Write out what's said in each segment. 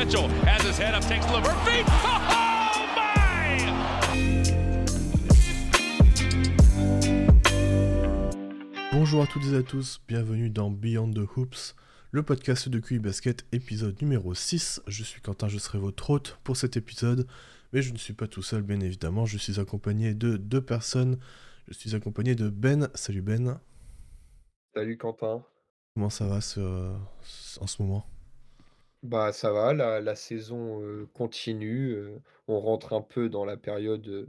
Mitchell has his head up, takes Levert feet. Oh my! Bonjour à toutes et à tous, bienvenue dans Beyond the Hoops, le podcast de QI Basket, épisode numéro 6. Je suis Quentin, je serai votre hôte pour cet épisode, mais je ne suis pas tout seul, bien évidemment. Je suis accompagné de deux personnes. Je suis accompagné de Ben. Salut Ben. Salut Quentin. Comment ça va ce- en ce moment? Bah ça va, la, saison continue. on rentre un peu dans la période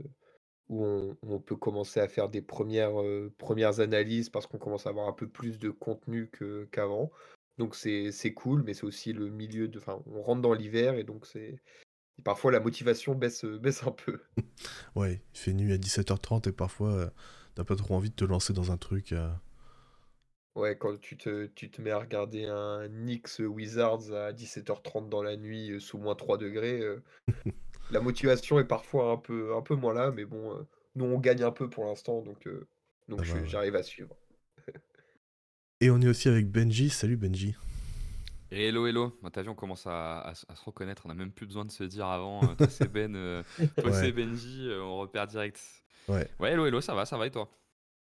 où on, peut commencer à faire des premières, euh, premières analyses parce qu'on commence à avoir un peu plus de contenu qu'avant. Donc c'est, c'est cool, mais c'est aussi le milieu de. Enfin, on rentre dans l'hiver et donc c'est. Parfois la motivation baisse, baisse un peu. Ouais, il fait nuit à 17h30 et parfois euh, t'as pas trop envie de te lancer dans un truc. Ouais, quand tu te, tu te mets à regarder un Knicks Wizards à 17h30 dans la nuit euh, sous moins 3 degrés, euh, la motivation est parfois un peu, un peu moins là, mais bon, euh, nous on gagne un peu pour l'instant, donc, euh, donc va, ouais. j'arrive à suivre. Et on est aussi avec Benji. Salut Benji. Et hello, hello. Bah, T'as vu, on commence à, à se à se reconnaître. On n'a même plus besoin de se dire avant. toi, c'est Ben. toi, Ouais. c'est Benji. on repère direct. Ouais. Ouais, hello, hello. Ça va, ça va et toi?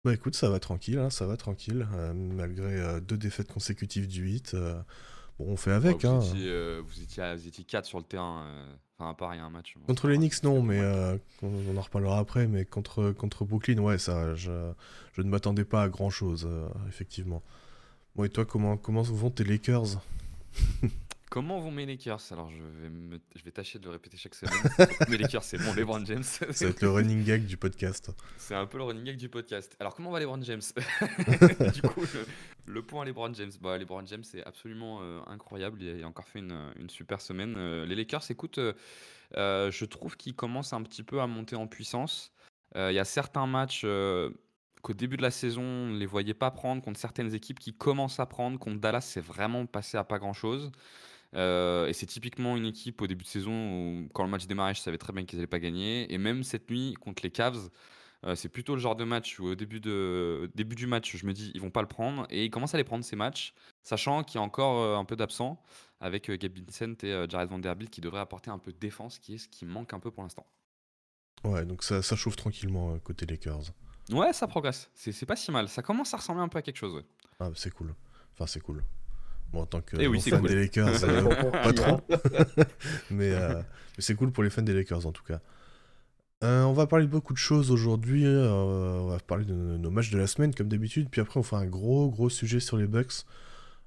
Bah écoute, ça va tranquille, hein, ça va tranquille, euh, malgré euh, deux défaites consécutives du 8. euh, bon, on fait avec, Ouais, hein. vous, étiez, euh, vous, étiez, vous étiez 4 sur le terrain. euh, Enfin, à part, il y a un match. bon, Contre ça les va, Knicks, non, mais euh, on, on en reparlera après. Mais contre, contre Brooklyn, ouais, ça, je, je ne m'attendais pas à grand chose, effectivement. Bon, et toi, comment, comment vont tes Lakers? Comment vont mes Lakers? Alors, je vais, me- je vais tâcher de le répéter chaque semaine. mes Lakers, c'est bon, LeBron James. Ça va être le running gag du podcast. C'est un peu le running gag du podcast. Alors, comment va LeBron James? Du coup, le, le point LeBron James. Bah, LeBron James, c'est absolument euh, incroyable. Il a, il a encore fait une, une super semaine. Euh, les Lakers, écoute, euh, je trouve qu'ils commencent un petit peu à monter en puissance. Il y a certains matchs qu'au début de la saison, on ne les voyait pas prendre contre certaines équipes qui commencent à prendre. Contre Dallas, c'est vraiment passé à pas grand-chose. Euh, et c'est typiquement une équipe au début de saison où, quand le match démarrait, je savais très bien qu'ils n'allaient pas gagner. Et même cette nuit, contre les Cavs, euh, c'est plutôt le genre de match où au début, de, début du match, je me dis ils vont pas le prendre et ils commencent à les prendre ces matchs, sachant qu'il y a encore euh, un peu d'absents avec Gabe Vincent et Jared Vanderbilt qui devraient apporter un peu de défense, qui est ce qui manque un peu pour l'instant. Ouais, donc ça, ça chauffe tranquillement côté Lakers. Ouais, ça progresse, c'est pas si mal, ça commence à ressembler un peu à quelque chose. ouais. Ah, c'est cool. Enfin, c'est cool. Bon, en tant que Eh oui, fan cool. des Lakers, euh, On pas trop. hein. mais euh, mais c'est cool pour les fans des Lakers en tout cas. Euh, on va parler de beaucoup de choses aujourd'hui. euh, on va parler de nos nos matchs de la semaine comme d'habitude. Puis après, on fera un gros gros sujet sur les Bucks.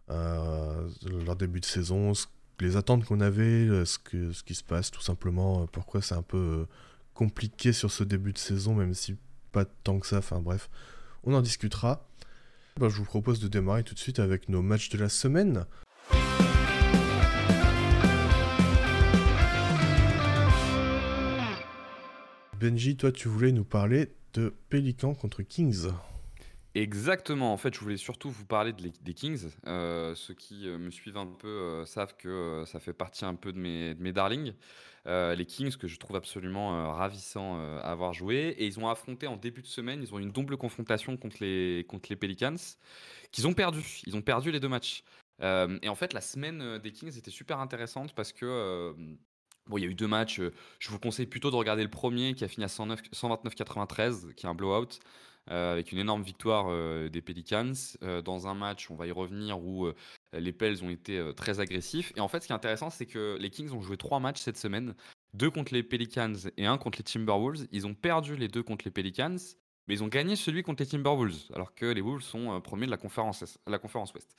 Euh, leur début de saison, ce- les attentes qu'on avait, ce, que, ce qui se passe tout simplement. Pourquoi c'est un peu compliqué sur ce début de saison, même si pas tant que ça. Enfin bref, on en discutera. Ben, je vous propose de démarrer tout de suite avec nos matchs de la semaine. Benji, toi, tu voulais nous parler de Pélican contre Kings. Exactement, en fait, je voulais surtout vous parler des Kings. Euh, ceux qui euh, me suivent un peu euh, savent que ça fait partie un peu de mes, de mes darlings. Euh, les Kings, que je trouve absolument euh, ravissants euh, à avoir joué. Et ils ont affronté en début de semaine, ils ont eu une double confrontation contre les, contre les Pelicans, qu'ils ont perdu. Ils ont perdu les deux matchs. Euh, et en fait, la semaine des Kings était super intéressante parce que. Bon, il y a eu deux matchs. Je vous conseille plutôt de regarder le premier qui a fini à 109 129-93, qui est un blowout avec une énorme victoire euh, des Pelicans euh, dans un match, on va y revenir, où euh, les Pels ont été euh, très agressifs. Et en fait, ce qui est intéressant, c'est que les Kings ont joué trois matchs cette semaine, deux contre les Pelicans et un contre les Timberwolves. Ils ont perdu les deux contre les Pelicans, mais ils ont gagné celui contre les Timberwolves, alors que les Wolves sont euh, premiers de la conférence, la conférence Ouest.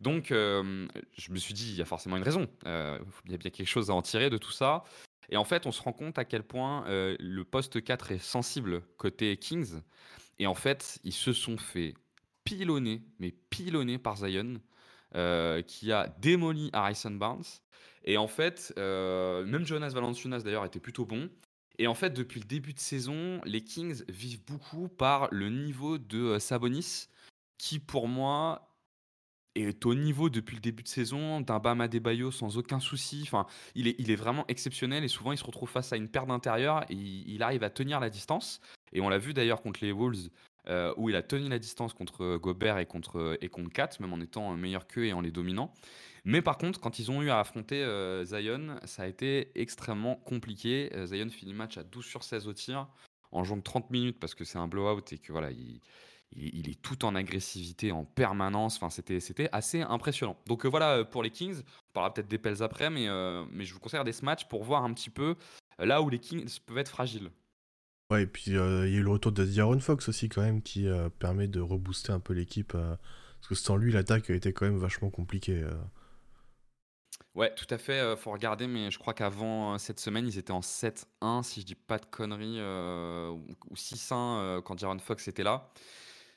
Donc, euh, je me suis dit, il y a forcément une raison. Euh, il y a bien quelque chose à en tirer de tout ça. Et en fait, on se rend compte à quel point euh, le poste 4 est sensible côté Kings. Et en fait, ils se sont fait pilonner, mais pilonner par Zion, euh, qui a démoli Harrison Barnes. Et en fait, euh, même Jonas Valanciunas d'ailleurs était plutôt bon. Et en fait, depuis le début de saison, les Kings vivent beaucoup par le niveau de euh, Sabonis, qui pour moi est au niveau depuis le début de saison d'un Bam Adebayo sans aucun souci. Enfin, il est, vraiment exceptionnel et souvent il se retrouve face à une paire d'intérieur et il arrive à tenir la distance. Et on l'a vu d'ailleurs contre les Wolves où il a tenu la distance contre Gobert et contre, et contre Kat, même en étant meilleur qu'eux et en les dominant. Mais par contre, quand ils ont eu à affronter Zion, ça a été extrêmement compliqué. Zion finit le match à 12 sur 16 au tir, en jouant 30 minutes parce que c'est un blowout et que voilà, il, il, est tout en agressivité en permanence. Enfin, c'était, c'était assez impressionnant. Donc voilà pour les Kings. On parlera peut-être des Pels après, mais, mais je vous conseille des matchs pour voir un petit peu là où les Kings peuvent être fragiles. Ouais, et puis euh, il y a eu le retour de D'Aaron Fox aussi, quand même, qui euh, permet de rebooster un peu l'équipe. Euh, parce que sans lui, l'attaque été quand même vachement compliquée. Ouais, tout à fait. faut regarder, mais je crois qu'avant cette semaine, ils étaient en 7-1, si je dis pas de conneries, ou 6-1 quand D'Aaron Fox était là.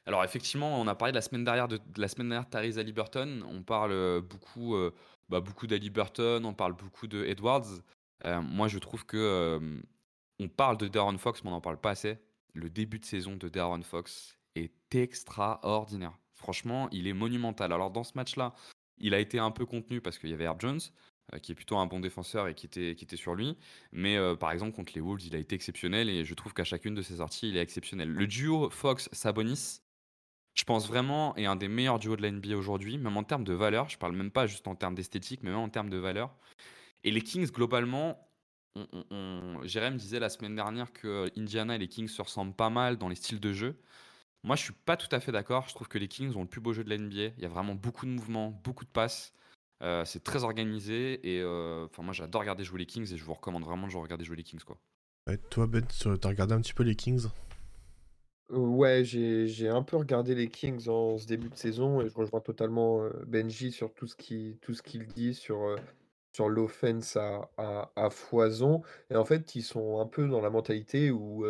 Alors effectivement, on a parlé de la semaine dernière de, la semaine dernière de Halliburton. On parle beaucoup, bah, beaucoup on parle beaucoup de Edwards. moi, je trouve que on parle de Darren Fox, mais on n'en parle pas assez. Le début de saison de Darren Fox est extraordinaire. Franchement, il est monumental. Alors dans ce match-là, il a été un peu contenu parce qu'il y avait Herb Jones, euh, qui est plutôt un bon défenseur et qui était, sur lui. Mais euh, par exemple, contre les Wolves, il a été exceptionnel et je trouve qu'à chacune de ses sorties, il est exceptionnel. Le duo Fox-Sabonis, je pense vraiment, est un des meilleurs duos de la NBA aujourd'hui, même en termes de valeur. Je parle même pas juste en termes d'esthétique, mais même en termes de valeur. Et les Kings, globalement, on, Jérém disait la semaine dernière que Indiana et les Kings se ressemblent pas mal dans les styles de jeu. Moi, je suis pas tout à fait d'accord. Je trouve que les Kings ont le plus beau jeu de la NBA. Il y a vraiment beaucoup de mouvements, beaucoup de passes. Euh, c'est très organisé et euh, enfin moi j'adore regarder jouer les Kings et je vous recommande vraiment de regarder jouer les Kings quoi. toi Ben, t'as regardé un petit peu les Kings? Euh, Ouais, j'ai un peu regardé les Kings en ce début de saison et je rejoins totalement Benji sur tout ce qui tout ce qu'il dit sur sur l'offense à à foison et en fait, ils sont un peu dans la mentalité où,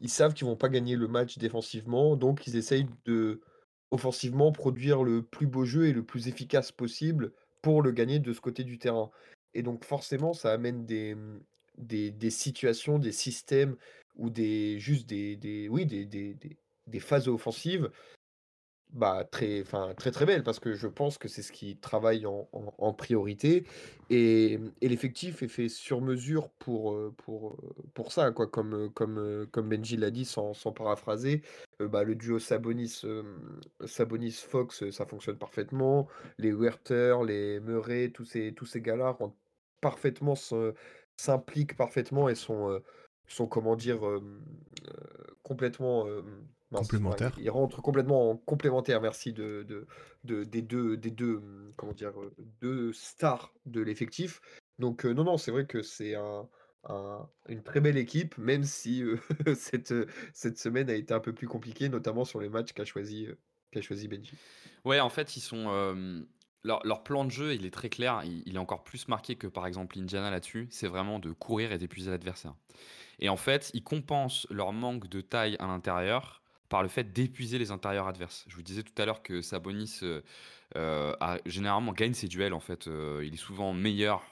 ils savent qu'ils vont pas gagner le match défensivement, donc ils essayent de, offensivement, produire le plus beau jeu et le plus efficace possible pour le gagner de ce côté du terrain et donc forcément, ça amène des, mmh, des des situations, des systèmes ou des juste des des oui, des des phases offensives bah, très, très, très belle parce que je pense que c'est ce qui travaille en priorité et et l'effectif est fait sur mesure pour, pour, pour ça quoi. Comme, comme, comme Benji l'a dit sans sans paraphraser, bah, le duo Sabonis, Sabonis Fox, ça fonctionne parfaitement. Les Werther, les Murray, tous ces tous ces gars-là rentrent parfaitement s'impliquent parfaitement et sont, sont comment dire, complètement, Complémentaire. il rentre complètement en complémentaire, merci, de, de, des deux, des deux, mmh, comment dire, deux stars de l'effectif. Donc, non, non, c'est vrai que c'est un, une très belle équipe, même si cette, cette semaine a été un peu plus compliquée, notamment sur les matchs qu'a choisi, qu'a choisi Benji. Ouais, en fait, ils sont. leur, leur, plan de jeu, il est très clair. Il, il, est encore plus marqué que par exemple Indiana là-dessus. C'est vraiment de courir et d'épuiser l'adversaire. Et en fait, ils compensent leur manque de taille à l'intérieur par le fait d'épuiser les intérieurs adverses. Je vous disais tout à l'heure que Sabonis euh, euh, généralement gagne ses duels. En fait, euh, il est souvent meilleur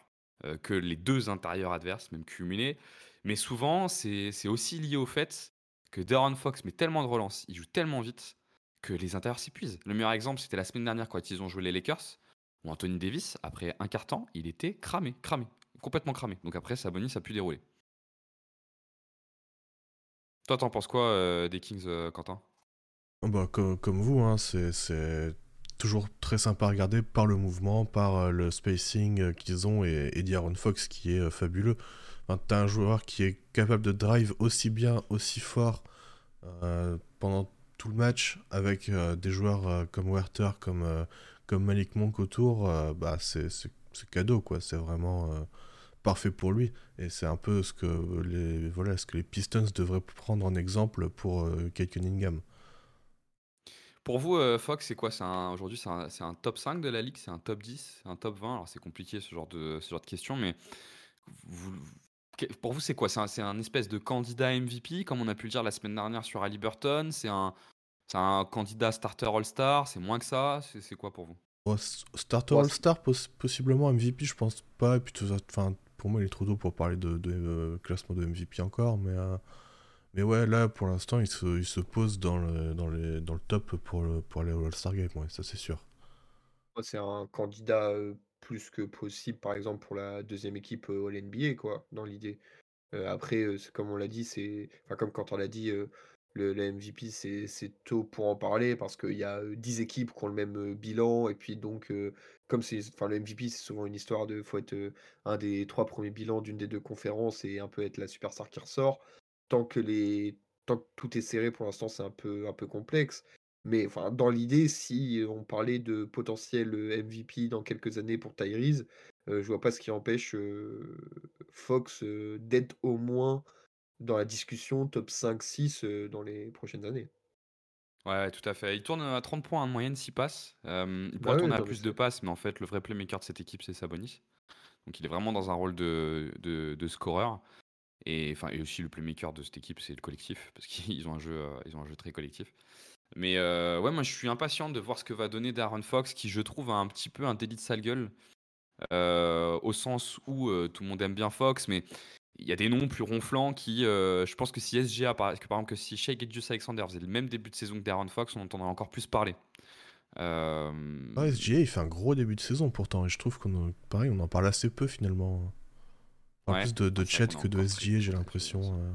que les deux intérieurs adverses, même cumulés. Mais souvent, c'est aussi lié au fait que Darren Fox met tellement de relance, il joue tellement vite que les intérieurs s'épuisent. Le meilleur exemple, c'était la semaine dernière quand ils ont joué les Lakers, où Anthony Davis, après un quart temps, il était cramé, cramé, complètement cramé. Donc après, Sabonis a pu dérouler. Toi, t'en penses quoi euh, des Kings, euh, Quentin? Ah bah, comme, vous, hein, c'est toujours très sympa à regarder par le mouvement, par euh, le spacing qu'ils ont et Eddie Aaron Fox qui est fabuleux. T'as un joueur qui est capable de drive aussi bien, aussi fort pendant tout le match avec des joueurs comme Werther, comme, comme Malik Monk autour. bah, c'est cadeau, quoi. C'est vraiment parfait pour lui. Et c'est un peu ce que les, voilà, ce que les Pistons devraient prendre en exemple pour euh, Kate Cunningham. Pour vous, euh, Fox, c'est quoi? Aujourd'hui, c'est un, un, top 5 de la ligue? C'est un top 10 un top 20 Alors, c'est compliqué ce genre de, ce genre de questions, mais vous, pour vous, c'est quoi? C'est un, un, espèce de candidat MVP, comme on a pu le dire la semaine dernière sur Ali Burton C'est un, un candidat starter All-Star? C'est moins que ça? C'est quoi pour vous? Starter All-Star, possiblement MVP, je pense pas. Et puis, enfin, pour moi, il est trop tôt pour parler de, euh, classement de MVP encore, mais, euh, mais ouais, là, pour l'instant, il se, il se pose dans le, dans, les, dans le top pour, pour aller au All-Star Game, ça c'est sûr. C'est un candidat euh, plus que possible, par exemple, pour la deuxième équipe All-NBA, quoi, dans l'idée. après, comme on l'a dit, c'est. Enfin, comme quand on l'a dit, le, MVP, c'est tôt pour en parler parce qu'il y a 10 équipes qui ont le même bilan. Et puis, donc, comme c'est, enfin, le MVP, c'est souvent une histoire de faut être un des trois premiers bilans d'une des deux conférences et un peu être la superstar qui ressort. Tant que, les, tant que tout est serré, pour l'instant, c'est un peu, un peu complexe. Mais enfin, dans l'idée, si on parlait de potentiel MVP dans quelques années pour Tyrese, je vois pas ce qui empêche Fox d'être au moins dans la discussion top 5-6 dans les prochaines années. Ouais, tout à fait. Il tourne à 30 points en moyenne s'il passe. il Bah pourrait tourner à plus de passes, mais en fait, le vrai playmaker de cette équipe, c'est Sabonis. Donc il est vraiment dans un rôle de, de, de scoreur. Et, enfin, et aussi le playmaker de cette équipe, c'est le collectif, parce qu'ils ont, un jeu, euh, ils ont un jeu très collectif. Mais euh, ouais, moi je suis impatient de voir ce que va donner Darren Fox, qui je trouve a un petit peu un délit de sale gueule, euh, au sens où euh, tout le monde aime bien Fox, mais il y a des noms plus ronflants qui, euh, je pense que si SGA, par, que par exemple que si Shea Gilgeous Alexander faisait le même début de saison que Darren Fox, on entendrait encore plus parler. Euh, SGA, il fait un gros début de saison pourtant, et je trouve qu'on en- pareil, on en parle assez peu finalement. On parle Ouais, plus de, de chat que de SGA, j'ai l'impression. euh.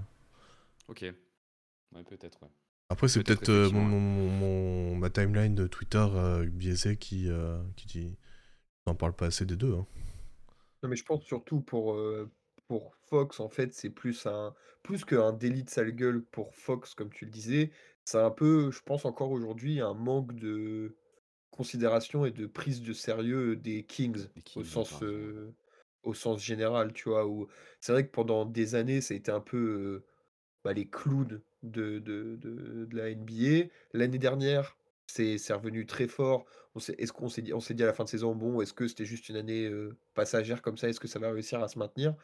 Ok. Ouais, peut-être, ouais. Après, c'est Peut-être, euh, mon, effectivement, mon- mon- ma timeline de Twitter euh, biaisée qui, euh, qui dit on n'en parle pas assez des deux. hein. Non, mais je pense surtout pour, euh, pour Fox, en fait, c'est plus un plus qu'un délit de sale gueule pour Fox, comme tu le disais. C'est un peu, je pense encore aujourd'hui, un manque de considération et de prise de sérieux des Kings au sens, euh, au sens général, tu vois. Où c'est vrai que pendant des années, ça a été un peu euh, bah, les clowns de, de, de, de la NBA. L'année dernière, c'est c'est revenu très fort. On s'est, est-ce qu'on s'est dit, on s'est dit à la fin de saison, bon, est-ce que c'était juste une année euh, passagère comme ça? Est-ce que ça va réussir à se maintenir?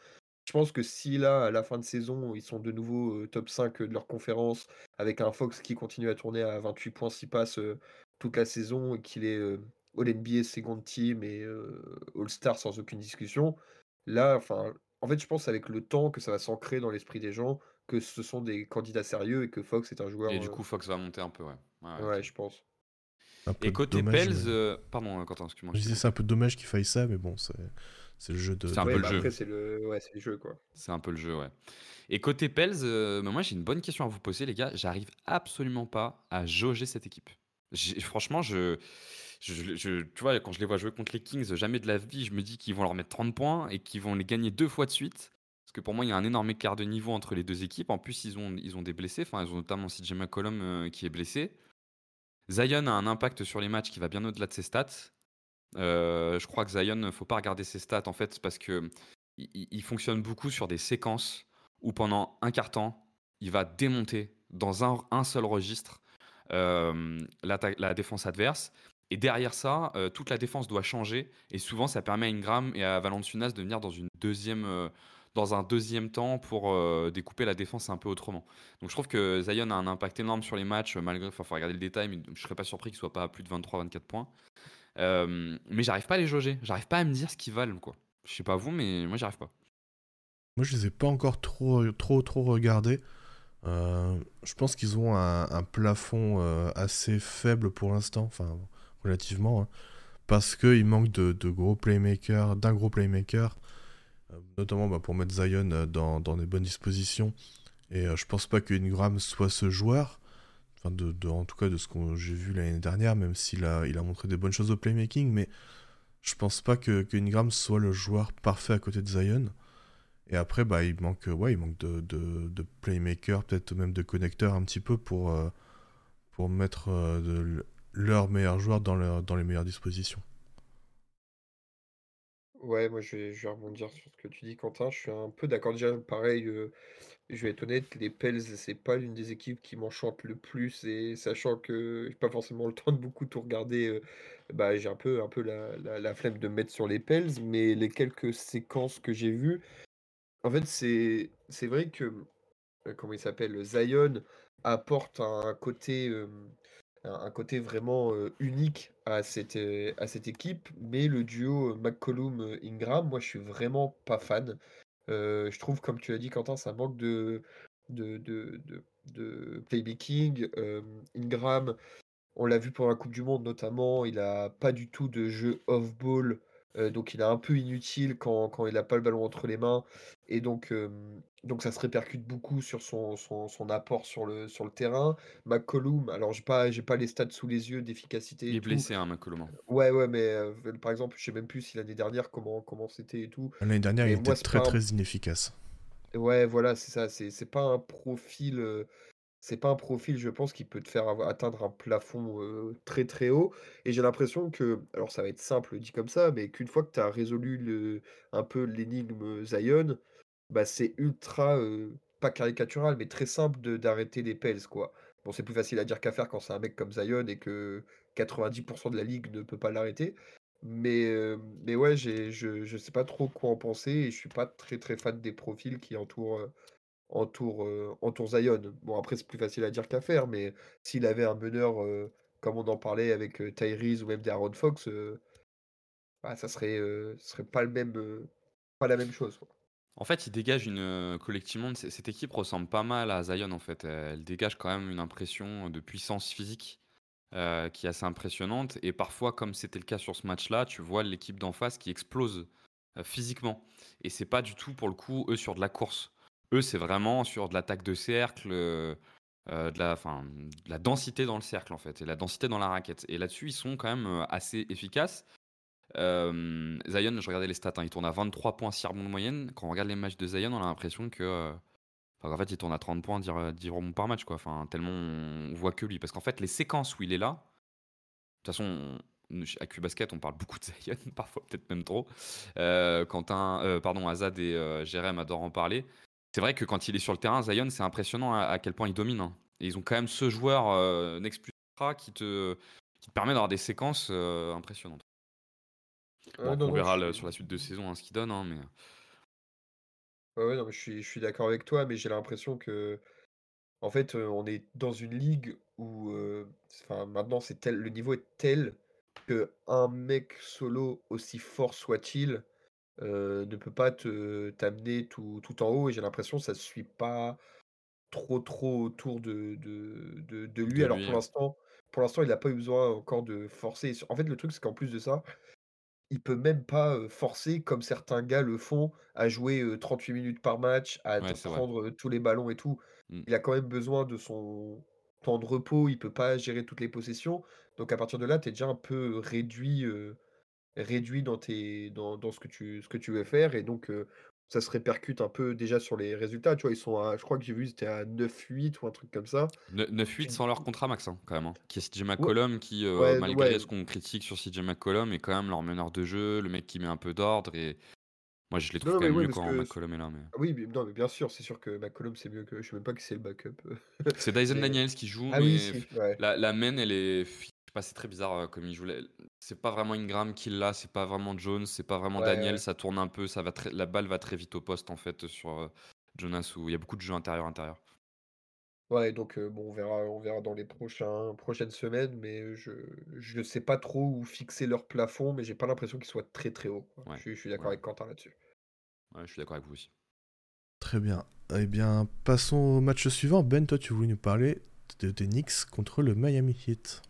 Je pense que si là, à la fin de saison, ils sont de nouveau euh, top 5 de leur conférence, avec un Fox qui continue à tourner à 28 points s'il passe euh, toute la saison, et qu'il est euh, All-NBA second team et euh, All-Star sans aucune discussion, là, enfin, en fait, je pense avec le temps que ça va s'ancrer dans l'esprit des gens que ce sont des candidats sérieux et que Fox est un Et joueur. du euh, coup, Fox va monter un peu, ouais. Ouais, ouais, ouais, ok. je pense. Et côté dommage, Pels, mais- euh, pardon, euh, Quentin, excuse-moi. Je disais c'est un peu dommage qu'il faille ça, mais bon, c'est c'est le jeu de. C'est un peu Ouais, le bah jeu. après, c'est le, ouais, c'est le jeu, quoi. C'est un peu le jeu, ouais. Et côté Pels, euh, bah, moi j'ai une bonne question à vous poser, les gars. J'arrive absolument pas à jauger cette équipe. J'ai- Franchement, je, je, je- tu vois, quand je les vois jouer contre les Kings, jamais de la vie, je me dis qu'ils vont leur mettre 30 points et qu'ils vont les gagner deux fois de suite. Parce que pour moi, il y a un énorme écart de niveau entre les deux équipes. En plus, ils ont, ils ont des blessés. Enfin, ils ont notamment CJ McCollum euh, qui est blessé. Zion a un impact sur les matchs qui va bien au-delà de ses stats. Euh, je crois que Zion, faut pas regarder ses stats en fait parce que il, fonctionne beaucoup sur des séquences où pendant un quart temps, il va démonter dans un, seul registre euh, la défense adverse. Et derrière ça, euh, toute la défense doit changer. Et souvent, ça permet à Ingram et à Valanciunas de venir dans, une deuxième, dans un deuxième temps pour découper la défense un peu autrement. Donc je trouve que Zion a un impact énorme sur les matchs, malgré, enfin, faut regarder le détail, mais je serais pas surpris qu'il soit pas à plus de 23-24 points. Euh, mais j'arrive pas à les jauger, j'arrive pas à me dire ce qu'ils valent, quoi. Je sais pas vous, mais moi j'arrive pas. Moi, je les ai pas encore trop, trop, trop regardés. Euh, je pense qu'ils ont un, plafond euh, assez faible pour l'instant, enfin relativement, hein, parce qu'il manque de, gros playmakers, d'un gros playmaker, notamment bah, pour mettre Zion dans, dans des bonnes dispositions. Et je pense pas que Ingram soit ce joueur, enfin de, de- en tout cas de ce que j'ai vu l'année dernière, même s'il a, il a montré des bonnes choses au playmaking, mais je pense pas que, que Ingram soit le joueur parfait à côté de Zion. Et après, bah, il manque, ouais, il manque de, de, de playmaker, peut-être même de connecteur un petit peu pour, euh, pour mettre euh, leurs meilleurs joueurs dans, dans les meilleures dispositions. Ouais, moi je vais, je vais rebondir sur ce que tu dis, Quentin. Je suis un peu d'accord. Déjà, pareil, euh, je vais être honnête, les Pels, c'est pas l'une des équipes qui m'enchante le plus. Et sachant que j'ai pas forcément le temps de beaucoup tout regarder, euh, bah, j'ai un peu, un peu la, la, la flemme de me mettre sur les Pels. Mais les quelques séquences que j'ai vues, en fait, c'est, c'est vrai que, euh, comment il s'appelle, Zion apporte un côté, un côté vraiment unique à cette, à cette équipe, mais le duo McCollum-Ingram, moi je suis vraiment pas fan. Je trouve, comme tu l'as dit, Quentin, ça manque de, de, de, de, playmaking. Ingram, on l'a vu pendant la Coupe du Monde notamment, il a pas du tout de jeu off-ball donc il est un peu inutile quand quand il n'a pas le ballon entre les mains et donc donc ça se répercute beaucoup sur son son apport sur le sur le terrain. McCollum, alors j'ai pas j'ai pas les stats sous les yeux d'efficacité Il est blessé, hein, McCollum, hein. Ouais, ouais, mais par exemple, je sais même plus si l'année dernière comment comment c'était et tout. L'année dernière, il était très, très inefficace. Ouais, voilà, c'est ça, c'est c'est pas un profil, c'est pas un profil, je pense, qui peut te faire atteindre un plafond, très, très haut et j'ai l'impression que alors ça va être simple dit comme ça, mais qu'une fois que tu as résolu le un peu l'énigme Zion, bah, c'est ultra, pas caricatural, mais très simple d'arrêter les Pels, quoi. Bon, c'est plus facile à dire qu'à faire quand c'est un mec comme Zion et que 90 de la ligue ne peut pas l'arrêter. Mais, mais ouais, je je sais pas trop quoi en penser et je suis pas très, très fan des profils qui entourent, entourent, entourent Zion. Bon, après, c'est plus facile à dire qu'à faire, mais s'il avait un meneur, comme on en parlait avec, Tyrese ou même des Aaron Fox, bah, ça serait, serait pas le même, pas la même chose, En fait, il dégage une, collectivement, cette équipe ressemble pas mal à Zion, en fait. Elle dégage quand même une impression de puissance physique. Euh, qui est assez impressionnante. Et parfois, comme c'était le cas sur ce match-là, tu vois l'équipe d'en face qui explose euh, physiquement. Et c'est pas du tout, pour le coup, eux sur de la course. Eux, c'est vraiment sur de l'attaque de cercle, euh, de, la, de la densité dans le cercle, en fait, et la densité dans la raquette. Et là-dessus, ils sont quand même assez efficaces. Zion, je regardais les stats, hein, il tourne à 23 points 6 rebonds de moyenne. Quand on regarde les matchs de Zion, on a l'impression que en fait, il tourne à 30 points, 10, rebonds par match, quoi. Enfin, tellement on voit que lui. Parce qu'en fait, les séquences où il est là, de toute façon, à Q-Basket, on parle beaucoup de Zion, parfois peut-être même trop. Euh, Quentin, euh, pardon, Azad et euh, Jérém adorent en parler. C'est vrai que quand il est sur le terrain, Zion, c'est impressionnant à, quel point il domine. Hein. Et ils ont quand même ce joueur euh, Next Plus qui te, qui te permet d'avoir des séquences impressionnantes. on verra sur la suite de saison hein, ce qu'il donne, hein, mais Ouais, non, mais je suis je suis d'accord avec toi, mais j'ai l'impression que, en fait, on est dans une ligue où, enfin, maintenant, c'est tel le niveau est tel qu'un mec solo, aussi fort soit-il, ne peut pas te t'amener tout tout en haut et j'ai l'impression que ça ne suit pas trop, trop autour de de de de lui. Alors pour l'instant pour l'instant, il n'a pas eu besoin encore de forcer. En fait, le truc, c'est qu'en plus de ça il peut même pas, forcer comme certains gars le font, à jouer, 38 minutes par match, à prendre, tous les ballons et tout. Mmh. Il a quand même besoin de son temps de repos, il peut pas gérer toutes les possessions. Donc à partir de là, tu es déjà un peu réduit, réduit dans tes dans dans ce que tu ce que tu veux faire et donc ça se répercute un peu déjà sur les résultats, tu vois? Ils sont à je crois que j'ai vu, c'était à 9-8 ou un truc comme ça. 9-8 sans leur contrat max, hein, quand même, hein. Qui est CJ McCollum qui, euh, malgré ce qu'on critique sur CJ McCollum, est quand même leur meneur de jeu, le mec qui met un peu d'ordre et moi je les trouve quand même mieux quand McCollum est là, mais Oui, non, mais bien sûr, c'est sûr que McCollum, c'est mieux que je sais même pas qui c'est le backup, C'est Dyson Daniels qui joue, Ah mais la la main elle est c'est très bizarre euh, comme il joue. C'est pas vraiment Ingram qui l'a, c'est pas vraiment Jones, c'est pas vraiment Daniel. Ça tourne un peu, ça va très, la balle va très vite au poste en fait sur euh, Jonas où il y a beaucoup de jeux intérieur intérieur. Ouais, donc euh, bon, on verra, on verra dans les prochains, prochaines semaines, mais je je sais pas trop où fixer leur plafond, mais j'ai pas l'impression qu'ils soient très très hauts. Je, suis d'accord avec Quentin là-dessus. Ouais, je suis d'accord avec vous aussi. Très bien. Eh bien, passons au match suivant. Ben, toi, tu voulais nous parler de, de Knicks contre le Miami Heat.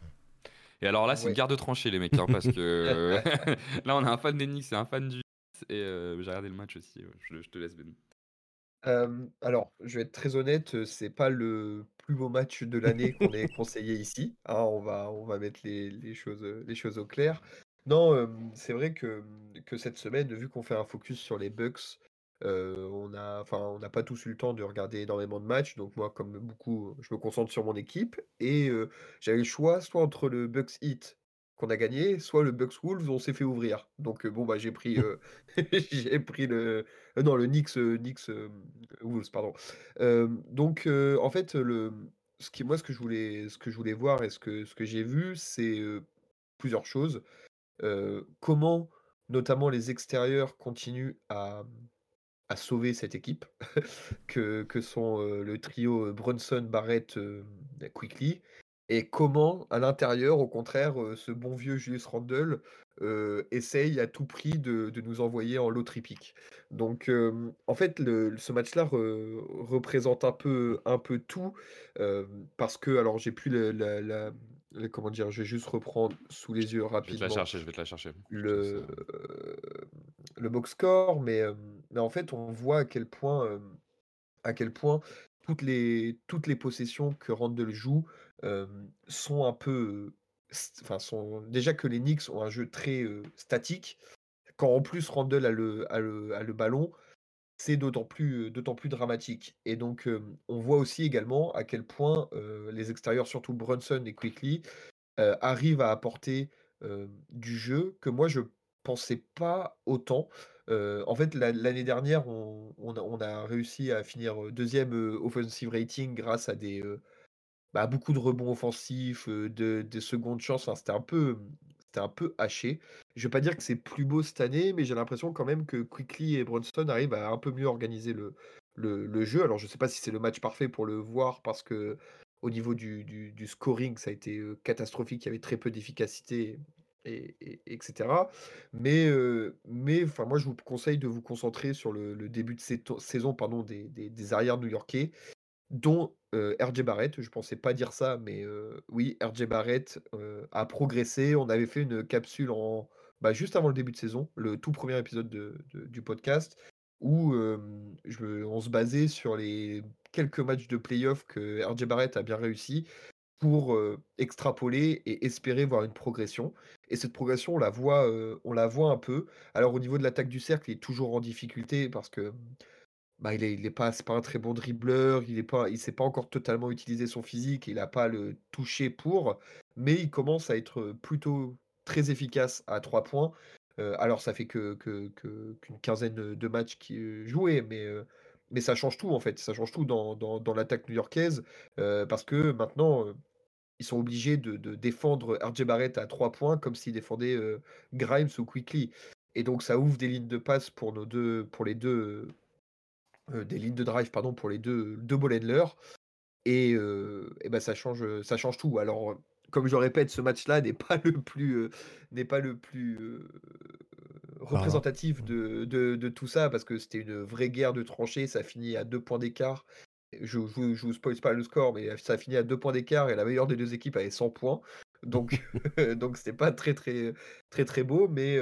Et alors là, c'est une garde de tranchée, les mecs, hein, parce que là, on a un fan d'Enix et un fan du. Et euh, j'ai regardé le match aussi. Je, te laisse, Ben. alors, je vais être très honnête, c'est pas le plus beau match de l'année qu'on ait conseillé ici. Hein, on, va, on va mettre les, les, choses, les choses au clair. Non, c'est vrai que, que cette semaine, vu qu'on fait un focus sur les Bucks, on a, enfin, on n'a pas tous eu le temps de regarder énormément de matchs, donc moi, comme beaucoup, je me concentre sur mon équipe et j'avais le choix soit entre le Bucks Heat qu'on a gagné, soit le Bucks Wolves on s'est fait ouvrir. Donc bon, bah, j'ai pris, j'ai pris le non, le Knicks, Knicks, Wolves, pardon. donc en fait, le ce qui moi, ce que je voulais ce que je voulais voir et ce que ce que j'ai vu, c'est, plusieurs choses. comment, notamment les extérieurs continuent à à sauver cette équipe que, que sont le trio Brunson, Barrett, Quickly. Et comment, à l'intérieur, au contraire, ce bon vieux Julius Randle essaye à tout prix de, de nous envoyer en lot tripique. Donc, en fait, le, ce match-là représente un peu, un peu tout, parce que, alors, j'ai plus la, la, comment dire, je vais juste reprendre sous les yeux rapidement. Je vais te la chercher, je vais te la chercher. Le, le box score, mais, mais en fait, on voit à quel point, à quel point toutes les, toutes les possessions que Randle joue sont un peu. Enfin, sont, déjà que les Knicks ont un jeu très statique. Quand en plus Randle a le, a le, ballon, c'est d'autant plus, dramatique. Et donc, on voit aussi également à quel point les extérieurs, surtout Brunson et Quickly, arrivent à apporter du jeu que moi je pensais pas autant. en fait, l'année dernière, on, a, réussi à finir deuxième offensive rating grâce à des bah, beaucoup de rebonds offensifs, de, des secondes chances. c'était un peu, c'était un peu haché. Je vais pas dire que c'est plus beau cette année, mais j'ai l'impression quand même que Quickly et Brunson arrivent à un peu mieux organiser le, le, jeu. Alors, je sais pas si c'est le match parfait pour le voir parce que au niveau du, du, scoring, ça a été catastrophique. Il y avait très peu d'efficacité et, etc. Mais, mais enfin, moi, je vous conseille de vous concentrer sur le, début de saison pardon, des, des, arrières new-yorkais, dont RJ Barrett. Je pensais pas dire ça, mais oui, RJ Barrett a progressé. On avait fait une capsule en, bah, juste avant le début de saison, le tout premier épisode de, du podcast, où on se basait sur les quelques matchs de playoff que RJ Barrett a bien réussi pour extrapoler et espérer voir une progression. Et cette progression, on la voit, on la voit un peu. Alors au niveau de l'attaque du cercle, il est toujours en difficulté parce que bah, il est, il est pas, c'est pas un très bon dribbleur, il est pas, il sait pas encore totalement utiliser son physique, il a pas le toucher pour, mais il commence à être plutôt très efficace à trois points. alors ça fait que, qu'une quinzaine de matchs qui joués, mais mais ça change tout en fait, ça change tout dans, dans, l'attaque new-yorkaise parce que maintenant ils sont obligés de, défendre RJ Barrett à trois points comme s'ils défendaient Grimes ou Quickly. Et donc ça ouvre des lignes de passe pour nos deux, pour les deux, des lignes de drive pardon pour les deux, deux ball Et, et ben ça change, ça change tout. Alors comme je répète, ce match-là n'est pas le plus, n'est pas le plus représentatif de, de, tout ça parce que c'était une vraie guerre de tranchées. Ça finit à deux points d'écart. Je, je, je vous spoil pas le score, mais ça a fini à deux points d'écart et la meilleure des deux équipes avait 100 points. Donc, donc c'était pas très très très très beau, mais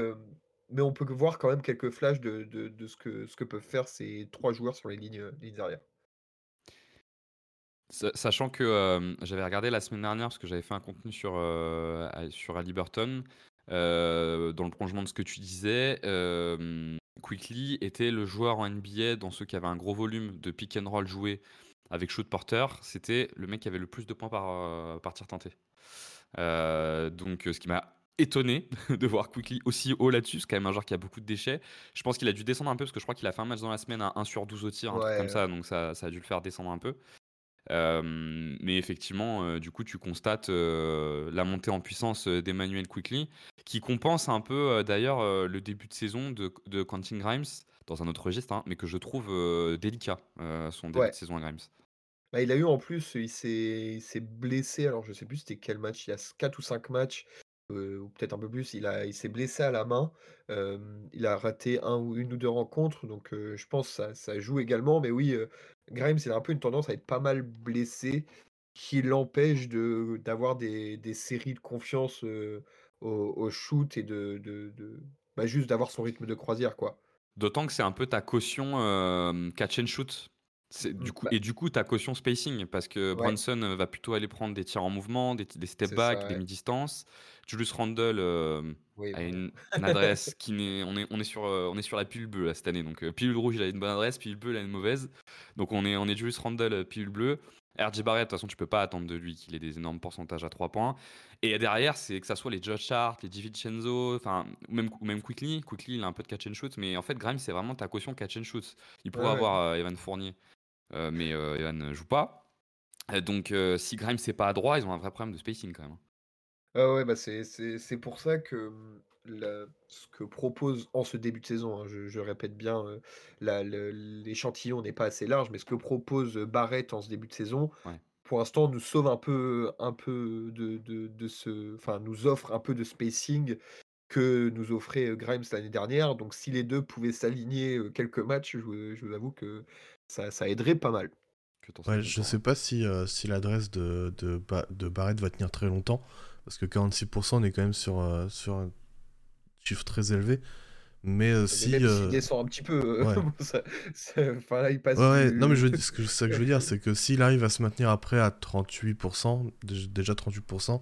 mais on peut voir quand même quelques flashs de, de, ce, que, ce que peuvent faire ces trois joueurs sur les lignes, lignes arrière. Sachant que j'avais regardé la semaine dernière parce que j'avais fait un contenu sur, euh, sur Ali Burton, euh, dans le prolongement de ce que tu disais, Quickly était le joueur en NBA dans ceux qui avaient un gros volume de pick and roll joué avec shoot porter. C'était le mec qui avait le plus de points par, euh, par tir tenté. donc, ce qui m'a étonné de voir Quickly aussi haut là-dessus. C'est quand même un joueur qui a beaucoup de déchets. Je pense qu'il a dû descendre un peu parce que je crois qu'il a fait un match dans la semaine à 1 sur 12 au tir, un truc comme ça. Donc ça, ça, a dû le faire descendre un peu. mais effectivement, du coup, tu constates la montée en puissance d'Emmanuel Quickly, qui compense un peu d'ailleurs le début de saison de, de Quentin Grimes, dans un autre registre, hein, mais que je trouve délicat, son début de saison à Grimes. Bah, il a eu en plus, il s'est blessé, alors je sais plus c'était quel match, il y a 4 ou 5 matchs ou peut-être un peu plus, il il s'est blessé à la main. il a raté un ou une ou deux rencontres, donc je pense que ça ça joue également. Mais oui, Grimes, il a un peu une tendance à être pas mal blessé, qui l'empêche de d'avoir des des séries de confiance, au shoot et de de bah, juste d'avoir son rythme de croisière, quoi. D'autant que c'est un peu ta caution, catch and shoot. Du mmh, coup, bah et du coup, ta caution spacing, parce que Brunson va plutôt aller prendre des tirs en mouvement, des, des step back, des mi-distance. Julius Randle a une, adresse qui n'est. On est, on, est sur, on est sur la pilule bleue cette année. Donc, pilule rouge, il a une bonne adresse, pilule bleue, il a une mauvaise. Donc, on est, on est Julius Randle, pilule bleue. RJ Barrett, de toute façon, tu peux pas attendre de lui qu'il ait des énormes pourcentages à 3 points. Et derrière, c'est que ça soit les Josh Hart, les DiVincenzo, enfin, ou même, même Quickly. Quickly, il a un peu de catch and shoot, mais en fait, Grimes, c'est vraiment ta caution catch and shoot. Il pourrait avoir Evan Fournier. Euh, mais euh, Evan ne joue pas. Euh, donc si Grimes c'est pas à droit, ils ont un vrai problème de spacing quand même. Hein. Ah ouais, bah c'est pour ça que mmh, ce que propose en ce début de saison, hein, je, répète bien, l'échantillon n'est pas assez large, mais ce que propose Barrett en ce début de saison, pour l'instant, nous sauve un peu, un peu de, de, ce, enfin, nous offre un peu de spacing que nous offrait Grimes l'année dernière. Donc, si les deux pouvaient s'aligner quelques matchs, je, je vous avoue que ça, aiderait pas mal. Ouais, je sais pas si, euh, si l'adresse de, de, de, Barrett va tenir très longtemps, parce que 46% on est quand même sur, euh, sur un chiffre très élevé. Mais euh, si. même s'il descend un petit peu, euh, ouais. bon, ça- ça- enfin là, il passe Ouais, ouais, non mais je, du... ce que, c'est ça que je veux dire, c'est que s'il arrive à se maintenir après à 38%, dé- déjà 38%,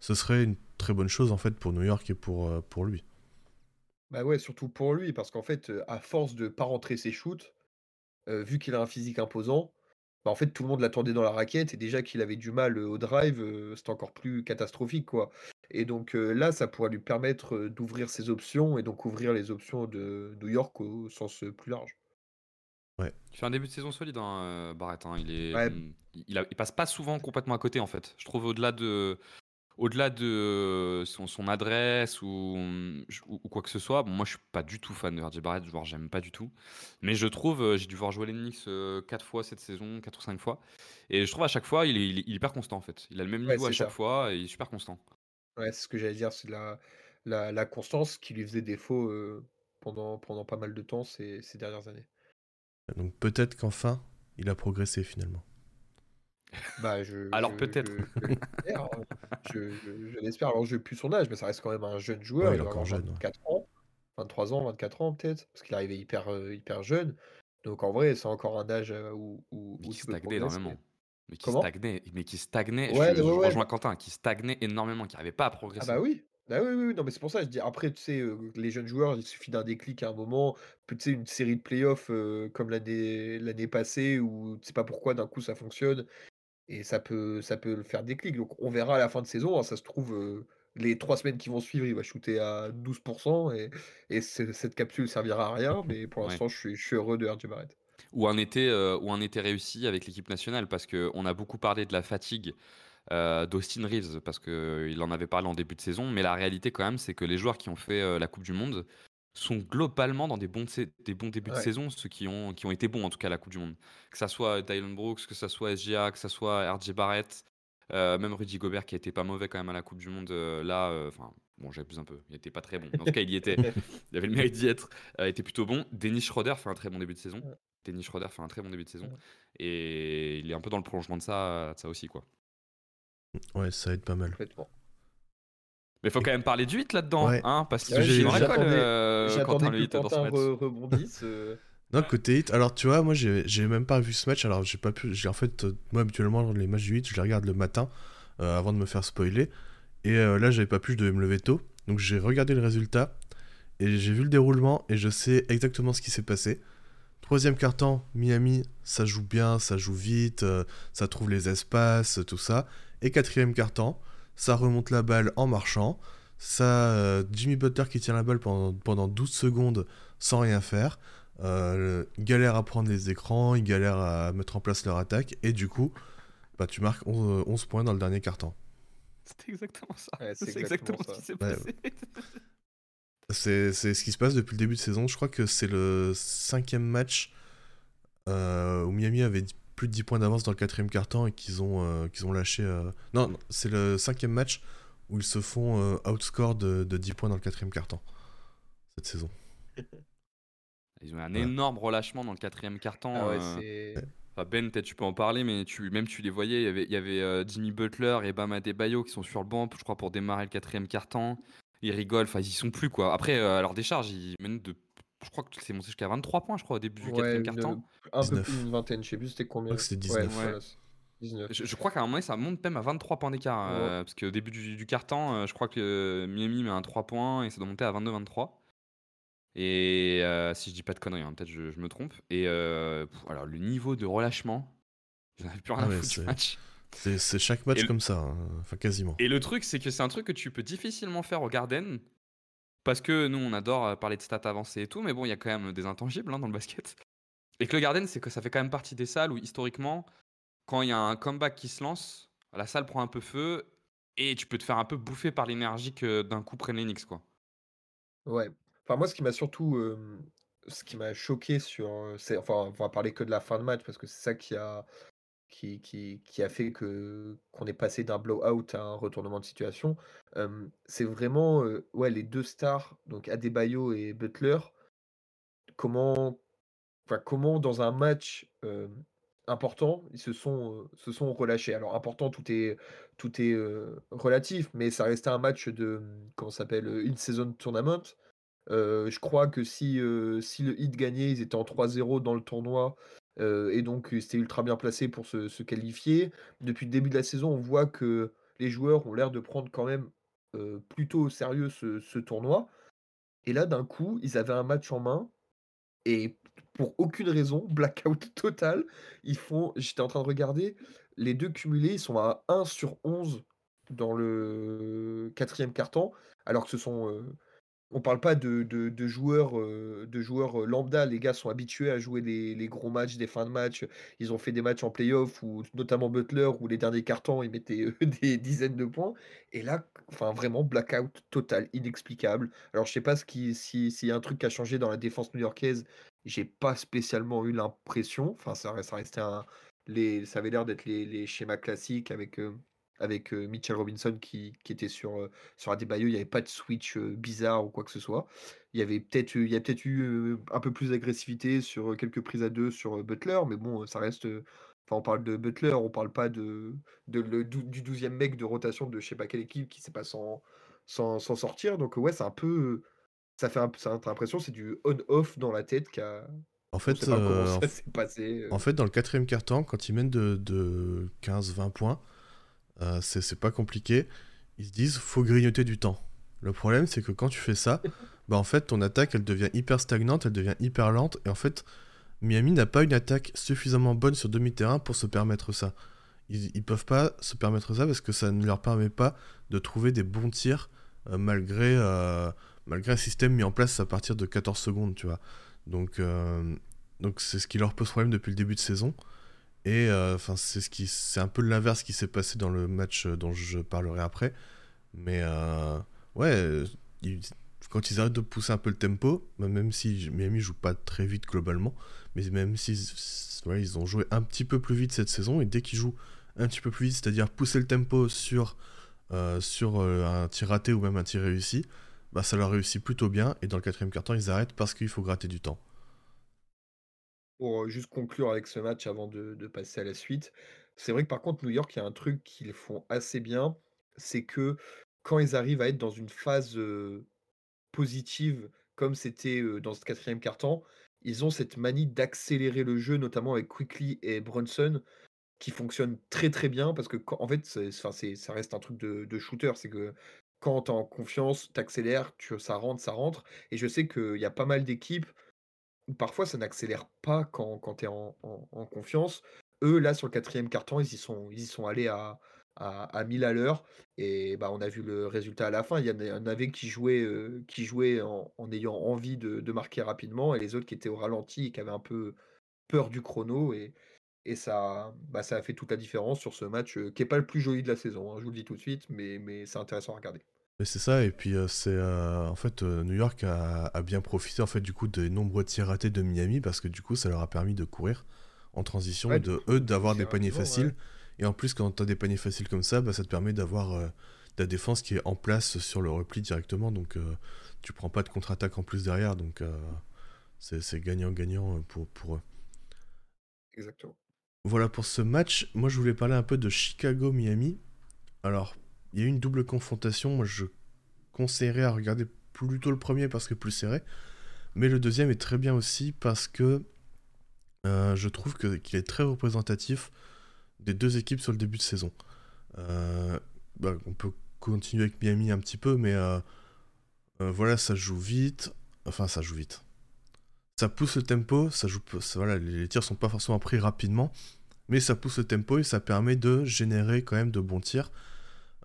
ce serait une très bonne chose en fait pour New York et pour, euh, pour lui. Bah ouais, surtout pour lui, parce qu'en fait, euh, à force de pas rentrer ses shoots, euh, vu qu'il a un physique imposant, bah en fait, tout le monde l'attendait dans la raquette, et déjà qu'il avait du mal au drive, euh, c'était encore plus catastrophique, quoi. Et donc euh, là, ça pourrait lui permettre d'ouvrir ses options, et donc ouvrir les options de New York au sens plus large. Ouais. Il fait un début de saison solide, hein, Barrett. hein. Il, est, Ouais. il, a- il passe pas souvent complètement à côté, en fait. Je trouve au-delà de, au-delà de son, son adresse ou, ou, ou quoi que ce soit. Bon, moi, je suis pas du tout fan de RJ Barrett, genre j'aime pas du tout. Mais je trouve, euh, j'ai dû voir jouer les Knicks 4 fois cette saison, 4 ou 5 fois. Et je trouve à chaque fois, il est, il hyper constant, en fait. Il a le même Ouais, niveau à chaque ça. fois et il est super constant. Ouais, c'est ce que j'allais dire, c'est la, la, la constance qui lui faisait défaut euh, pendant, pendant pas mal de temps ces, ces dernières années. Donc peut-être qu'enfin, il a progressé finalement. Bah, je, Alors je- peut-être. Je, je l'espère. hein. Je, je- je l'espère. Alors, je n'ai plus son âge, mais ça reste quand même un jeune joueur. Ouais, il est encore jeune, ouais. 24 ans, 23 ans, 24 ans peut-être, parce qu'il est arrivé hyper, euh, hyper jeune. Donc, en vrai, c'est encore un âge euh, où, où, Mais où qui stagnait énormément. Mais qui Comment? stagnait, mais qui stagnait. Ouais, je, ouais, je ouais. rejoins Quentin, qui stagnait énormément, qui n'arrivait pas à Ah progresser. bah oui. Bah oui, oui, oui. Non, mais c'est pour ça, je dis, après, tu sais, euh, les jeunes joueurs, il suffit d'un déclic à un moment, tu sais, une série de playoffs euh, comme l'année l'année passée, où tu sais pas pourquoi d'un coup ça fonctionne, et ça peut, ça peut le faire déclic. Donc on verra à la fin de saison, hein, ça se trouve, euh, les trois semaines qui vont suivre, il va shooter à 12%, et, et cette capsule servira à rien, mais pour Ouais. l'instant, je suis, je suis heureux de RJ Barrett. Ou un été, euh, ou un été réussi avec l'équipe nationale, parce qu'on a beaucoup parlé de la fatigue euh, d'Austin Reeves, parce qu'il en avait parlé en début de saison, mais la réalité quand même, c'est que les joueurs qui ont fait la Coupe du Monde sont globalement dans des bons, des bons débuts de saison, ceux qui ont, qui ont été bons en tout cas à la Coupe du Monde. Que ça soit Dylan Brooks, que ça soit SGA, que ça soit RJ Barrett, euh, même Rudy Gobert qui a été pas mauvais quand même à la Coupe du Monde euh, là, euh, enfin bon j'abuse un peu, il était pas très bon, mais en tout cas il y était, il avait le mérite d'y être, euh, était plutôt bon. Dennis Schroeder fait un très bon début de saison. Ouais. Dennis Schroeder fait un très bon début de saison. Ouais. Et il est un peu dans le prolongement de ça, de ça aussi quoi. Ouais, ça aide pas mal. Mais il faut quand même parler du 8 là-dedans, Ouais. hein, parce que qu'il j'ai- me récolle j'attendais- euh, Quentin J'attendais le que 8 dans ce match. re- rebondisse. euh, Non, côté hit, alors tu vois, moi j'ai même pas vu ce match, alors j'ai pas pu. j'ai En fait, moi habituellement, les matchs du 8, je les regarde le matin euh, avant de me faire spoiler. Et euh, là, j'avais pas pu, je devais me lever tôt. Donc j'ai regardé le résultat et j'ai vu le déroulement et je sais exactement ce qui s'est passé. Troisième quart-temps, Miami, ça joue bien, ça joue vite, euh, ça trouve les espaces, tout ça. Et quatrième quart-temps, ça remonte la balle en marchant. Ça, euh, Jimmy Butler qui tient la balle pendant, pendant 12 secondes sans rien faire. Euh, il galère à prendre les écrans, il galère à mettre en place leur attaque. Et du coup, bah, tu marques 11, 11 points dans le dernier quart-temps. C'était exactement ça. Ouais, c'est exactement, ce qui s'est Ouais. passé. C'est c'est ce qui se passe depuis le début de saison. Je crois que c'est le cinquième match euh, où Miami avait plus de 10 points d'avance dans le quatrième quart-temps et qu'ils ont, euh, qu'ils ont lâché. euh, Non, non, c'est le cinquième match où ils se font euh, outscore de, de 10 points dans le quatrième quart-temps cette saison. Ils ont eu un Ouais. énorme relâchement dans le quatrième carton. Ah ouais, c'est. Enfin, ben, peut-être tu peux en parler, mais tu, même tu les voyais, il y avait, il y avait euh, Jimmy Butler et Bam Adebayo qui sont sur le banc, je crois, pour démarrer le quatrième carton. Ils rigolent, enfin, ils y sont plus, quoi. Après, euh, à leur décharge, ils mènent de. Je crois que c'est monté jusqu'à 23 points, je crois, au début du Ouais, quatrième carton. un peu 19. plus d'une vingtaine, je sais plus c'était combien. Je crois que c'était Ouais, 19. voilà, c'est 19. Je, je crois qu'à un moment, ça monte même à 23 points d'écart. euh, parce qu'au début du, du carton, euh, je crois que euh, Miami met un 3 points et ça doit monter à 22-23. Et euh, si je dis pas de conneries, hein, peut-être je, je me trompe. Et euh, pff, alors, le niveau de relâchement, j'en avais plus rien Ah à ouais, foutre du c'est- match. C'est c'est chaque match Et le- comme ça, hein. enfin quasiment. Et le truc, c'est que c'est un truc que tu peux difficilement faire au Garden. Parce que nous, on adore euh, parler de stats avancées et tout, mais bon, il y a quand même des intangibles hein, dans le basket. Et que le Garden, c'est que ça fait quand même partie des salles où, historiquement, quand il y a un comeback qui se lance, la salle prend un peu feu et tu peux te faire un peu bouffer par l'énergie que d'un coup prennent les Knicks, quoi. Ouais. Enfin, moi, ce qui m'a surtout. euh, ce qui m'a choqué sur. euh, enfin, on va parler que de la fin de match parce que c'est ça qui a. Qui, qui, qui a fait que qu'on est passé d'un blowout à un retournement de situation. C'est vraiment ouais, les deux stars, donc Adebayo et Butler, comment, comment dans un match important, ils se sont, se sont relâchés. Alors important, tout est, tout est relatif, mais ça restait un match de, comment ça s'appelle, euh, in-season tournament. je crois que si, si le Heat gagnait, ils étaient en 3-0 dans le tournoi, et donc c'était ultra bien placé pour se qualifier. Depuis le début de la saison, on voit que les joueurs ont l'air de prendre quand même, plutôt au sérieux ce tournoi et là, d'un coup, ils avaient un match en main et pour aucune raison, blackout total, ils font j'étais en train de regarder, les 2 cumulés, ils sont à 1 sur 11 dans le 4e quart-temps, alors que ce sont, on parle pas de joueurs, de joueurs, lambda. Les gars sont habitués à jouer les gros matchs, des fins de match. Ils ont fait des matchs en playoff où notamment Butler, où les derniers cartons, ils mettaient, des dizaines de points et là, enfin vraiment blackout total, inexplicable. Alors je sais pas si s'il y a un truc qui a changé dans la défense new-yorkaise, j'ai pas spécialement eu l'impression. Enfin ça ça restait les ça avait l'air d'être les schémas classiques avec, avec Mitchell Robinson qui, qui était sur, euh, sur Adebayo. Il n'y avait pas de switch bizarre ou quoi que ce soit. Il y avait peut-être il y a peut-être eu un peu plus d'agressivité sur quelques prises à deux sur Butler, mais bon, ça reste. Enfin, on parle de Butler, on parle pas de, de le, du 12e mec de rotation de je sais pas quelle équipe qui sait pas s'en sans, sortir. Donc, ouais, c'est un peu. Ça fait un, ça, l'impression c'est du on-off dans la tête qui a. En fait, en, passé, en fait, dans le quatrième quart-temps, quand ils mènent de, de 15-20 points, euh, c'est pas compliqué. Ils se disent, faut grignoter du temps. Le problème, c'est que quand tu fais ça, bah en fait, ton attaque, elle devient hyper stagnante, elle devient hyper lente, et en fait, Miami n'a pas une attaque suffisamment bonne sur demi-terrain pour se permettre ça. Ils, ils, peuvent pas se permettre ça parce que ça ne leur permet pas de trouver des bons tirs euh, malgré, euh, malgré un système mis en place à partir de 14 secondes, tu vois. Donc, donc c'est ce qui leur pose problème depuis le début de saison. Et euh, enfin, c'est ce qui, c'est un peu l'inverse qui s'est passé dans le match euh, dont je parlerai après. Mais euh, ouais, quand ils arrêtent de pousser un peu le tempo, bah, même si Miami joue pas très vite globalement, mais même si ils ont joué un petit peu plus vite cette saison, et dès qu'ils jouent un petit peu plus vite, c'est-à-dire pousser le tempo sur, sur un tir raté ou même un tir réussi, bah, ça leur réussit plutôt bien. Et dans le quatrième quart-temps, ils arrêtent parce qu'il faut gratter du temps. Pour juste conclure avec ce match avant de, passer à la suite, c'est vrai que par contre, New York, il y a un truc qu'ils font assez bien, c'est que quand ils arrivent à être dans une phase positive, comme c'était dans ce quatrième quart-temps, ils ont cette manie d'accélérer le jeu, notamment avec Quickly et Brunson, qui fonctionne très très bien parce que en fait, ça reste un truc de, shooter, c'est que quand tu en confiance, tu accélères, ça rentre, ça rentre. Et je sais qu'il y a pas mal d'équipes parfois ça n'accélère pas quand, quand tu es en, confiance. Eux, là, sur le quatrième carton, ils y sont, allés à, à, à 1000 à l'heure. Et bah, on a vu le résultat à la fin. Il y en avait qui jouaient, qui jouaient en, ayant envie de, marquer rapidement, et les autres qui étaient au ralenti et qui avaient un peu peur du chrono. Et, ça, bah, ça a fait toute la différence sur ce match, qui n'est pas le plus joli de la saison, hein, je vous le dis tout de suite, mais c'est intéressant à regarder c'est ça, et puis euh, c'est euh, en fait euh, New York a, bien profité en fait du coup des nombreux tirs ratés de Miami parce que du coup ça leur a permis de courir en transition et de eux d'avoir des paniers faciles. Et en plus quand tu as des paniers faciles comme ça, bah, ça te permet d'avoir ta défense qui est en place sur le repli directement, donc tu prends pas de contre-attaque en plus derrière, donc c'est gagnant-gagnant pour, pour eux. Exactement. Voilà pour ce match. Moi je voulais parler un peu de Chicago-Miami. Alors il y a eu une double confrontation. Moi, je conseillerais à regarder plutôt le premier parce que plus serré. Mais le deuxième est très bien aussi parce que euh, je trouve qu'il est très représentatif des deux équipes sur le début de saison. Euh, bah, on peut continuer avec Miami un petit peu, mais euh, voilà, ça joue vite. Enfin, ça joue vite. Ça pousse le tempo, ça joue, voilà, les tirs sont pas forcément pris rapidement, mais ça pousse le tempo et ça permet de générer quand même de bons tirs.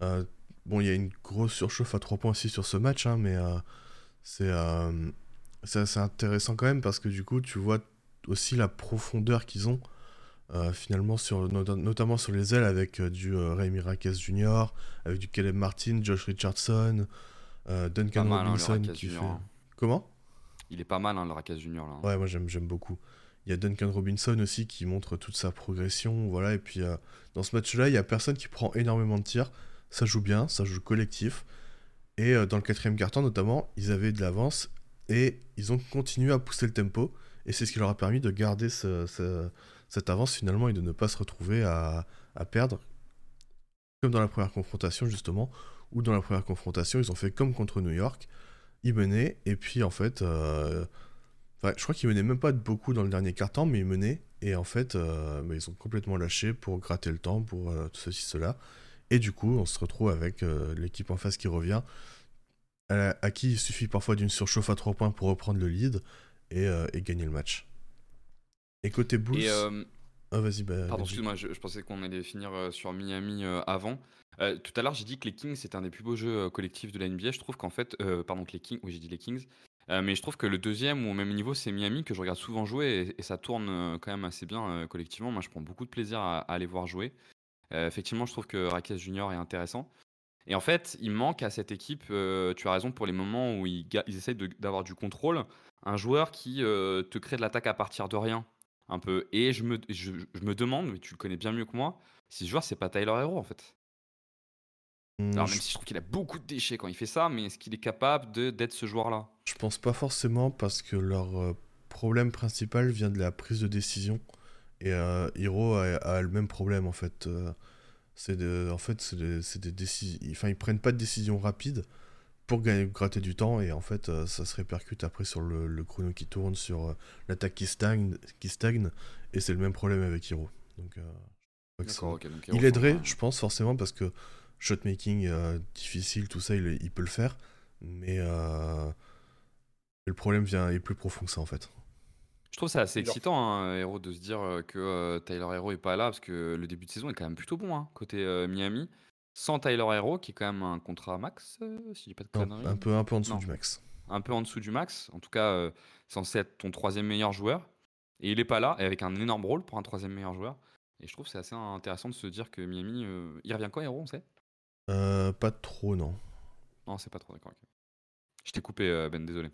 Euh, bon, il y a une grosse surchauffe à 3 points aussi sur ce match, hein, mais euh, euh, c'est intéressant quand même parce que du coup, tu vois aussi la profondeur qu'ils ont. finalement sur, notamment sur les ailes avec du Ray Raquez Jr., avec du Caleb Martin, Josh Richardson, Duncan hein, Robinson qui fait... Hein. Comment? Il est pas mal hein, le Raquez Jr. Là, Ouais, moi j'aime beaucoup. Il y a Duncan Robinson aussi qui montre toute sa progression, voilà. Et puis dans ce match-là, il y a personne qui prend énormément de tirs ça joue bien, ça joue collectif. Et euh, dans le quatrième carton notamment, ils avaient de l'avance et ils ont continué à pousser le tempo. Et c'est ce qui leur a permis de garder cette avance finalement et de ne pas se retrouver à, perdre. Comme dans la première confrontation justement, où dans la première confrontation, ils ont fait comme contre New York. ils menaient, et puis en fait, euh, je crois qu'ils menaient même pas de beaucoup dans le dernier quart-temps, mais ils menaient, et en fait, euh, bah, ils ont complètement lâché pour gratter le temps, pour tout ceci, cela. Et du coup, on se retrouve avec l'équipe en face qui revient, à, qui il suffit parfois d'une surchauffe à 3 points pour reprendre le lead et, gagner le match. Et côté Bulls... Ah, vas-y, bah, Pardon, excuse-moi, je, pensais qu'on allait finir sur Miami avant. Euh, tout à l'heure, j'ai dit que les Kings, c'était un des plus beaux jeux euh, collectifs de la NBA. Je trouve qu'en fait, euh, pardon, que les Kings, oui, j'ai dit les Kings. mais je trouve que le deuxième ou au même niveau, c'est Miami que je regarde souvent jouer et, ça tourne quand même assez bien collectivement. Moi, je prends beaucoup de plaisir à, aller voir jouer. Effectivement, je trouve que Raquez Junior est intéressant. Et en fait, il manque à cette équipe, tu as raison, pour les moments où ils, ils essayent d'avoir du contrôle, un joueur qui te crée de l'attaque à partir de rien, un peu. Et je me, je, je me demande, mais tu le connais bien mieux que moi, si ce joueur, c'est pas Tyler Hero en fait. Mmh, Alors, même si je trouve qu'il a beaucoup de déchets quand il fait ça, mais est-ce qu'il est capable d'être ce joueur-là? Je pense pas forcément parce que leur euh, problème principal vient de la prise de décision. Et euh, Hiro a, le même problème en fait. Euh, c'est en fait, c'est des, décisions. Enfin, ils prennent pas de décision rapide pour gagner, gratter du temps et en fait, ça se répercute après sur le, chrono qui tourne, sur l'attaque qui stagne, qui stagne. Et c'est le même problème avec Hiro. Donc, il aiderait, je pense, forcément parce que shotmaking euh, difficile, tout ça, il, peut le faire. Mais euh, le problème vient, est plus profond que ça en fait. Je trouve ça assez excitant, hein, Hero, de se dire euh, que Tyler Hero est pas là, parce que le début de saison est quand même plutôt bon, hein, côté Miami. Sans Tyler Hero, qui est quand même un contrat max, si je dis pas de conneries. Un, peu, un peu en dessous du max. Un peu en dessous du max. En tout cas, censé être ton troisième meilleur joueur. Et il est pas là, et avec un énorme rôle pour un troisième meilleur joueur. Et je trouve c'est assez intéressant de se dire que Miami, il revient quand Hero, on sait? Euh, pas trop, non. Non, c'est pas trop, d'accord. Je t'ai coupé, euh, Ben, désolé.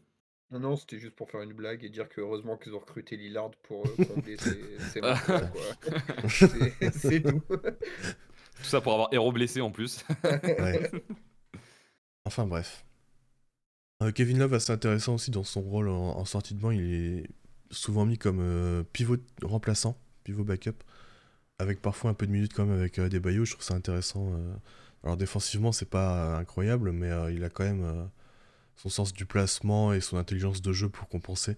Non, non, c'était juste pour faire une blague et dire que heureusement qu'ils ont recruté Lillard pour euh, combler ses, ses C'est tout. Tout ça pour avoir héros blessé en plus. Enfin bref. Kevin Love, assez intéressant aussi dans son rôle en, sortie de banc. Il est souvent mis comme pivot remplaçant, pivot backup, avec parfois un peu de minutes quand même avec des baillots. Je trouve ça intéressant alors défensivement, c'est pas incroyable, mais euh, il a quand même euh, son sens du placement et son intelligence de jeu pour compenser.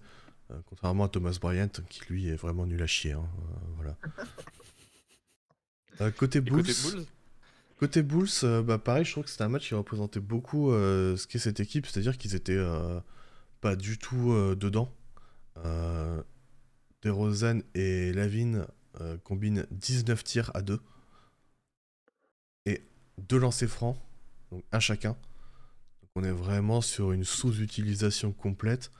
Euh, contrairement à Thomas Bryant, qui lui est vraiment nul à chier. Hein, voilà. côté Bulls. Côté Bulls, bah pareil, je trouve que c'était un match qui représentait beaucoup ce qu'est cette équipe, c'est-à-dire qu'ils étaient pas du tout dedans. DeRozan et Lavine combinent 19 tirs à 2 deux lancers francs, donc un chacun. On est vraiment sur une sous-utilisation complète.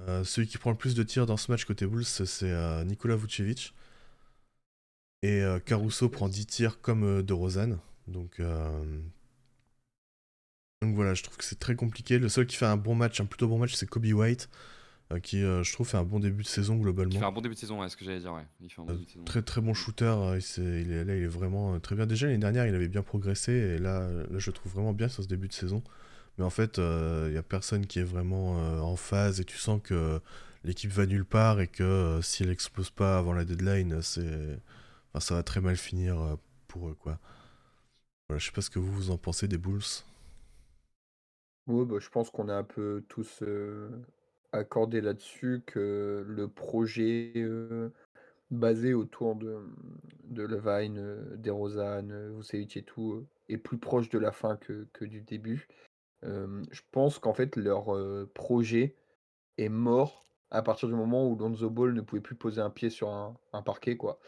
Euh, celui qui prend le plus de tirs dans ce match côté Bulls, c'est euh, Nikola Vucevic. Et euh, Caruso prend 10 tirs comme de Rosanne. Donc, donc voilà, je trouve que c'est très compliqué. Le seul qui fait un bon match, un plutôt bon match, c'est Kobe White. Qui, je trouve, fait un bon début de saison globalement. Il fait un bon début de saison, ouais, ce que j'allais dire. Ouais. Il fait un bon début de saison. Très très bon shooter. il est, là, il est vraiment très bien. Déjà l'année dernière, il avait bien progressé et là, là, je le trouve vraiment bien sur ce début de saison. Mais en fait, il n'y a personne qui est vraiment en phase et tu sens que l'équipe va nulle part et que si elle explose pas avant la deadline, enfin, ça va très mal finir pour eux, quoi. Voilà, je sais pas ce que vous, vous en pensez des Bulls. Oui, bah, je pense qu'on est un peu tous accordé là-dessus que le projet, basé autour de, de Levine, heu, DeRozan, heu, et tout, est plus proche de la fin que que du début. Je pense qu'en fait leur, projet est mort à partir du moment où Lonzo Ball ne pouvait plus poser un pied sur un parquet, quoi.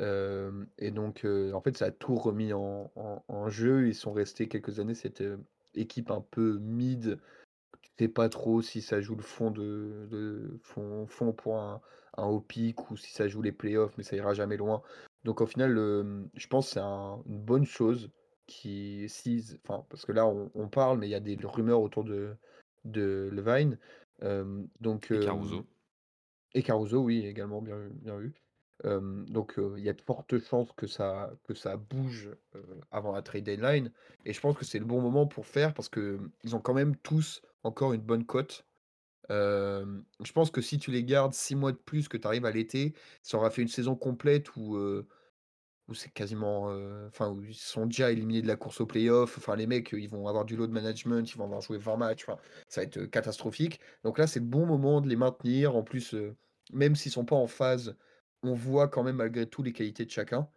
et donc en fait, ça a tout remis en jeu. Ils sont restés quelques années cette, équipe un peu mid sais pas trop si ça joue le fond de, fond pour un, un haut pic ou si ça joue les playoffs, mais ça ira jamais loin. Donc au final, je pense que c'est une bonne chose qui enfin parce que là on, parle, mais il y a des rumeurs autour de, de Levine. donc, et Caruso. Et Caruso, oui, également bien, bien vu. donc il y a de fortes chances que ça, que ça bouge avant la trade deadline. Et je pense que c'est le bon moment pour faire parce que ils ont quand même tous encore une bonne cote. je pense que si tu les gardes 6 mois de plus, que tu arrives à l'été, ça aura fait une saison complète où, où c'est quasiment, où ils sont déjà éliminés de la course au playoff. Enfin, les mecs, ils vont avoir du load management, ils vont avoir joué 20 matchs. Ça va être catastrophique. Donc là, c'est le bon moment de les maintenir. En plus, même s'ils sont pas en phase, on voit quand même malgré tout les qualités de chacun.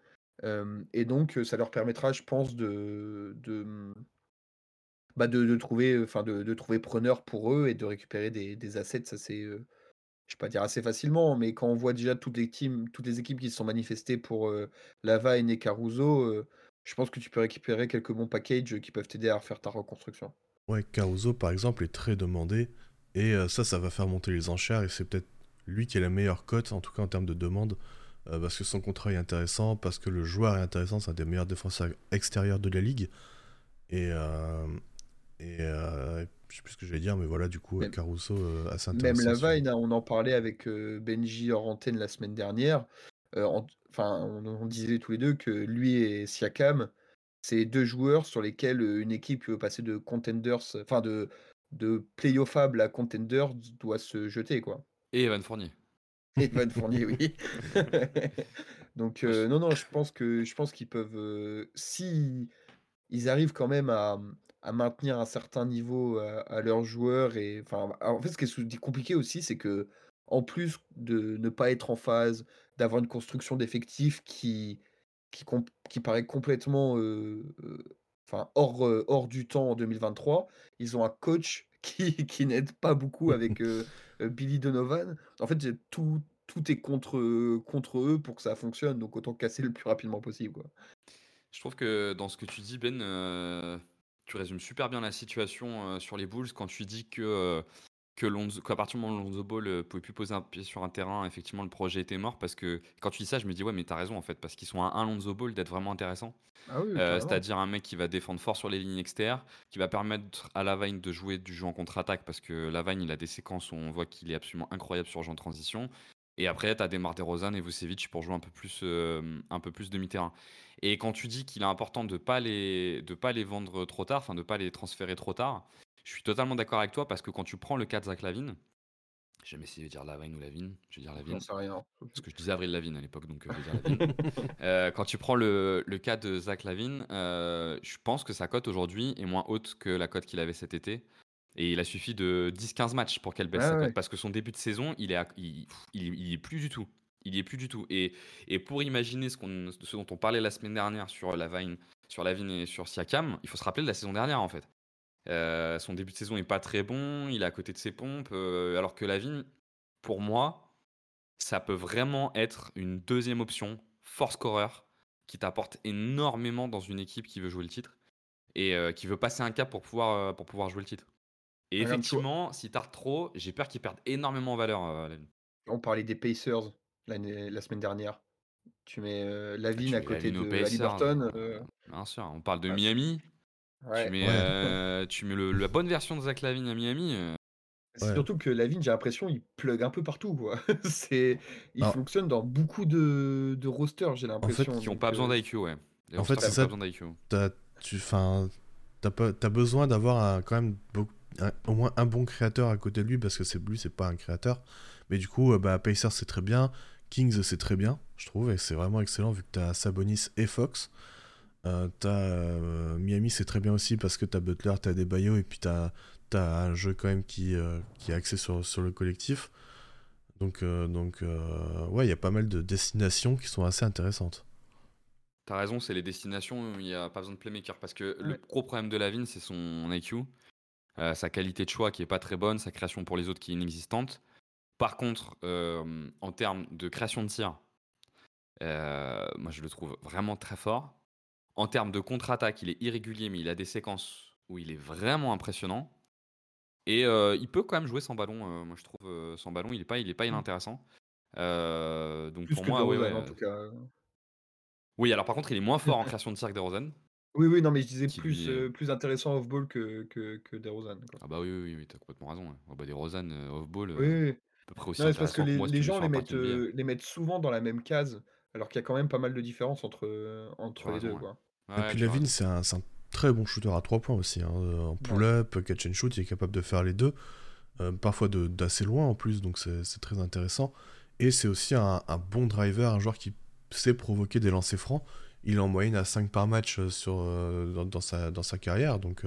et donc, ça leur permettra, je pense, de, de, mmh, bah, de, trouver, enfin, de, trouver preneur pour eux et de récupérer des, des assets. Ça, c'est je vais pas dire assez facilement, mais quand on voit déjà toutes les teams, toutes les équipes qui se sont manifestées pour Lavine et Caruso, je pense que tu peux récupérer quelques bons packages qui peuvent t'aider à refaire ta reconstruction. Ouais, Caruso par exemple est très demandé et ça, ça va faire monter les enchères et c'est peut-être lui qui est la meilleure cote en tout cas en termes de demande parce que son contrat est intéressant, parce que le joueur est intéressant, c'est un des meilleurs défenseurs extérieurs de la ligue et, et, je sais plus ce que je vais dire, mais voilà, du coup, Caruso euh, assez intéressant. Même Lavine, hein, on en parlait avec euh, Benji hors antenne la semaine dernière. Euh, enfin, on, disait tous les deux que lui et Siakam, c'est deux joueurs sur lesquels une équipe qui veut passer de contenders, enfin de, de playoffable à contenders doit se jeter, quoi. Et Evan Fournier. Et Evan Fournier, oui. Donc, non, non, je pense que je pense qu'ils peuvent. si ils arrivent quand même à, à maintenir un certain niveau à, leurs joueurs. Et, enfin, en fait, ce qui est compliqué aussi, c'est que en plus de ne pas être en phase, d'avoir une construction d'effectifs qui, qui, qui, paraît complètement enfin, hors, hors du temps en 2023, ils ont un coach qui, qui n'aide pas beaucoup avec Billy Donovan. En fait, tout, tout est contre, contre eux pour que ça fonctionne, donc autant casser le plus rapidement possible. Quoi. Je trouve que dans ce que tu dis, Ben, tu résumes super bien la situation euh, sur les Bulls quand tu dis que, euh, que qu'à partir du moment où Lonzo Ball ne euh, pouvait plus poser un pied sur un terrain, effectivement, le projet était mort. Parce que quand tu dis ça, je me dis, ouais, mais t'as raison en fait, parce qu'ils sont à un Lonzo Ball d'être vraiment intéressant. Ah c'est-à-dire un mec qui va défendre fort sur les lignes externes, qui va permettre à Lavine de jouer du jeu en contre-attaque, parce que Lavine, il a des séquences où on voit qu'il est absolument incroyable sur le jeu en transition. Et après, tu as des DeRozan et Vucevic pour jouer un peu plus, un peu plus demi-terrain. Et quand tu dis qu'il est important de ne pas, les, de pas les vendre trop tard, enfin de ne pas les transférer trop tard, je suis totalement d'accord avec toi parce que quand tu prends le cas de Zach Lavine, j'ai jamais essayé de dire Lavine ou Lavine, je vais dire Lavine. rien. Parce que je disais Avril Lavine à l'époque, donc euh, je vais dire Lavine. Euh, quand tu prends le, le cas de Zach Lavine, euh, je pense que sa cote aujourd'hui est moins haute que la cote qu'il avait cet été. Et il a suffi de 10-15 matchs pour qu'elle baisse sa cote. Parce que son début de saison, il est, il, il est plus du tout. Il y est plus du tout. Et, et pour imaginer ce, qu'on, ce dont on parlait la semaine dernière sur Lavine, sur et sur Siakam, il faut se rappeler de la saison dernière en fait. Euh, son début de saison est pas très bon, il est à côté de ses pompes, euh, alors que Lavine, pour moi, ça peut vraiment être une deuxième option, force scoreur, qui t'apporte énormément dans une équipe qui veut jouer le titre et euh, qui veut passer un cap pour pouvoir, pour pouvoir jouer le titre. Et effectivement, s'il tarde trop, j'ai peur qu'il perde énormément en valeur. On parlait des Pacers la semaine dernière. Tu mets euh, Lavine à côté de Halliburton. Euh, bien sûr, on parle de Miami. Tu mets, euh, tu mets le, la bonne version de Zach Lavine à Miami. C'est surtout que Lavine, j'ai l'impression, il plug un peu partout. Quoi. c'est, il fonctionne dans beaucoup de, de rosters, j'ai l'impression. En fait, qui n'ont pas besoin d'IQ, ouais. en fait, c'est ça. T'as, tu, t'as, as besoin d'avoir quand même au moins un bon créateur à côté de lui parce que c'est lui, c'est pas un créateur. Mais du coup, bah, Pacers, c'est très bien. Kings, c'est très bien, je trouve, et c'est vraiment excellent vu que tu as Sabonis et Fox. Euh, euh, Miami, c'est très bien aussi parce que tu as Butler, tu as des Bayo, et puis tu as, un jeu quand même qui, euh, qui est axé sur, sur le collectif. Donc, donc ouais, il y a pas mal de destinations qui sont assez intéressantes. T'as raison, c'est les destinations où il n'y a pas besoin de playmaker parce que le gros problème de Lavine, c'est son IQ, sa qualité de choix qui est pas très bonne, sa création pour les autres qui est inexistante. Par contre, euh, en termes de création de tir, euh, moi je le trouve vraiment très fort. En termes de contre-attaque, il est irrégulier, mais il a des séquences où il est vraiment impressionnant. Et euh, il peut quand même jouer sans ballon. moi je trouve sans ballon, il est pas, il est pas mmh. inintéressant. donc pour moi, oui, en tout cas. Oui, alors par contre, il est moins fort en création de tir que DeRozan. Oui, oui, non, mais je disais plus, plus intéressant off-ball que, que, que DeRozan. Ah bah oui, oui, oui, t'as complètement raison. Oh, bah, DeRozan, off-ball. Oui, c'est parce que les, gens les mettent, les mettent souvent dans la même case, alors qu'il y a quand même pas mal de différences entre, entre les deux. Quoi. Et puis Levin, c'est un, très bon shooter à 3 points aussi. Hein. Euh, en pull-up, catch and shoot, il est capable de faire les deux. Euh, parfois d'assez loin en plus, donc c'est très intéressant. Et c'est aussi un, bon driver, un joueur qui sait provoquer des lancers francs. Il est en moyenne à 5 par match sur, dans, sa, dans sa carrière. Donc,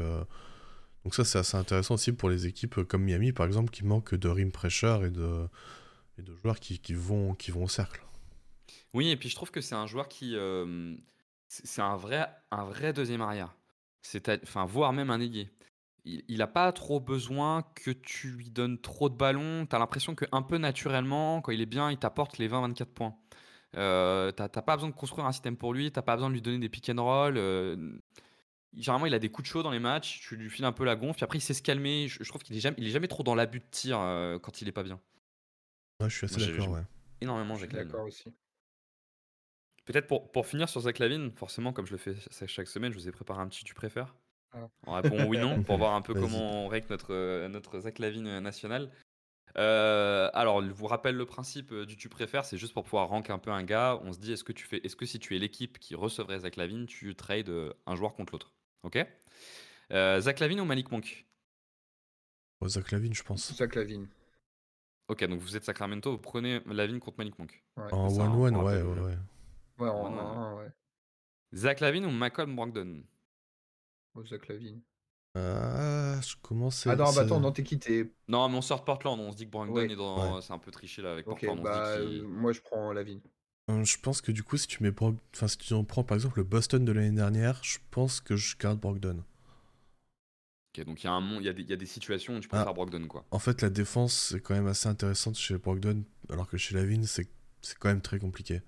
donc ça, c'est assez intéressant aussi pour les équipes comme Miami, par exemple, qui manquent de rim pressure et de, et de joueurs qui, qui, vont, qui vont au cercle. Oui, et puis je trouve que c'est un joueur qui. c'est un vrai, un vrai deuxième arrière. Enfin, voire même un ailier. Il n'a pas trop besoin que tu lui donnes trop de ballons. Tu as l'impression qu'un peu naturellement, quand il est bien, il t'apporte les 20-24 points. Euh, t'as pas besoin de construire un système pour lui, t'as pas besoin de lui donner des pick and roll. Euh, généralement, il a des coups de chaud dans les matchs, tu lui files un peu la gonfle, puis après, il sait se calmer. Je, trouve qu'il est jamais, il est jamais trop dans l'abus de tir euh, quand il est pas bien. Ouais, je suis assez d'accord, ouais. Énormément, Zach D'accord aussi. Peut-être pour, pour finir sur Zach Lavine, forcément, comme je le fais chaque semaine, je vous ai préparé un petit tu préfères. Ah. On répond oui, non, pour voir un peu comment on règle notre, notre Zach Lavine national. Euh, alors, je vous rappelle le principe du tu préfères, c'est juste pour pouvoir rank un peu un gars. On se dit, est-ce que tu fais, est-ce que si tu es l'équipe qui recevrait Zach Lavine, tu trades un joueur contre l'autre? Ok? Euh, Zach Lavine ou Malik Monk? Oh, Zach Lavine, je pense. Zach Lavine. Ok, donc vous êtes Sacramento, vous prenez Lavine contre Malik Monk. En 1-1, ouais, ouais, ouais. Ouais, en 1-1, ouais. Zach Lavine ou Malcolm Brogdon? Oh, Zach Lavine. Ah, je commence à. Ah non, bah attends, non, t'es quitté. Non, mais on sort de Portland, on se dit que Brandon est dans. C'est un peu triché là avec Portland. bah, euh, moi je prends la vigne. Euh, je pense que du coup, si tu mets enfin, si tu en prends par exemple le Boston de l'année dernière, je pense que je garde Brogdon. Ok, donc il y, a un... il, y a des... il y a des situations où tu préfères ah. Brogdon quoi. En fait, la défense c'est quand même assez intéressante chez Brogdon, alors que chez Lavine, c'est quand même très compliqué.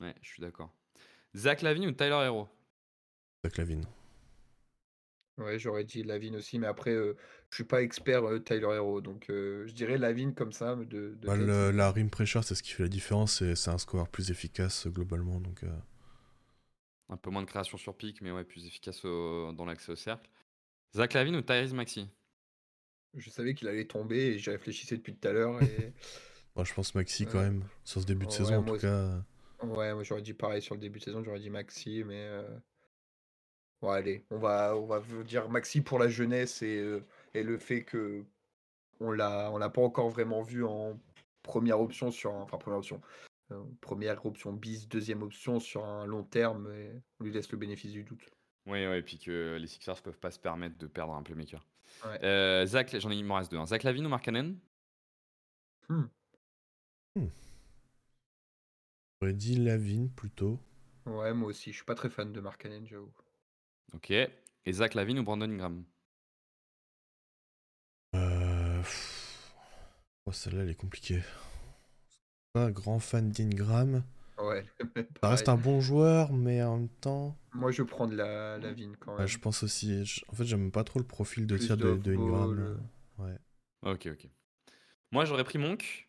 Ouais, je suis d'accord. Zach Lavine ou Tyler Hero Zach Lavine. Ouais, j'aurais dit Lavine aussi, mais après, je je suis pas expert Tyler Hero, donc je dirais Lavine comme ça. De, de bah, la rim pressure, c'est ce qui fait la différence, et c'est un score plus efficace globalement. Donc, Un peu moins de création sur pic, mais ouais, plus efficace dans l'accès au cercle. Zach Lavine ou Tyrese Maxi Je savais qu'il allait tomber et j'y réfléchissais depuis tout à l'heure. Et... Moi, je pense Maxi quand même, sur ce début de saison en tout cas. Ouais, moi j'aurais dit pareil sur le début de saison, j'aurais dit Maxi, mais. Bon, allez, on va, on va dire Maxi pour la jeunesse et, euh, et le fait que on l'a, on l'a pas encore vraiment vu en première option sur, enfin première option, euh, première option bis, deuxième option sur un long terme, et on lui laisse le bénéfice du doute. Oui, ouais, et puis que les Sixers peuvent pas se permettre de perdre un playmaker. Euh, Zach, j'en ai, il m'en reste deux. Hein. Zach Lavine ou Markkanen hmm. hmm. J'aurais dit Lavine plutôt. Ouais, moi aussi, je suis pas très fan de Markkanen, j'avoue. Ok. Et Zach Lavine ou Brandon Ingram? Euh... oh, Celle-là, elle est compliquée. Pas grand fan d'Ingram. Ouais. Ça reste un bon joueur, mais en même temps. Moi, je prends de la, la Vine quand même. je pense aussi. En fait, j'aime pas trop le profil de tir de, de, Ingram. Euh, ouais. Ok, ok. Moi, j'aurais pris Monk.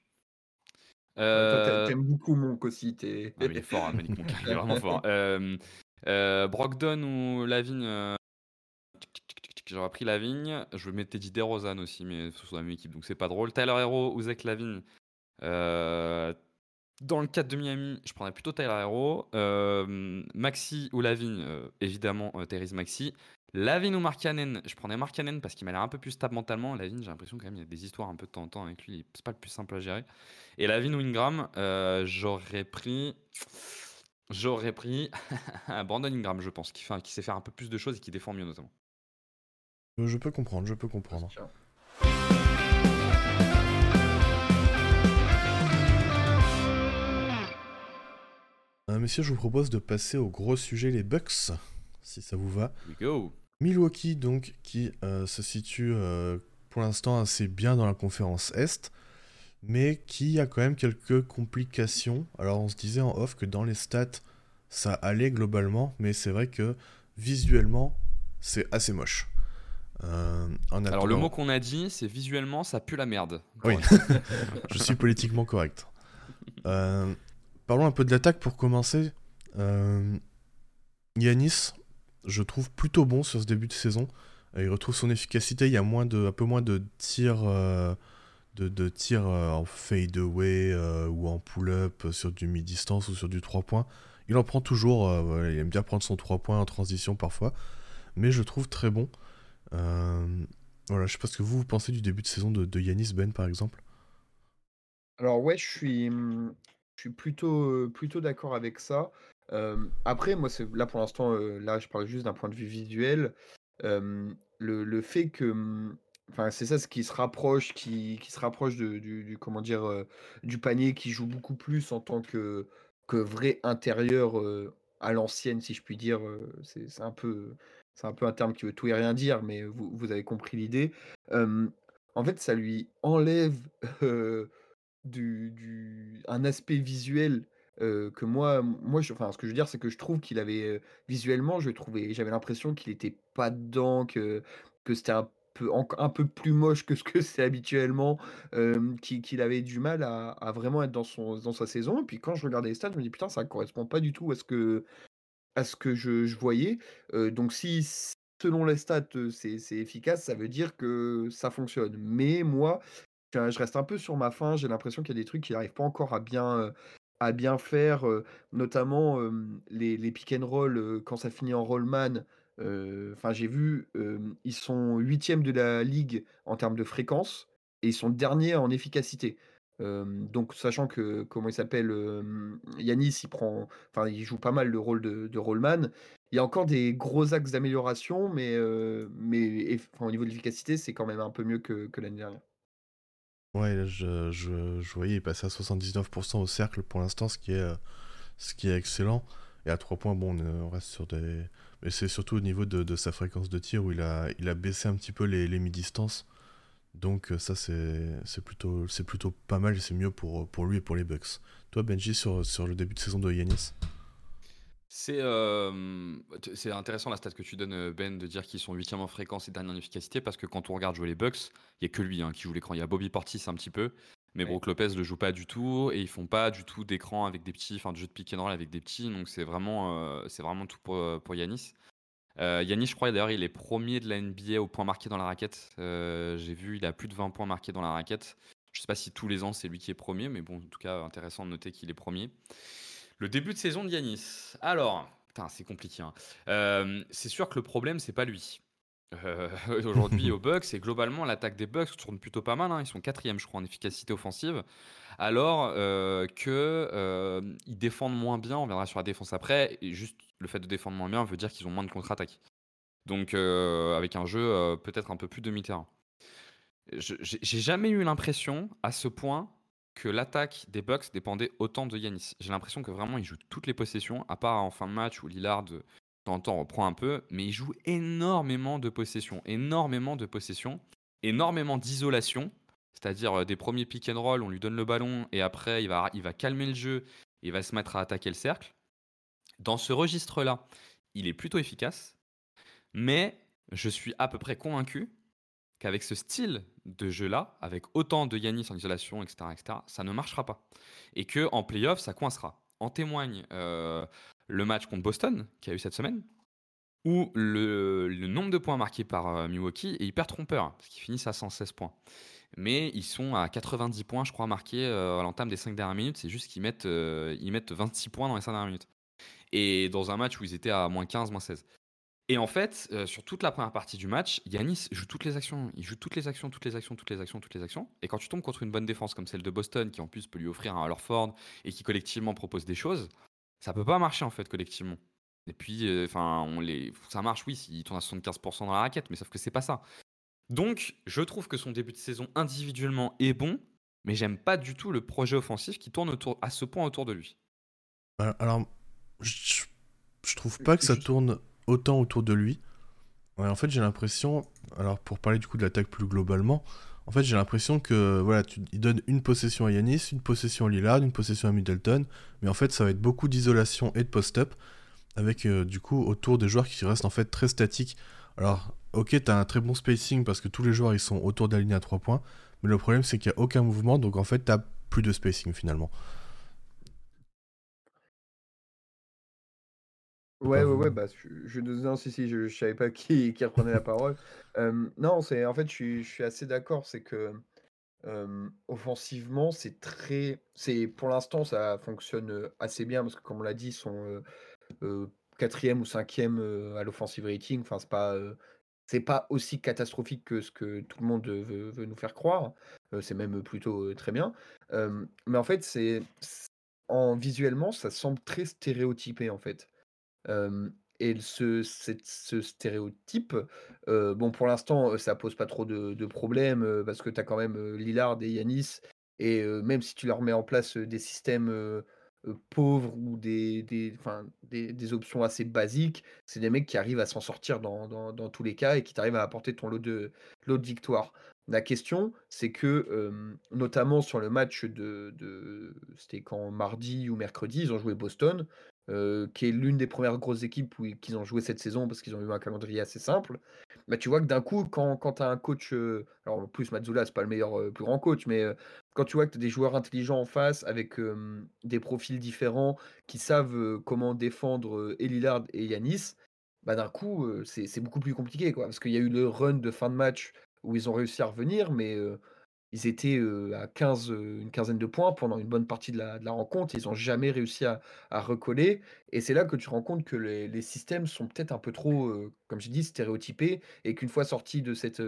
Euh... T'aimes beaucoup Monk aussi. Es... Ah, il est fort, hein, Monk. il est vraiment fort. Euh, euh, Brogdon ou Lavigne euh, J'aurais pris Lavigne. Je mettais Didier Rosanne aussi, mais ce sont la même équipe, donc c'est pas drôle. Tyler Hero ou Zach Lavigne euh, Dans le cadre de Miami, je prendrais plutôt Tyler Hero. Maxi ou Lavigne Évidemment, Thérèse Maxi. Lavigne ou Markkanen Je prenais Markkanen parce qu'il m'a l'air un peu plus stable mentalement. Lavigne, j'ai l'impression quand même il y a des histoires un peu de temps en temps avec lui. C'est pas le plus simple à gérer. Et Lavigne ou Ingram J'aurais pris. J'aurais pris Brandon Ingram, je pense, qui, fait, qui sait faire un peu plus de choses et qui défend mieux notamment. Euh, je peux comprendre, je peux comprendre. Euh, messieurs, je vous propose de passer au gros sujet, les Bucks, si ça vous va. We go. Milwaukee, donc, qui euh, se situe pour l'instant assez bien dans la conférence Est mais qui a quand même quelques complications. Alors on se disait en off que dans les stats, ça allait globalement, mais c'est vrai que visuellement, c'est assez moche. Euh, Alors le mot qu'on a dit, c'est visuellement, ça pue la merde. Oui, je suis politiquement correct. Euh, parlons un peu de l'attaque pour commencer. Euh, Yanis, je trouve plutôt bon sur ce début de saison. il retrouve son efficacité, il y a moins de, un peu moins de tirs de, de euh, en fade-away euh, ou en pull-up sur du mi-distance ou sur du 3 points. Il en prend toujours, euh, il aime bien prendre son 3 points en transition parfois, mais je trouve très bon. voilà, je sais pas ce que vous, pensez du début de saison de, de Yanis Ben par exemple. Alors ouais, je suis, je suis plutôt, plutôt d'accord avec ça. après, moi, c'est là pour l'instant, là, je parle juste d'un point de vue visuel. le, le fait que, mmh, enfin, c'est ça ce qui se rapproche, qui, qui se rapproche de, du, comment dire, du panier, qui joue beaucoup plus en tant que, que vrai intérieur à l'ancienne, si je puis dire. c'est c'est un peu, c'est un peu un terme qui veut tout et rien dire, mais vous, vous avez compris l'idée. en fait, ça lui enlève du, un aspect visuel que moi, moi enfin, ce que je veux dire, c'est que je trouve qu'il avait visuellement, j'avais l'impression qu'il était pas dedans, que, que c'était un un peu plus moche que ce que c'est habituellement, qu'il avait du mal à, vraiment être dans, son, dans sa saison. Et puis quand je regardais les stats, je me dis putain, ça correspond pas du tout à ce que, à ce que je, voyais. donc si selon les stats, c'est efficace, ça veut dire que ça fonctionne. Mais moi, je reste un peu sur ma faim. J'ai l'impression qu'il y a des trucs qu'il n'arrive pas encore à bien, à bien faire, notamment les, les pick and roll quand ça finit en rollman. Enfin, j'ai vu, ils sont huitièmes de la ligue en termes de fréquence et ils sont derniers en efficacité. donc, sachant que, comment il s'appelle, Yanis, il prend, enfin, il joue pas mal le rôle de, rollman. Il y a encore des gros axes d'amélioration, mais, mais au niveau de l'efficacité, c'est quand même un peu mieux que, l'année dernière. Ouais, je, je, voyais, il passait à 79% au cercle pour l'instant, ce qui est, euh, ce qui est excellent. Et à 3 points, bon, on reste sur des. Mais c'est surtout au niveau de, de, sa fréquence de tir où il a, il a baissé un petit peu les, les mi-distances. Donc euh, ça, c'est plutôt, plutôt pas mal et c'est mieux pour, pour lui et pour les Bucks. Toi, Benji, sur, sur le début de saison de Yanis c'est c'est intéressant la stat que tu donnes, Ben, de dire qu'ils sont 8 en fréquence et dernier en efficacité, parce que quand on regarde jouer les Bucks, il n'y a que lui hein, qui joue l'écran. Il y a Bobby Portis un petit peu, mais Brook Lopez le joue pas du tout, et ils font pas du tout d'écran avec des petits, enfin de jeu de pick and roll avec des petits, donc c'est vraiment, c'est vraiment tout pour, pour Yanis. Yanis, je crois d'ailleurs, il est premier de la NBA au point marqué dans la raquette. J'ai vu, il a plus de 20 points marqués dans la raquette. Je sais pas si tous les ans c'est lui qui est premier, mais bon, en tout cas, intéressant de noter qu'il est premier. Le début de saison de Yanis. Alors, c'est compliqué. Hein. Euh, c'est sûr que le problème, c'est pas lui. Euh, aujourd'hui, au Bucks, et globalement, l'attaque des Bucks tourne plutôt pas mal. Hein. Ils sont quatrième, je crois, en efficacité offensive. Alors euh, que ils défendent moins bien. On verra sur la défense après. Et juste le fait de défendre moins bien veut dire qu'ils ont moins de contre-attaque. Donc, avec un jeu peut-être un peu plus demi-terrain. J'ai jamais eu l'impression à ce point que l'attaque des Bucks dépendait autant de Yanis. J'ai l'impression que vraiment il joue toutes les possessions, à part en fin de match où Lillard temps en temps reprend un peu, mais il joue énormément de possessions, énormément de possessions, énormément d'isolation, c'est-à-dire euh, des premiers pick and roll, on lui donne le ballon et après il va, calmer le jeu il va se mettre à attaquer le cercle. Dans ce registre-là, il est plutôt efficace, mais je suis à peu près convaincu qu'avec ce style de jeu-là, avec autant de Yanis en isolation, etc., etc., ça ne marchera pas. Et que en playoff, ça coincera. En témoigne euh, le match contre Boston, qui a eu cette semaine, où le, nombre de points marqués par euh, Milwaukee est hyper trompeur, parce qu'ils finissent à 116 points. Mais ils sont à 90 points, je crois, marqués euh, à l'entame des 5 dernières minutes. C'est juste qu'ils mettent, ils mettent 26 points dans les 5 dernières minutes. Et dans un match où ils étaient à moins 15, moins 16. Et en fait, euh, sur toute la première partie du match, Yanis joue toutes les actions. Il joue toutes les actions, toutes les actions, toutes les actions, toutes les actions. Et quand tu tombes contre une bonne défense comme celle de Boston, qui en plus peut lui offrir un Ford et qui collectivement propose des choses, ça peut pas marcher en fait collectivement. Et puis, euh, enfin, on les, ça marche oui s'il tourne à 75% dans la raquette, mais sauf que c'est pas ça. Donc, je trouve que son début de saison individuellement est bon, mais j'aime pas du tout le projet offensif qui tourne autour, à ce point autour de lui. Alors, je, je trouve pas que ça tourne autant autour de lui. en fait, j'ai l'impression, alors pour parler du coup de l'attaque plus globalement, en fait, j'ai l'impression que voilà, tu, il donne une possession à Yanis, une possession à Lillard, une possession à Middleton, mais en fait, ça va être beaucoup d'isolation et de post-up, avec euh, du coup autour des joueurs qui restent en fait très statiques. Alors, ok, t'as un très bon spacing parce que tous les joueurs ils sont autour de la à 3 points, mais le problème c'est qu'il n'y a aucun mouvement, donc en fait, t'as plus de spacing finalement. Ouais, ouais, ouais, bah, je, non, si, si, je, je savais pas qui, qui reprenait la parole. non, c'est en fait, je suis, je suis assez d'accord, c'est que offensivement, c'est très, c'est pour l'instant, ça fonctionne assez bien parce que comme on l'a dit, ils sont quatrième ou cinquième à l'offensive rating. Enfin, c'est pas, c'est pas aussi catastrophique que ce que tout le monde veut, veut nous faire croire. c'est même plutôt très bien. mais en fait, c'est en visuellement, ça semble très stéréotypé, en fait. Et ce ce stéréotype, bon, pour l'instant, ça pose pas trop de problèmes, parce que tu as quand même, Lillard et Yanis et même si tu leur mets en place, des systèmes, pauvres ou des des des des options assez basiques, c'est des mecs qui arrivent à s'en sortir dans dans tous les cas et qui t'arrivent à apporter ton lot de lot de victoires. La question, c'est que, notamment sur le match de de c'était quand? Mardi ou mercredi, ils ont joué Boston, qui est l'une des premières grosses équipes qu'ils ont joué cette saison parce qu'ils ont eu un calendrier assez simple. Bah, tu vois que d'un coup, quand quand tu as un coach, alors en plus Mazzulla, c'est pas le meilleur, plus grand coach, mais, quand tu vois que tu as des joueurs intelligents en face avec, des profils différents qui savent, comment défendre, et et Yanis, bah, d'un coup, c'est beaucoup plus compliqué, quoi. Parce qu'il y a eu le run de fin de match où ils ont réussi à revenir, mais ils étaient à 15, une quinzaine de points pendant une bonne partie de la, rencontre. Ils n'ont jamais réussi à, recoller. Et c'est là que tu rends compte que les, systèmes sont peut-être un peu trop, comme j'ai dit, stéréotypés. Et qu'une fois sorti de cette,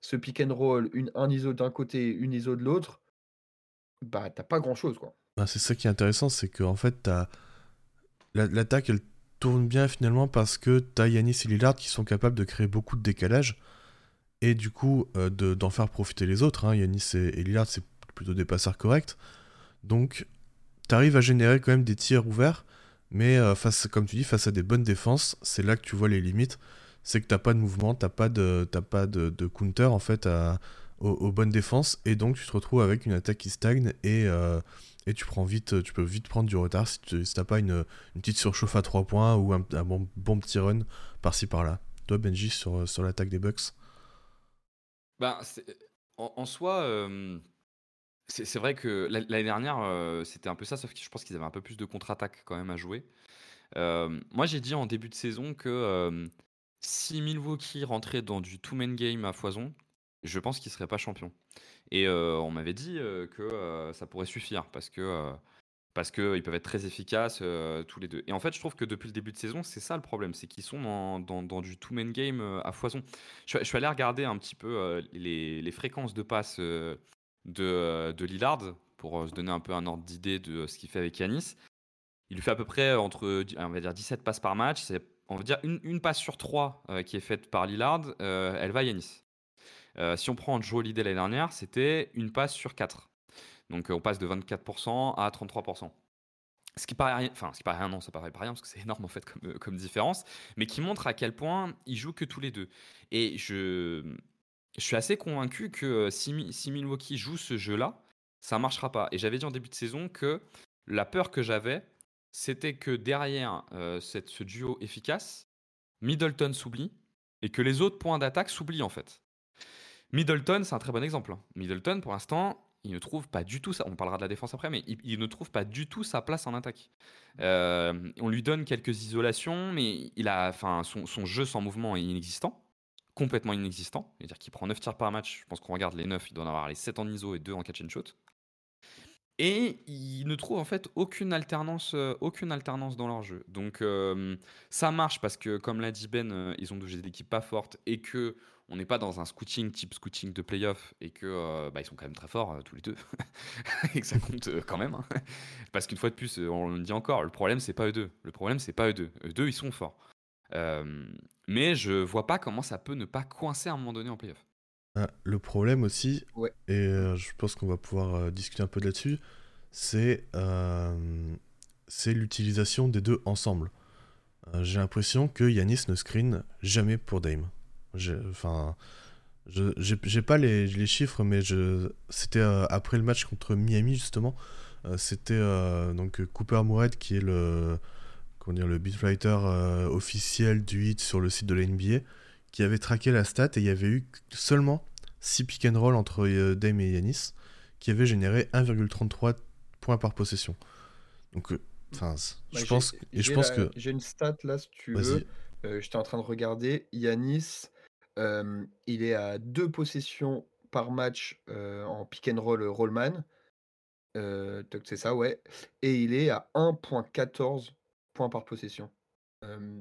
ce pick and roll, une, un ISO d'un côté, une ISO de l'autre, bah t'as pas grand-chose. quoi. Bah, c'est ça qui est intéressant, c'est qu'en fait, l'attaque, elle tourne bien finalement parce que tu as Yanis et Lillard qui sont capables de créer beaucoup de décalage et du coup euh, d'en faire profiter les autres. Hein. Yanis et, Lillard, c'est plutôt des passeurs corrects. Donc, tu arrives à générer quand même des tirs ouverts, mais euh, face, comme tu dis, face à des bonnes défenses, c'est là que tu vois les limites. C'est que t'as pas de mouvement, t'as pas de, pas de, counter en fait aux, bonnes défenses, et donc tu te retrouves avec une attaque qui stagne et, euh, et tu prends vite, tu peux vite prendre du retard si tu n'as pas une, petite surchauffe à 3 points ou un, bon, bon, petit run par-ci par-là. Toi Benji sur, sur l'attaque des Bucks? Ben, en, soi, c'est vrai que l'année dernière, c'était un peu ça, sauf que je pense qu'ils avaient un peu plus de contre-attaque quand même à jouer. moi, j'ai dit en début de saison que si Milwaukee rentrait dans du two-man game à foison, je pense qu'ils seraient pas champions. Et on m'avait dit que ça pourrait suffire parce que parce qu'ils peuvent être très efficaces euh, tous les deux. Et en fait, je trouve que depuis le début de saison, c'est ça le problème, c'est qu'ils sont dans, du two-man game euh, à foison. Je, suis allé regarder un petit peu euh, les, fréquences de passes de, de Lillard pour se donner un peu un ordre d'idée de ce qu'il fait avec Yanis. Il lui fait à peu près entre on va dire 17 passes par match. C'est on va dire une, passe sur trois qui est faite par Lillard, elle va à Yanis. si on prend Joe Holiday l'année dernière, c'était une passe sur quatre. Donc on passe de 24% à 33%. Ce qui paraît rien, enfin, ce qui paraît rien, non, ça paraît pas rien parce que c'est énorme en fait comme, euh, différence, mais qui montre à quel point ils jouent que tous les deux. Et je, suis assez convaincu que si, Milwaukee joue ce jeu-là, ça marchera pas. Et j'avais dit en début de saison que la peur que j'avais, c'était que derrière euh, cette, ce duo efficace, Middleton s'oublie et que les autres points d'attaque s'oublient en fait. Middleton, c'est un très bon exemple. Hein. Middleton, pour l'instant, il ne trouve pas du tout ça. On parlera de la défense après, mais il, ne trouve pas du tout sa place en attaque. Euh, on lui donne quelques isolations, mais il a, enfin, son, jeu sans mouvement est inexistant, complètement inexistant. C'est-à-dire qu'il prend 9 tirs par match. Je pense qu'on regarde les 9, il doit en avoir les 7 en ISO et 2 en catch and shoot. Et il ne trouve en fait aucune alternance, euh, aucune alternance dans leur jeu. Donc euh, ça marche parce que, comme l'a dit Ben, ils ont des équipes pas fortes et que on n'est pas dans un scouting type scouting de playoff et que euh, bah, ils sont quand même très forts euh, tous les deux et que ça compte euh, quand même. Hein. Parce qu'une fois de plus, on le dit encore, le problème c'est pas eux deux. Le problème c'est pas eux deux. Eux deux ils sont forts. mais je vois pas comment ça peut ne pas coincer à un moment donné en playoff. Ah, le problème aussi, et je pense qu'on va pouvoir discuter un peu là-dessus, c'est c'est l'utilisation des deux ensemble. J'ai l'impression que Yanis ne screen jamais pour Dame. Enfin, j'ai pas les, les, chiffres, mais c'était euh, après le match contre Miami justement. Euh, c'était euh, donc Cooper Moorhead qui est le comment dire le beatwriter officiel du hit sur le site de la NBA, qui avait traqué la stat et il y avait eu seulement 6 pick and roll entre Dame et Yanis, qui avait généré 1,33 points par possession. Donc, enfin, je bah, pense, et je pense que j'ai une stat là si tu veux. J'étais en train de regarder. Yanis il est à deux possessions par match, en pick and roll, rollman. c'est ça, ouais et il est à 1.14 points par possession.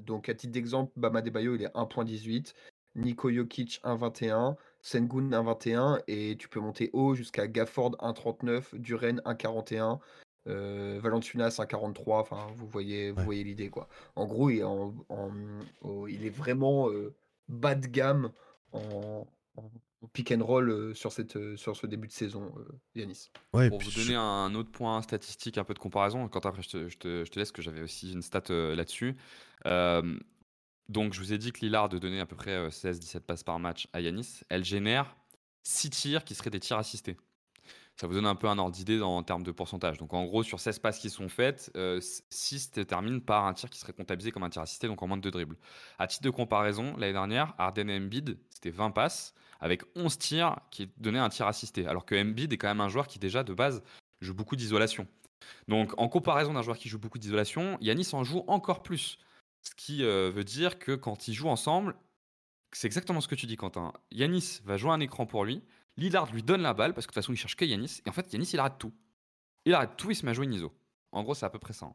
donc à titre d'exemple, Bama Debayo, il est à 1.18, Niko Jokic 1.21, Sengun 1.21 et tu peux monter haut jusqu'à Gafford 1.39, Duren 1.41, euh, Valanciunas un 43, enfin vous voyez, vous Ouais. voyez l'idée quoi. En gros, il est, en, en- au- il est vraiment euh, bas de gamme en, pick and roll euh, sur, cette, euh, sur ce début de saison, euh, Yanis. Ouais, Pour vous je- donner un autre point statistique, un peu de comparaison, quand après je te, je te- je te laisse, que j'avais aussi une stat euh, là-dessus. Euh, donc je vous ai dit que Lillard de donner à peu près 16-17 passes par match à Yanis, elle génère 6 tirs qui seraient des tirs assistés. Ça vous donne un peu un ordre d'idée en termes de pourcentage. Donc en gros, sur 16 passes qui sont faites, 6 terminent par un tir qui serait comptabilisé comme un tir assisté, donc en moins de 2 dribbles. À titre de comparaison, l'année dernière, Arden et Embiid, c'était 20 passes, avec 11 tirs qui donnaient un tir assisté. Alors que Embiid est quand même un joueur qui déjà, de base, joue beaucoup d'isolation. Donc en comparaison d'un joueur qui joue beaucoup d'isolation, Yanis en joue encore plus. Ce qui euh, veut dire que quand ils jouent ensemble, c'est exactement ce que tu dis, Quentin. Yanis va jouer un écran pour lui. Lillard lui donne la balle parce que de toute façon, il cherche que Yanis. Et en fait, Yanis, il arrête tout. Il arrête tout, il se met à jouer une ISO. En gros, c'est à peu près ça. hein.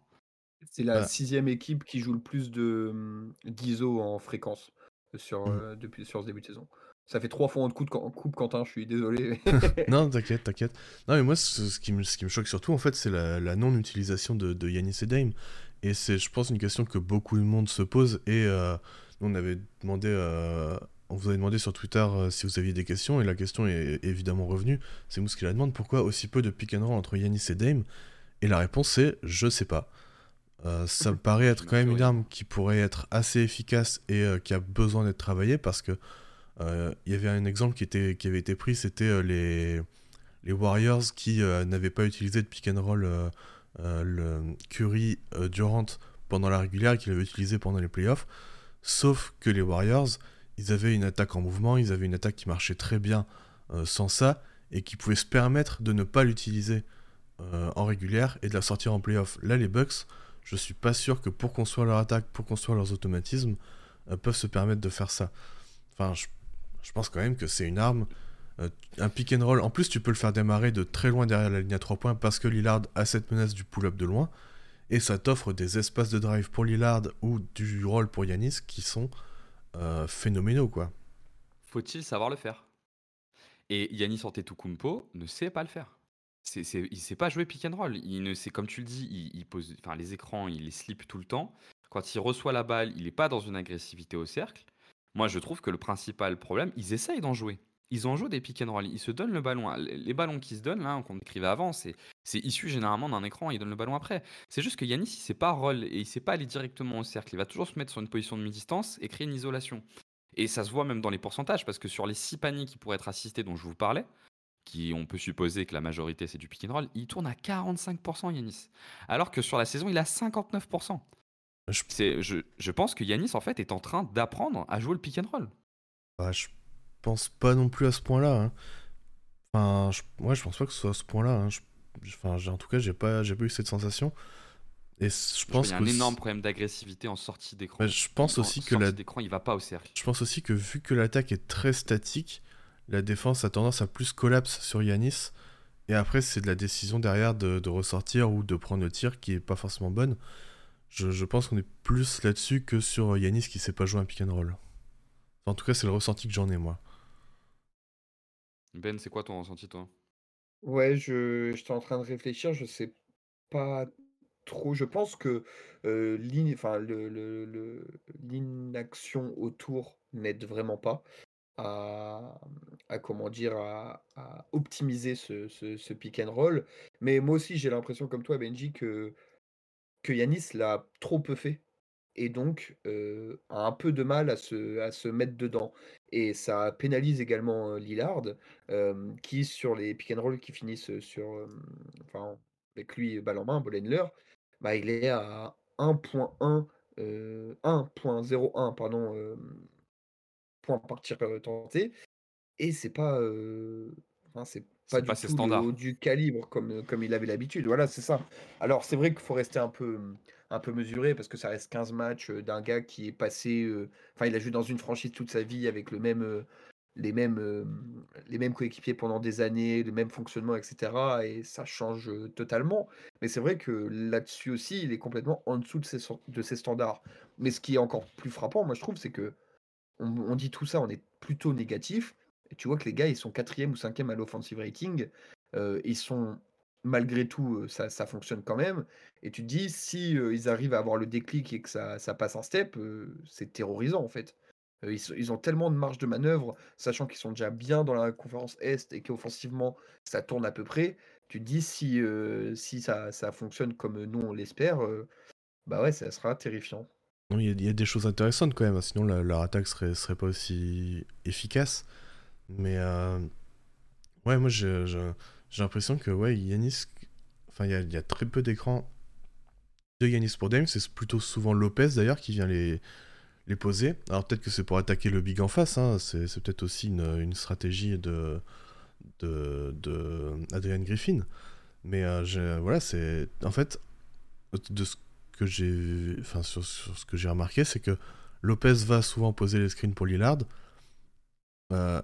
C'est la sixième équipe qui joue le plus de hum, d'ISO en fréquence sur, Mm. euh, depuis, sur ce début de saison. Ça fait trois fois en coupe, en coupe Quentin, je suis désolé. Non, t'inquiète, t'inquiète. Non, mais moi, ce, ce qui me, ce qui me choque surtout, en fait, c'est la, la non-utilisation de, de Yanis et Dame. Et c'est, je pense, une question que beaucoup de monde se pose. Et euh, nous, on avait demandé, euh, on vous avait demandé sur Twitter euh, si vous aviez des questions, et la question est évidemment revenue. C'est Mousse qui la demande pourquoi aussi peu de pick and roll entre Yanis et Dame? Et la réponse, c'est je sais pas. Euh, ça me paraît être quand même une arme qui pourrait être assez efficace et euh, qui a besoin d'être travaillée parce que il y avait un exemple qui, qui avait été pris, c'était les, Warriors qui n'avaient pas utilisé de pick and roll Curry Durant pendant la régulière et qu'ils avaient utilisé pendant les playoffs. Sauf que les Warriors, ils avaient une attaque en mouvement, ils avaient une attaque qui marchait très bien euh, sans ça et qui pouvait se permettre de ne pas l'utiliser euh, en régulière et de la sortir en playoff. Là, les Bucks, je suis pas sûr que pour construire leur attaque, pour construire leurs automatismes, euh, peuvent se permettre de faire ça. Enfin, je, pense quand même que c'est une arme. Un pick and roll, en plus, tu peux le faire démarrer de très loin derrière la ligne à 3 points parce que Lillard a cette menace du pull-up de loin. Et ça t'offre des espaces de drive pour Lillard ou du roll pour Yanis qui sont euh, phénoménaux, quoi. Faut-il savoir le faire? Et Yanis Antetokounmpo ne sait pas le faire. Il sait pas jouer pick and roll. Il ne sait, comme tu le dis, il, pose, les écrans, il les slip tout le temps. Quand il reçoit la balle, il n'est pas dans une agressivité au cercle. Moi, je trouve que le principal problème, ils essayent d'en jouer. Ils en jouent des pick and roll. Ils se donnent le ballon. Les les ballons qui se donnent, là, qu'on décrivait avant, c'est, c'est issu généralement d'un écran. Ils donnent le ballon après. C'est juste que Yanis, il sait pas roll et il sait pas aller directement au cercle. Il va toujours se mettre sur une position de mi-distance et créer une isolation. Et ça se voit même dans les pourcentages, parce que sur les six paniers qui pourraient être assistés dont je vous parlais, qui on peut supposer que la majorité c'est du pick and roll, il tourne à 45% Yanis. Alors que sur la saison, il a 59%. Je- C'est, je, je pense que Yanis en fait est en train d'apprendre à jouer le pick and roll. Bah, je pense pas non plus à ce point-là. hein. Enfin, je, ouais, je pense pas que ce soit à ce point-là. hein. Je- je- Enfin, en tout cas, j'ai pas, j'ai pas eu cette sensation. Et je pense il y a un énorme problème d'agressivité en sortie d'écran. Ouais, je pense En aussi que sortie la- d'écran, il va pas au cercle. Je pense aussi que vu que l'attaque est très statique, la défense a tendance à plus collapse sur Yanis. Et après, c'est de la décision derrière de, de ressortir ou de prendre le tir qui est pas forcément bonne. Je, je pense qu'on est plus là-dessus que sur Yanis qui sait pas jouer un pick and roll. En tout cas, c'est le ressenti que j'en ai, moi. Ben, c'est quoi ton ressenti toi? Ouais, je j'étais en train de réfléchir, je sais pas trop. Je pense que l'inaction autour n'aide vraiment pas à, à comment dire à, à optimiser ce, ce, ce pick and roll. Mais moi aussi, j'ai l'impression, comme toi, Benji, que, que Yanis l'a trop peu fait et donc euh, a un peu de mal à se, à se mettre dedans. Et ça pénalise également Lillard, qui sur les pick and roll qui finissent sur, enfin, avec lui balle en main, bah, il est à 1.1, euh, 1.01 pardon, points par tir tenté. Et c'est pas, pas du pas tout le du calibre comme, comme il avait l'habitude. Voilà, c'est ça. Alors, c'est vrai qu'il faut rester un peu, un peu mesuré parce que ça reste 15 matchs euh, d'un gars qui est passé. euh, Enfin, il a joué dans une franchise toute sa vie avec le même, euh, les mêmes, euh, les mêmes coéquipiers pendant des années, le même fonctionnement, etc. Et ça change euh, totalement. Mais c'est vrai que là-dessus aussi, il est complètement en dessous de ses, de ses standards. Mais ce qui est encore plus frappant, moi, je trouve, c'est que on, on dit tout ça, on est plutôt négatif. Tu vois que les gars, ils sont quatrième ou cinquième à l'offensive rating. Euh, ils sont malgré tout, ça ça fonctionne quand même et tu te dis: «Si, ils arrivent à avoir le déclic et que ça passe un step, c'est terrorisant, en fait». ils ont tellement de marge de manœuvre, sachant qu'ils sont déjà bien dans la conférence Est et qu'offensivement, ça tourne à peu près. Tu te dis: «Si, ça fonctionne comme nous on l'espère, bah, ouais, ça sera terrifiant». il y a des choses intéressantes quand même, sinon leur attaque serait serait pas aussi efficace. Mais, ouais, moi j'ai l'impression que, ouais, Yanis enfin il y a très peu d'écrans de Yanis pour Dame, c'est plutôt souvent Lopez d'ailleurs qui vient les les poser. Alors peut-être que c'est pour attaquer le big en face, hein. c'est peut-être aussi une, stratégie de, de, de Adrian Griffin. Mais euh, voilà, c'est en fait de ce que j'ai, enfin sur, ce que j'ai remarqué, c'est que Lopez va souvent poser les screens pour Lillard. Euh,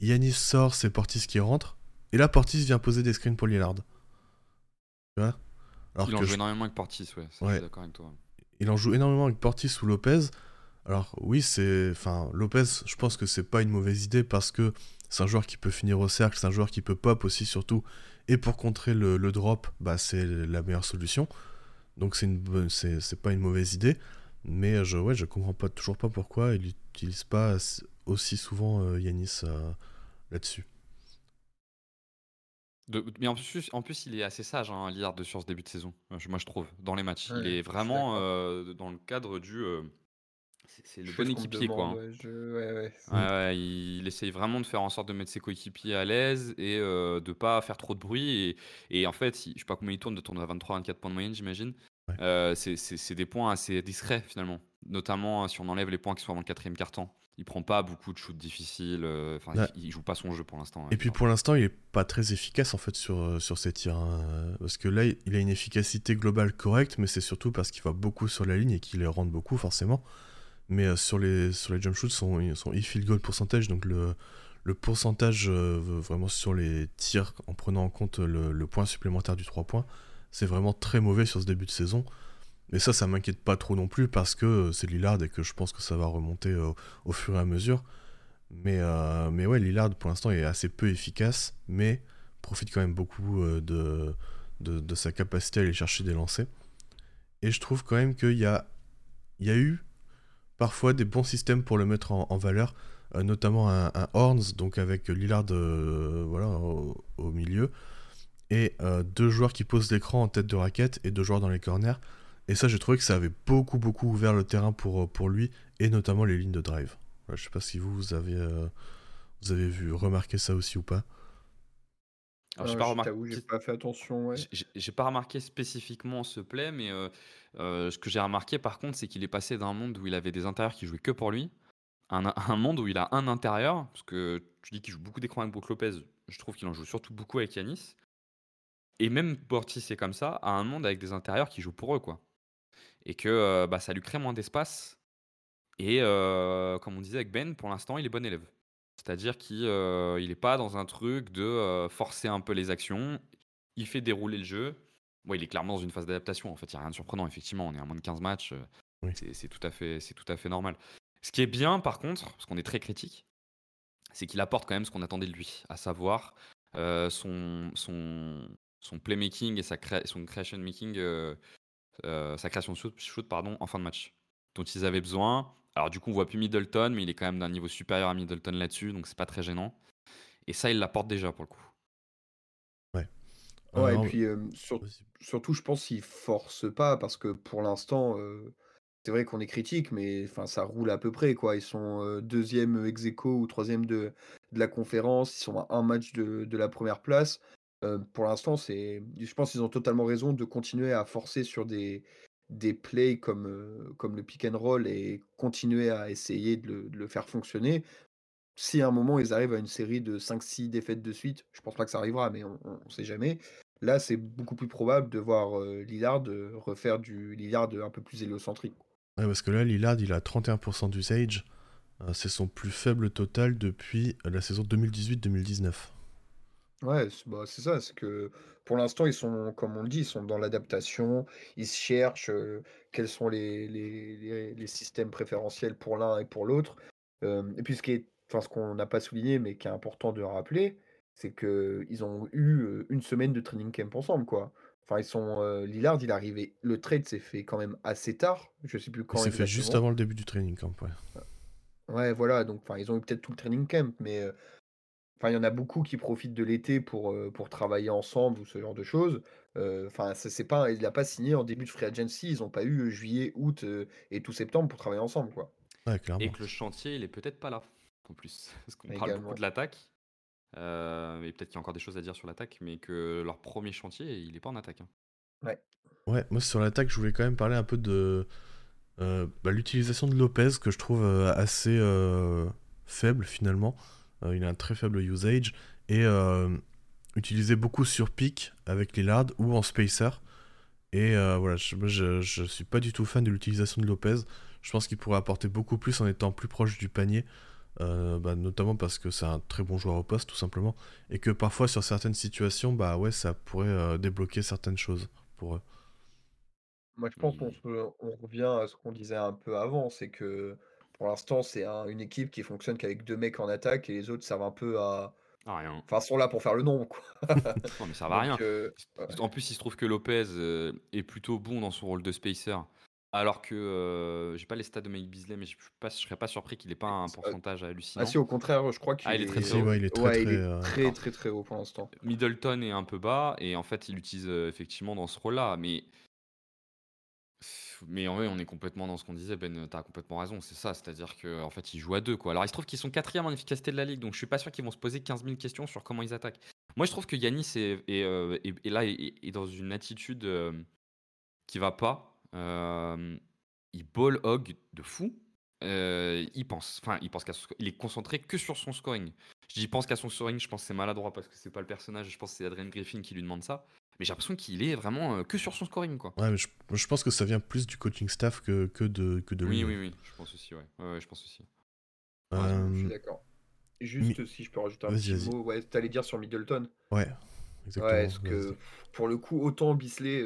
Yanis sort, c'est Portis qui rentre. Et là, Portis vient poser des screens pour Lillard. Tu vois? Alors Il en joue énormément avec Portis, ouais. Je suis d'accord avec toi. Il en joue énormément avec Portis ou Lopez. Alors oui, c'est, enfin Lopez, je pense que c'est pas une mauvaise idée parce que c'est un joueur qui peut finir au cercle, c'est un joueur qui peut pop aussi surtout. Et pour contrer le, drop, bah, c'est la meilleure solution. Donc c'est une, c'est, pas une mauvaise idée. Mais je, ouais, je comprends pas toujours pas pourquoi il n'utilise pas aussi souvent euh, Yanis euh, là-dessus. mais en plus, en plus, il est assez sage, hein, Lillard, sur ce début de saison. Moi, je trouve, dans les matchs. il est vraiment euh, dans le cadre du c'est le bon équipier, quoi. Hein. il essaye vraiment de faire en sorte de mettre ses coéquipiers à l'aise et euh, de pas faire trop de bruit. Et, en fait, je sais pas combien il tourne, de tourner à 23-24 points de moyenne, j'imagine. Euh, c'est des points assez discrets, finalement. Notamment hein, si on enlève les points qui sont avant le quatrième quart-temps. Il prend pas beaucoup de shoots difficiles. Euh, enfin, il, joue pas son jeu pour l'instant. Hein, et puis pour l'instant, il est pas très efficace en fait sur, sur ses tirs. Parce que là, il a une efficacité globale correcte, mais c'est surtout parce qu'il va beaucoup sur la ligne et qu'il les rentre beaucoup, forcément. Mais euh, sur, les, sur les jump shoots, son, son e-field goal pourcentage, donc le, le pourcentage euh, vraiment sur les tirs en prenant en compte le, le point supplémentaire du 3 points, c'est vraiment très mauvais sur ce début de saison. Mais ça, ça m'inquiète pas trop non plus parce que euh, c'est Lillard et que je pense que ça va remonter au fur et à mesure. Mais, mais ouais, Lillard pour l'instant est assez peu efficace, mais profite quand même beaucoup de, de, sa capacité à aller chercher des lancers. Et je trouve quand même qu'il y a, il y a eu parfois des bons systèmes pour le mettre en, valeur, euh, notamment un, Horns, donc avec Lillard euh, voilà, au, milieu, et euh, deux joueurs qui posent l'écran en tête de raquette et deux joueurs dans les corners. Et ça, j'ai trouvé que ça avait beaucoup, beaucoup ouvert le terrain pour, pour lui, et notamment les lignes de drive. Je je sais pas si vous, vous avez, vous avez vu, remarqué ça aussi ou pas. Alors, j'ai pas remarqué. pas fait attention. J'ai pas remarqué spécifiquement ce play, mais ce que j'ai remarqué par contre, c'est qu'il est passé d'un monde où il avait des intérieurs qui jouaient que pour lui, à un, monde où il a un intérieur, parce que tu dis qu'il joue beaucoup d'écran avec Brook Lopez, je trouve qu'il en joue surtout beaucoup avec Yanis. Et même Portis c'est comme ça, à un monde avec des intérieurs qui jouent pour eux, quoi. Et que bah, ça lui crée moins d'espace. Et comme on disait avec Ben, pour l'instant, il est bon élève. C'est-à-dire qu'il n'est pas dans un truc de forcer un peu les actions. Il fait dérouler le jeu. Bon, il est clairement dans une phase d'adaptation. En fait, il n'y a rien de surprenant. Effectivement, on est à moins de 15 matchs. C'est tout, à fait, tout à fait normal. Ce qui est bien, par contre, parce qu'on est très critique, c'est qu'il apporte quand même ce qu'on attendait de lui, à savoir son, son, son playmaking et sa son creation making, sa création de shoot, shoot, pardon, en fin de match, dont ils avaient besoin. Alors du coup, on voit plus Middleton, mais il est quand même d'un niveau supérieur à Middleton là-dessus, donc c'est pas très gênant. Et ça, il l'apporte déjà pour le coup. Ouais. Ouais, et puis surtout, je pense qu'il force pas parce que pour l'instant, c'est vrai qu'on est critique, mais enfin, ça roule à peu près quoi. Ils sont deuxième ex ou troisième de, de la conférence. Ils sont à un match de, de la première place. Pour l'instant, c'est, je pense qu'ils ont totalement raison de continuer à forcer sur des, des plays comme, comme le pick and roll et continuer à essayer de le, faire fonctionner. Si à un moment ils arrivent à une série de 5-6 défaites de suite, je pense pas que ça arrivera, mais on ne sait jamais. Là, c'est beaucoup plus probable de voir Lillard refaire du Lillard un peu plus héliocentrique. Ouais, parce que là, Lillard, il a 31% d'usage. c'est son plus faible total depuis la saison 2018-2019. Ouais, bah, c'est ça, c'est que pour l'instant, ils sont, comme on le dit, ils sont dans l'adaptation, ils cherchent quels sont les, les, systèmes préférentiels pour l'un et pour l'autre. et puis ce qui est, enfin, ce qu'on n'a pas souligné, mais qui est important de rappeler, c'est qu'ils ont eu une semaine de training camp ensemble, quoi. Enfin, ils sont. Lillard, il est arrivé. Le trade s'est fait quand même assez tard. Je sais plus quand. S'est fait juste avant le début du training camp, ouais. Ouais, voilà. Donc, enfin, ils ont eu peut-être tout le training camp, mais enfin, il y en a beaucoup qui profitent de l'été pour, pour travailler ensemble ou ce genre de choses. Enfin, c'est pas, il n'a pas signé en début de free agency. Ils n'ont pas eu juillet, août et tout septembre pour travailler ensemble, quoi. Ouais, clairement. Et que le chantier, il est peut-être pas là, en plus. Parce qu'on parle beaucoup de l'attaque. Euh, et peut-être qu'il y a encore des choses à dire sur l'attaque, mais que leur premier chantier, il est pas en attaque. Hein. Ouais. Ouais, moi sur l'attaque, je voulais quand même parler un peu de euh, bah, l'utilisation de Lopez, que je trouve euh, assez faible finalement. Il a un très faible usage, et utilisé beaucoup sur pick avec Lillard ou en spacer. Et voilà, je, je, je, suis pas du tout fan de l'utilisation de Lopez. Je pense qu'il pourrait apporter beaucoup plus en étant plus proche du panier. Euh, bah, notamment parce que c'est un très bon joueur au poste tout simplement et que parfois sur certaines situations bah ouais ça pourrait euh, débloquer certaines choses pour eux. Moi je pense qu'on on revient à ce qu'on disait un peu avant, c'est que pour l'instant c'est une équipe qui fonctionne qu'avec deux mecs en attaque et les autres servent un peu à... rien. Enfin sont là pour faire le nombre quoi. non mais ça va rien. Euh, en plus il se trouve que Lopez est plutôt bon dans son rôle de spacer. Alors que, j'ai pas les stats de Mike Beasley, mais je ne serais pas surpris qu'il ait pas un pourcentage hallucinant. Ah si, au contraire, je crois qu'il Ah, il est très, très haut. il est très, très, très, très, haut pour l'instant. Middleton est un peu bas et en fait, il l'utilise, effectivement dans ce rôle-là, mais mais en vrai, on est complètement dans ce qu'on disait, Ben, tu as complètement raison, c'est ça, c'est-à-dire qu'en fait, ils jouent à deux, quoi. Alors, il se trouve qu'ils sont quatrième en efficacité de la ligue, donc je suis pas sûr qu'ils vont se poser 15 000 questions sur comment ils attaquent. Moi, je trouve que Yanis est est là, est dans une attitude, qui va pas il ball hog de fou. il pense, enfin, il pense qu'à il est concentré que sur son scoring. Je dis pense qu'à son scoring, je pense que c'est maladroit parce que c'est pas le personnage. Je pense que c'est Adrian Griffin qui lui demande ça. Mais j'ai l'impression qu'il est vraiment que sur son scoring, quoi. Ouais, mais je, pense que ça vient plus du coaching staff que, que de que de lui. Oui, oui, oui. Je pense aussi, ouais. Ouais, je pense aussi. je suis d'accord. Juste si je peux rajouter un petit mot, ouais, t'allais dire sur Middleton. Ouais, exactement. Ouais, parce que pour le coup, autant Bisley.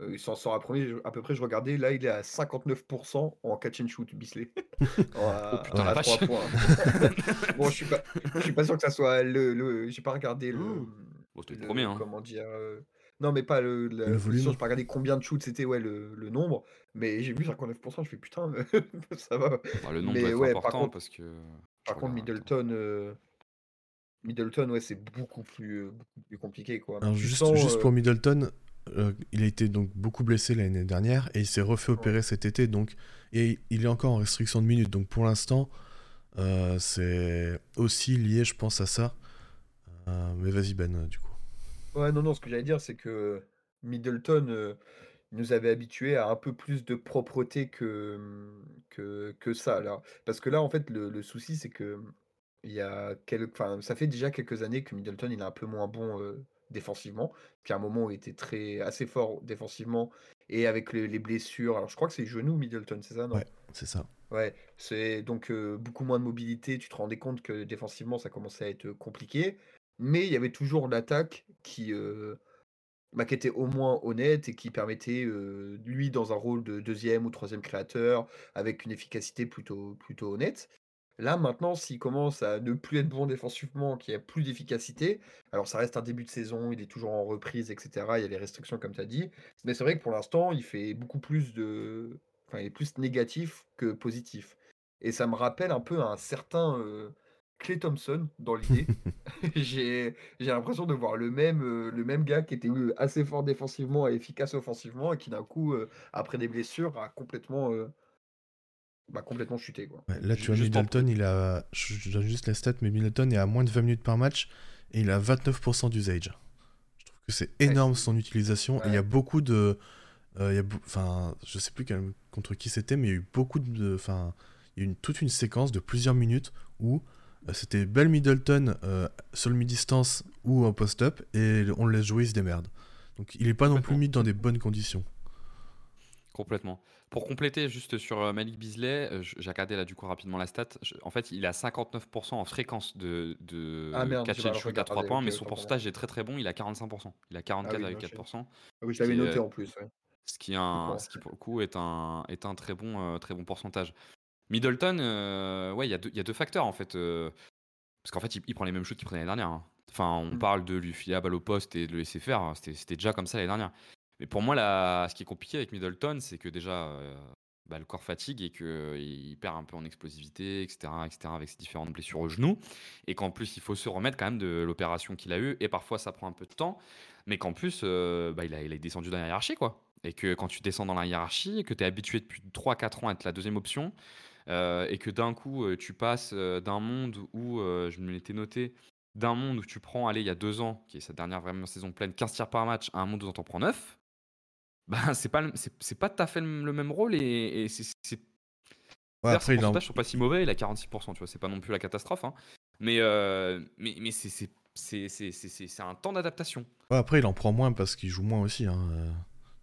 Euh, il s'en sort à premier, à peu près, je regardais, là il est à 59% en catch and shoot, Bisley. oh putain, à 3 points. bon, je suis pas, je suis pas sûr que ça soit le. le j'ai pas regardé le. Bon, c'était le, premier, hein. Comment dire euh, Non, mais pas le. le volume. Je pas regardé combien de shoots c'était, ouais, le, le, nombre. Mais j'ai vu 59%, je fais putain, ça va. Bah, le nombre mais, ouais, important par contre, parce que. Par contre, Middleton. Euh, Middleton, ouais, c'est beaucoup plus, beaucoup plus compliqué. Quoi. Alors, juste, juste pour Middleton, euh, il a été donc beaucoup blessé l'année dernière et il s'est refait opérer cet été donc et il est encore en restriction de minutes donc pour l'instant euh, c'est aussi lié je pense à ça euh, mais vas-y Ben du coup ouais non non ce que j'allais dire c'est que Middleton nous avait habitué à un peu plus de propreté que que, que ça là parce que là en fait le, le souci c'est que il y a quelques, ça fait déjà quelques années que Middleton il est un peu moins bon défensivement. Puis à un moment, il était très, assez fort défensivement et avec les, blessures. Alors, je crois que c'est genou Middleton, c'est ça, non? Ouais, c'est ça. Ouais, c'est donc beaucoup moins de mobilité. Tu te rendais compte que défensivement, ça commençait à être compliqué. Mais il y avait toujours l'attaque qui, bah, qui était au moins honnête et qui permettait, lui, dans un rôle de deuxième ou troisième créateur, avec une efficacité plutôt, plutôt honnête. Là, maintenant, s'il commence à ne plus être bon défensivement, qu'il n'y a plus d'efficacité, alors ça reste un début de saison, il est toujours en reprise, etc. Il y a les restrictions, comme tu as dit. Mais c'est vrai que pour l'instant, il fait beaucoup plus de. Enfin, il est plus négatif que positif. Et ça me rappelle un peu un certain Clay Thompson dans l'idée. j'ai l'impression de voir le même, le même gars qui était assez fort défensivement et efficace offensivement et qui d'un coup, après des blessures, a complètement bah, complètement chuté. Quoi. là, tu vois, Middleton, il a. Je, donne juste la stat, mais Middleton est à moins de 20 minutes par match et il a 29% d'usage. Je trouve que c'est énorme son utilisation. il y a beaucoup de. Euh, il y a enfin, je sais plus contre qui c'était, mais il y a eu beaucoup de. Enfin, il y a eu une, toute une séquence de plusieurs minutes où euh, c'était Bell Middleton euh, sur le mi-distance ou en post-up et on le laisse jouer, il se démerde. Donc il est pas non plus mis dans des bonnes conditions. Complètement. Pour compléter juste sur euh, Malik Beasley, euh, j'ai regardé là du coup rapidement la stat. en fait, il a 59% en fréquence de, de ah catch and shoot à 3 points, mais son pourcentage est très très bon. Il a 45%. Il a 44,4%. Ah oui, je l'avais noté en plus. Ce, qui est un, ce qui pour le coup est un, est un très, bon, euh, très bon pourcentage. Middleton, ouais, il y, a deux, y a deux facteurs en fait. parce qu'en fait, il, prend les mêmes shoots qu'il prenait l'année dernière. Hein. Enfin, on Mmh. parle de lui filer la balle au poste et de le laisser faire. hein, C'était déjà comme ça l'année dernière. Mais pour moi, là, ce qui est compliqué avec Middleton, c'est que déjà, euh, bah, le corps fatigue et qu'il perd un peu en explosivité, etc., etc., avec ses différentes blessures au genou. Et qu'en plus, il faut se remettre quand même de l'opération qu'il a eue. Et parfois, ça prend un peu de temps. Mais qu'en plus, euh, bah, il, a, il a descendu dans la hiérarchie, quoi. Et que quand tu descends dans la hiérarchie, que tu es habitué depuis 3-4 ans à être la deuxième option, euh, et que d'un coup, euh, tu passes euh, d'un monde où, je me l'étais noté, d'un monde où tu prends, allez, il y a deux ans, qui est sa dernière vraiment saison pleine, 15 tirs par match, à un monde où t'en prends 9, bah, c'est pas, c'est, c'est pas tout à fait le le même rôle et, et c'est, c'est- Ouais, après, a, pourcentages sont pas si mauvais, il a 46%, tu vois, c'est pas non plus la catastrophe, hein. mais, mais, mais c'est, c'est, c'est, c'est, c'est, c'est- c'est un temps d'adaptation. ouais, après, il en prend moins parce qu'il joue moins aussi. hein.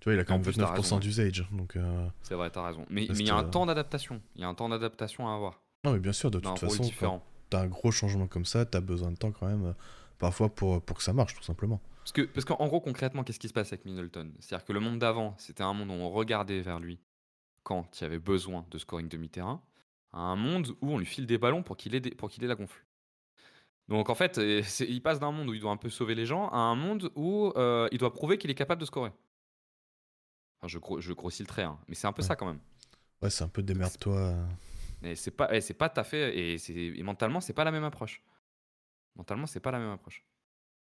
Tu vois, il a quand même plus, t'as 29% raison, ouais. d'usage. Donc, euh, C'est vrai, t'as raison. Mais il y a un euh, temps d'adaptation, il y a un temps d'adaptation à avoir, Non, mais bien sûr, de toute façon, quand t'as un gros changement comme ça, t'as besoin de temps quand même, euh, parfois, pour, pour que ça marche, tout simplement. Parce que parce qu'en gros, concrètement, qu'est-ce qui se passe avec Middleton? C'est-à-dire que le monde d'avant, c'était un monde où on regardait vers lui quand il y avait besoin de scoring demi-terrain, à un monde où on lui file des ballons pour qu'il ait, des- pour qu'il ait la gonfle. Donc en fait, euh, il passe d'un monde où il doit un peu sauver les gens à un monde où euh, il doit prouver qu'il est capable de scorer. Enfin, je, gros- je grossis le trait, hein, mais c'est un peu Ouais. ça quand même. Ouais, c'est un peu démerde-toi. euh. Et c'est pas, et c'est pas tout à fait, et, c'est- et mentalement, c'est pas la même approche. Mentalement, c'est pas la même approche.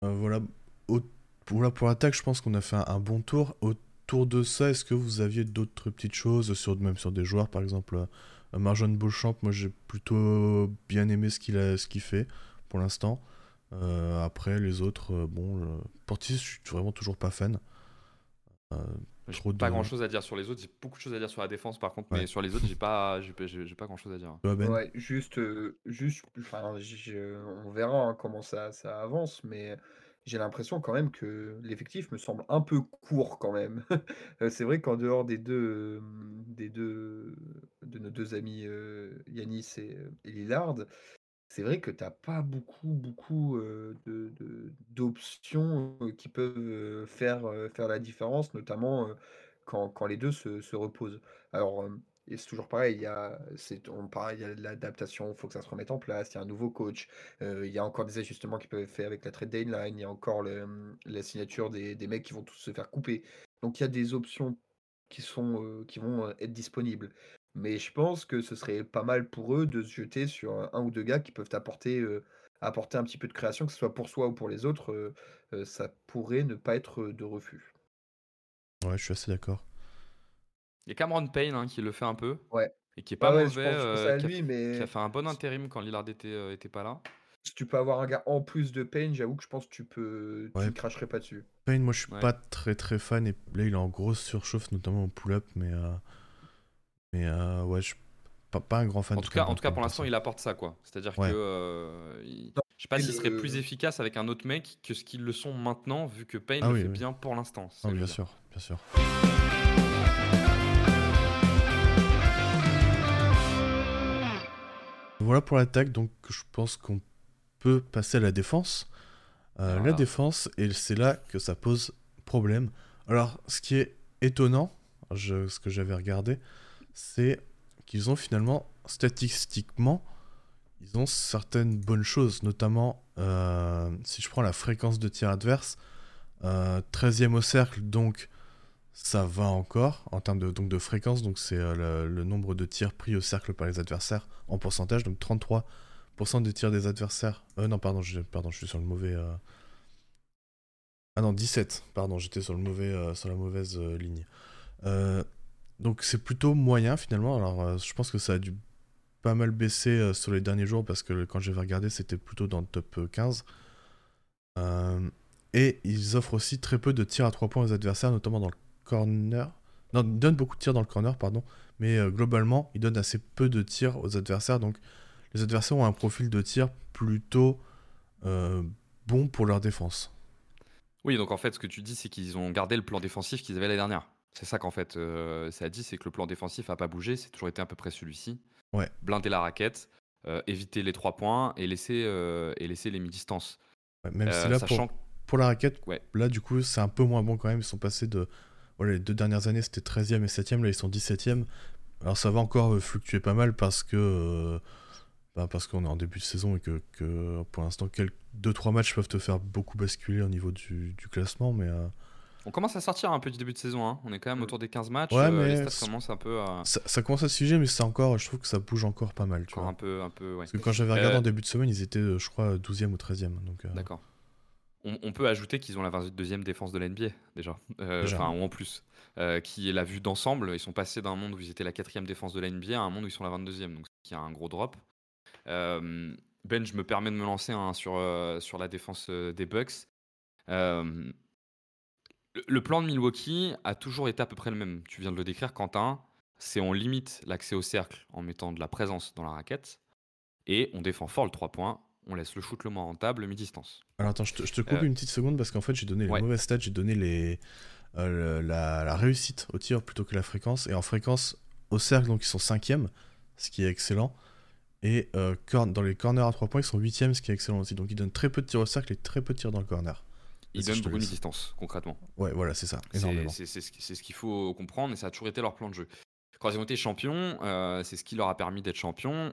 Euh, voilà. Au- pour, l'attaque, je pense qu'on a fait un, un bon tour. Autour de ça, est-ce que vous aviez d'autres petites choses, sur, même sur des joueurs, par exemple euh, Marjon Beauchamp, moi j'ai plutôt bien aimé ce qu'il a, ce qu'il fait pour l'instant. Euh, après, les autres, euh, bon, euh, Portis, je suis vraiment toujours pas fan. J'ai Trop pas de- grand chose à dire sur les autres, j'ai beaucoup de choses à dire sur la défense par contre, Ouais. mais sur les autres, j'ai pas, j'ai pas, j'ai- j'ai pas grand chose à dire. Ben? Ouais, juste, euh, juste, enfin, je- on verra hein, comment ça, ça avance, mais j'ai l'impression quand même que l'effectif me semble un peu court quand même. Euh, C'est vrai qu'en dehors des deux, euh, des deux, de nos deux amis euh, Yanis et, et Lillard, c'est vrai que t'as pas beaucoup, beaucoup de, d'options qui peuvent faire, faire la différence, notamment quand, quand les deux se, se reposent. Alors, c'est toujours pareil, il y a, c'est, on parle, il y a de l'adaptation, il faut que ça se remette en place, il y a un nouveau coach, il y a encore des ajustements qui peuvent être faits avec la trade deadline, il y a encore le- la signature des, des mecs qui vont tous se faire couper. Donc il y a des options qui sont, qui vont être disponibles. Mais je pense que ce serait pas mal pour eux de se jeter sur un, ou deux gars qui peuvent apporter, euh, apporter un petit peu de création, que ce soit pour soi ou pour les autres, euh, euh, ça pourrait ne pas être de refus. Ouais, je suis assez d'accord. Il y a Cameron Payne hein, qui le fait un peu, Ouais. et qui est pas Ouais, ouais, je mauvais, pense, je pense euh, à qui, a, lui, qui a mais fait un bon intérim quand Lillard était, euh, était pas là. si tu peux avoir un gars en plus de Payne, j'avoue que je pense que tu peux, tu Ouais. ne cracherais pas dessus. Payne, moi je suis Ouais. pas très très fan, et là il est en grosse surchauffe, notamment au pull-up, mais, euh, mais euh, ouais, je suis pas, pas un grand fan En de tout cas, en tout cas pour l'instant, il apporte ça, quoi. C'est-à-dire Ouais. que euh, il- je sais pas s'il serait plus efficace avec un autre mec que ce qu'ils le sont maintenant, vu que Payne Ah le oui, fait oui. bien pour l'instant. Ah, bien dire. sûr, bien sûr. Voilà pour l'attaque, donc je pense qu'on peut passer à la défense. Euh, la défense, et c'est là que ça pose problème. Alors, ce qui est étonnant, je- ce que j'avais regardé, c'est qu'ils ont finalement, statistiquement, ils ont certaines bonnes choses, notamment euh, si je prends la fréquence de tir adverse, euh, 13e au cercle, donc ça va encore en termes de, fréquence, donc c'est euh, le, nombre de tirs pris au cercle par les adversaires en pourcentage, donc 33% des tirs des adversaires. Euh, non, pardon, je, pardon, je suis sur le mauvais. euh, Ah non, 17, pardon, j'étais sur, le euh, sur la mauvaise euh, ligne. Donc c'est plutôt moyen finalement. Alors euh, je pense que ça a dû pas mal baisser euh, sur les derniers jours parce que quand j'avais regardé, c'était plutôt dans le top euh, 15. Euh, et ils offrent aussi très peu de tirs à 3 points aux adversaires, notamment dans le corner. Non, ils donnent beaucoup de tirs dans le corner, pardon. Mais globalement, ils donnent assez peu de tirs aux adversaires. Donc les adversaires ont un profil de tir plutôt bon pour leur défense. Oui, donc en fait, ce que tu dis, c'est qu'ils ont gardé le plan défensif qu'ils avaient l'année dernière. C'est ça qu'en fait, euh, ça dit, c'est que le plan défensif a pas bougé, c'est toujours été à peu près celui-ci. Ouais. Blinder la raquette, euh, éviter les trois points et laisser, euh, et laisser les mi-distances. Ouais, même Euh, si là, sachant pour, pour la raquette, Ouais. là, du coup, c'est un peu moins bon quand même. Ils sont passés de. Voilà, les deux dernières années, c'était 13e et 7e. Là, ils sont 17e. Alors, ça va encore euh, fluctuer pas mal parce que. euh, bah, parce qu'on est en début de saison et que, que pour l'instant, 2-3 matchs peuvent te faire beaucoup basculer au niveau du, du classement, mais. On commence à sortir un peu du début de saison. hein. On est quand même autour des 15 matchs. Ouais, euh, mais les stats c'est- commencent un peu à. ça, ça commence à se figer, mais c'est encore, je trouve que ça bouge encore pas mal. Tu Encore vois. un peu, un peu, ouais. Parce que quand j'avais regardé Euh, en début de semaine, ils étaient, euh, je crois, 12e ou 13e. Donc, euh, D'accord. On, on peut ajouter qu'ils ont la 22e défense de l'NBA, déjà. Euh, Déjà. Enfin, ou en plus. Euh, qui est la vue d'ensemble. Ils sont passés d'un monde où ils étaient la 4e défense de la NBA à un monde où ils sont la 22e. Donc, il y a un gros drop. Euh, ben, je me permets de me lancer hein, sur, sur la défense des Bucks. Le, le plan de Milwaukee a toujours été à peu près le même. Tu viens de le décrire, Quentin. C'est on limite l'accès au cercle en mettant de la présence dans la raquette. Et on défend fort le 3 points. On laisse le shoot le moins rentable, mi-distance. Alors attends, je te, je te coupe Euh, une petite seconde parce qu'en fait j'ai donné les ouais. mauvaises stats, j'ai donné les, euh, le- la, la réussite au tir plutôt que la fréquence. Et en fréquence au cercle, donc ils sont 5e, ce qui est excellent. Et euh, dans les corners à 3 points, ils sont 8e, ce qui est excellent aussi. Donc ils donnent très peu de tirs au cercle et très peu de tirs dans le corner. Ils te beaucoup de laisse. mi-distance, concrètement. Ouais, voilà, c'est ça, C'est énormément. c'est- c'est ce qu'il faut comprendre et ça a toujours été leur plan de jeu. Quand ils ont été champions, euh, c'est ce qui leur a permis d'être champions,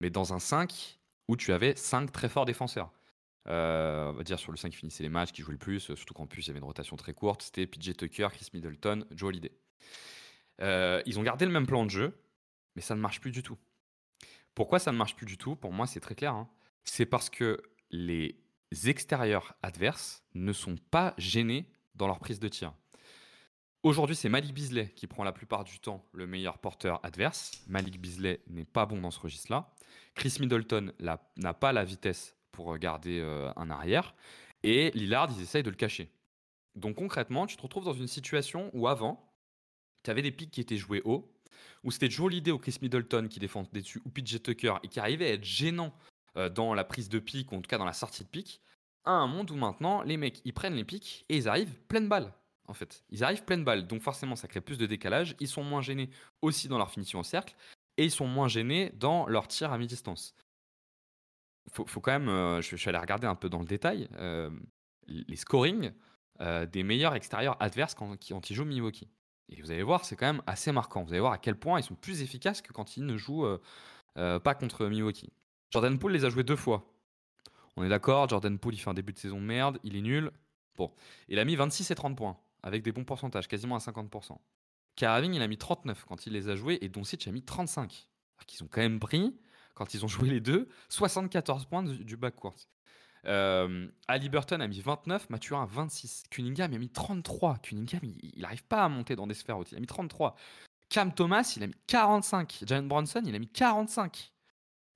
mais dans un 5 où tu avais 5 très forts défenseurs. Euh, on va dire sur le 5 qui finissait les matchs, qui jouait le plus, euh, surtout qu'en plus il y avait une rotation très courte, c'était PJ Tucker, Chris Middleton, Joe Holiday. Euh, ils ont gardé le même plan de jeu, mais ça ne marche plus du tout. Pourquoi ça ne marche plus du tout? Pour moi, c'est très clair. hein. C'est parce que les extérieurs adverses ne sont pas gênés dans leur prise de tir. Aujourd'hui, c'est Malik Beasley qui prend la plupart du temps le meilleur porteur adverse. Malik Beasley n'est pas bon dans ce registre-là. Chris Middleton n'a pas la vitesse pour garder euh, un arrière. Et Lillard, ils essayent de le cacher. Donc concrètement, tu te retrouves dans une situation où avant, tu avais des pics qui étaient joués haut, où c'était Joe Holiday ou Chris Middleton qui défendaient dessus, ou PJ Tucker, et qui arrivaient à être gênants dans la prise de pic, ou en tout cas dans la sortie de pic, à un monde où maintenant, les mecs, ils prennent les pics et ils arrivent pleine balle, en fait. Ils arrivent pleine balle, donc forcément, ça crée plus de décalage. Ils sont moins gênés aussi dans leur finition au cercle, et ils sont moins gênés dans leur tir à mi-distance. Faut, faut quand même, euh, je, suis allé regarder un peu dans le détail, euh, les scorings euh, des meilleurs extérieurs adverses quand, quand ils jouent Milwaukee. Et vous allez voir, c'est quand même assez marquant. Vous allez voir à quel point ils sont plus efficaces que quand ils ne jouent euh, euh, pas contre Milwaukee. Jordan Poole les a joués deux fois. On est d'accord, Jordan Poole, il fait un début de saison de merde, il est nul. Bon, il a mis 26 et 30 points, avec des bons pourcentages, quasiment à 50%. Caraving, il a mis 39 quand il les a joués, et Doncic a mis 35. Alors qu'ils ont quand même pris, quand ils ont joué les deux, 74 points du, du backcourt. Euh, Ali Burton a mis 29, Mathurin 26. Cunningham a mis 33. Cunningham, il n'arrive pas à monter dans des sphères hautes. Il a mis 33. Cam Thomas, il a mis 45. Jalen Bronson, il a mis 45.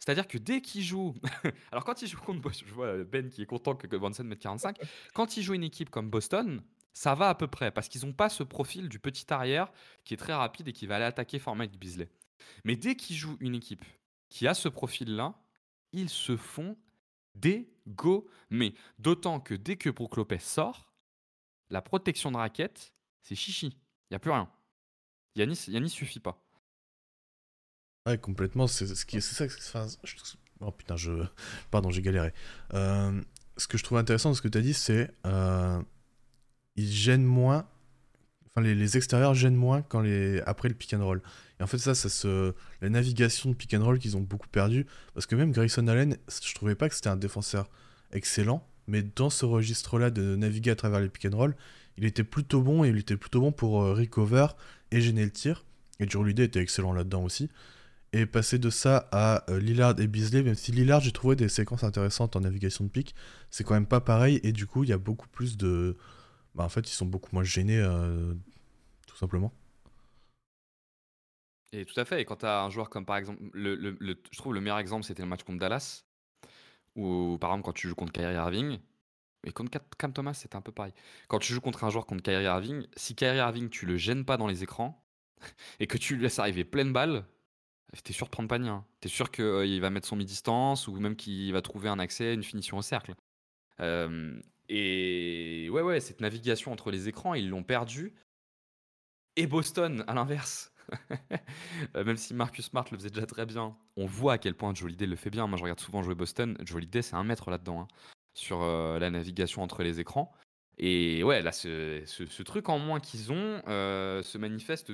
C'est-à-dire que dès qu'il joue. Alors, quand il joue contre Boston, je vois Ben qui est content que Bronson mette 45. Quand il joue une équipe comme Boston, ça va à peu près parce qu'ils n'ont pas ce profil du petit arrière qui est très rapide et qui va aller attaquer fort Mike Beasley. Mais dès qu'ils jouent une équipe qui a ce profil-là, ils se font dégommer. D'autant que dès que Brook Lopez sort, la protection de raquette, c'est chichi. Il n'y a plus rien. Yanis, Yanis suffit pas. Ouais, complètement. C'est ce qui, c'est ça. oh putain, je, pardon, j'ai galéré. Euh, ce que je trouve intéressant dans ce que tu as dit, c'est euh, ils gênent moins. Enfin, les, extérieurs gênent moins quand les après le pick and roll. Et en fait, ça, ça se la navigation de pick and roll qu'ils ont beaucoup perdu parce que même Grayson Allen, je trouvais pas que c'était un défenseur excellent, mais dans ce registre-là de naviguer à travers les pick and roll, il était plutôt bon et il était plutôt bon pour euh, recover et gêner le tir. Et Drew était excellent là-dedans aussi. Et passer de ça à euh, Lillard et Beasley, même si Lillard, j'ai trouvé des séquences intéressantes en navigation de pique, c'est quand même pas pareil. Et du coup, il y a beaucoup plus de. Bah, en fait, ils sont beaucoup moins gênés, euh, tout simplement. Et tout à fait. Et quand tu as un joueur comme par exemple, le, je trouve le meilleur exemple, c'était le match contre Dallas, où par exemple, quand tu joues contre Kyrie Irving, et contre Cam Thomas, c'était un peu pareil. Quand tu joues contre un joueur contre Kyrie Irving, si Kyrie Irving, tu le gênes pas dans les écrans, et que tu lui laisses arriver pleine balle, t'es sûr de prendre panier. Hein. T'es sûr qu'il va mettre son mi-distance, ou même qu'il va trouver un accès, une finition au cercle. Euh, et ouais, ouais, cette navigation entre les écrans, ils l'ont perdu. Et Boston, à l'inverse. Euh, Même si Marcus Smart le faisait déjà très bien, on voit à quel point Joe Holiday le fait bien. Moi, je regarde souvent jouer Boston. Joe Holiday, c'est un maître là-dedans, hein, sur euh, la navigation entre les écrans. Et ouais, là, ce, ce- ce truc en moins qu'ils ont euh, se manifeste.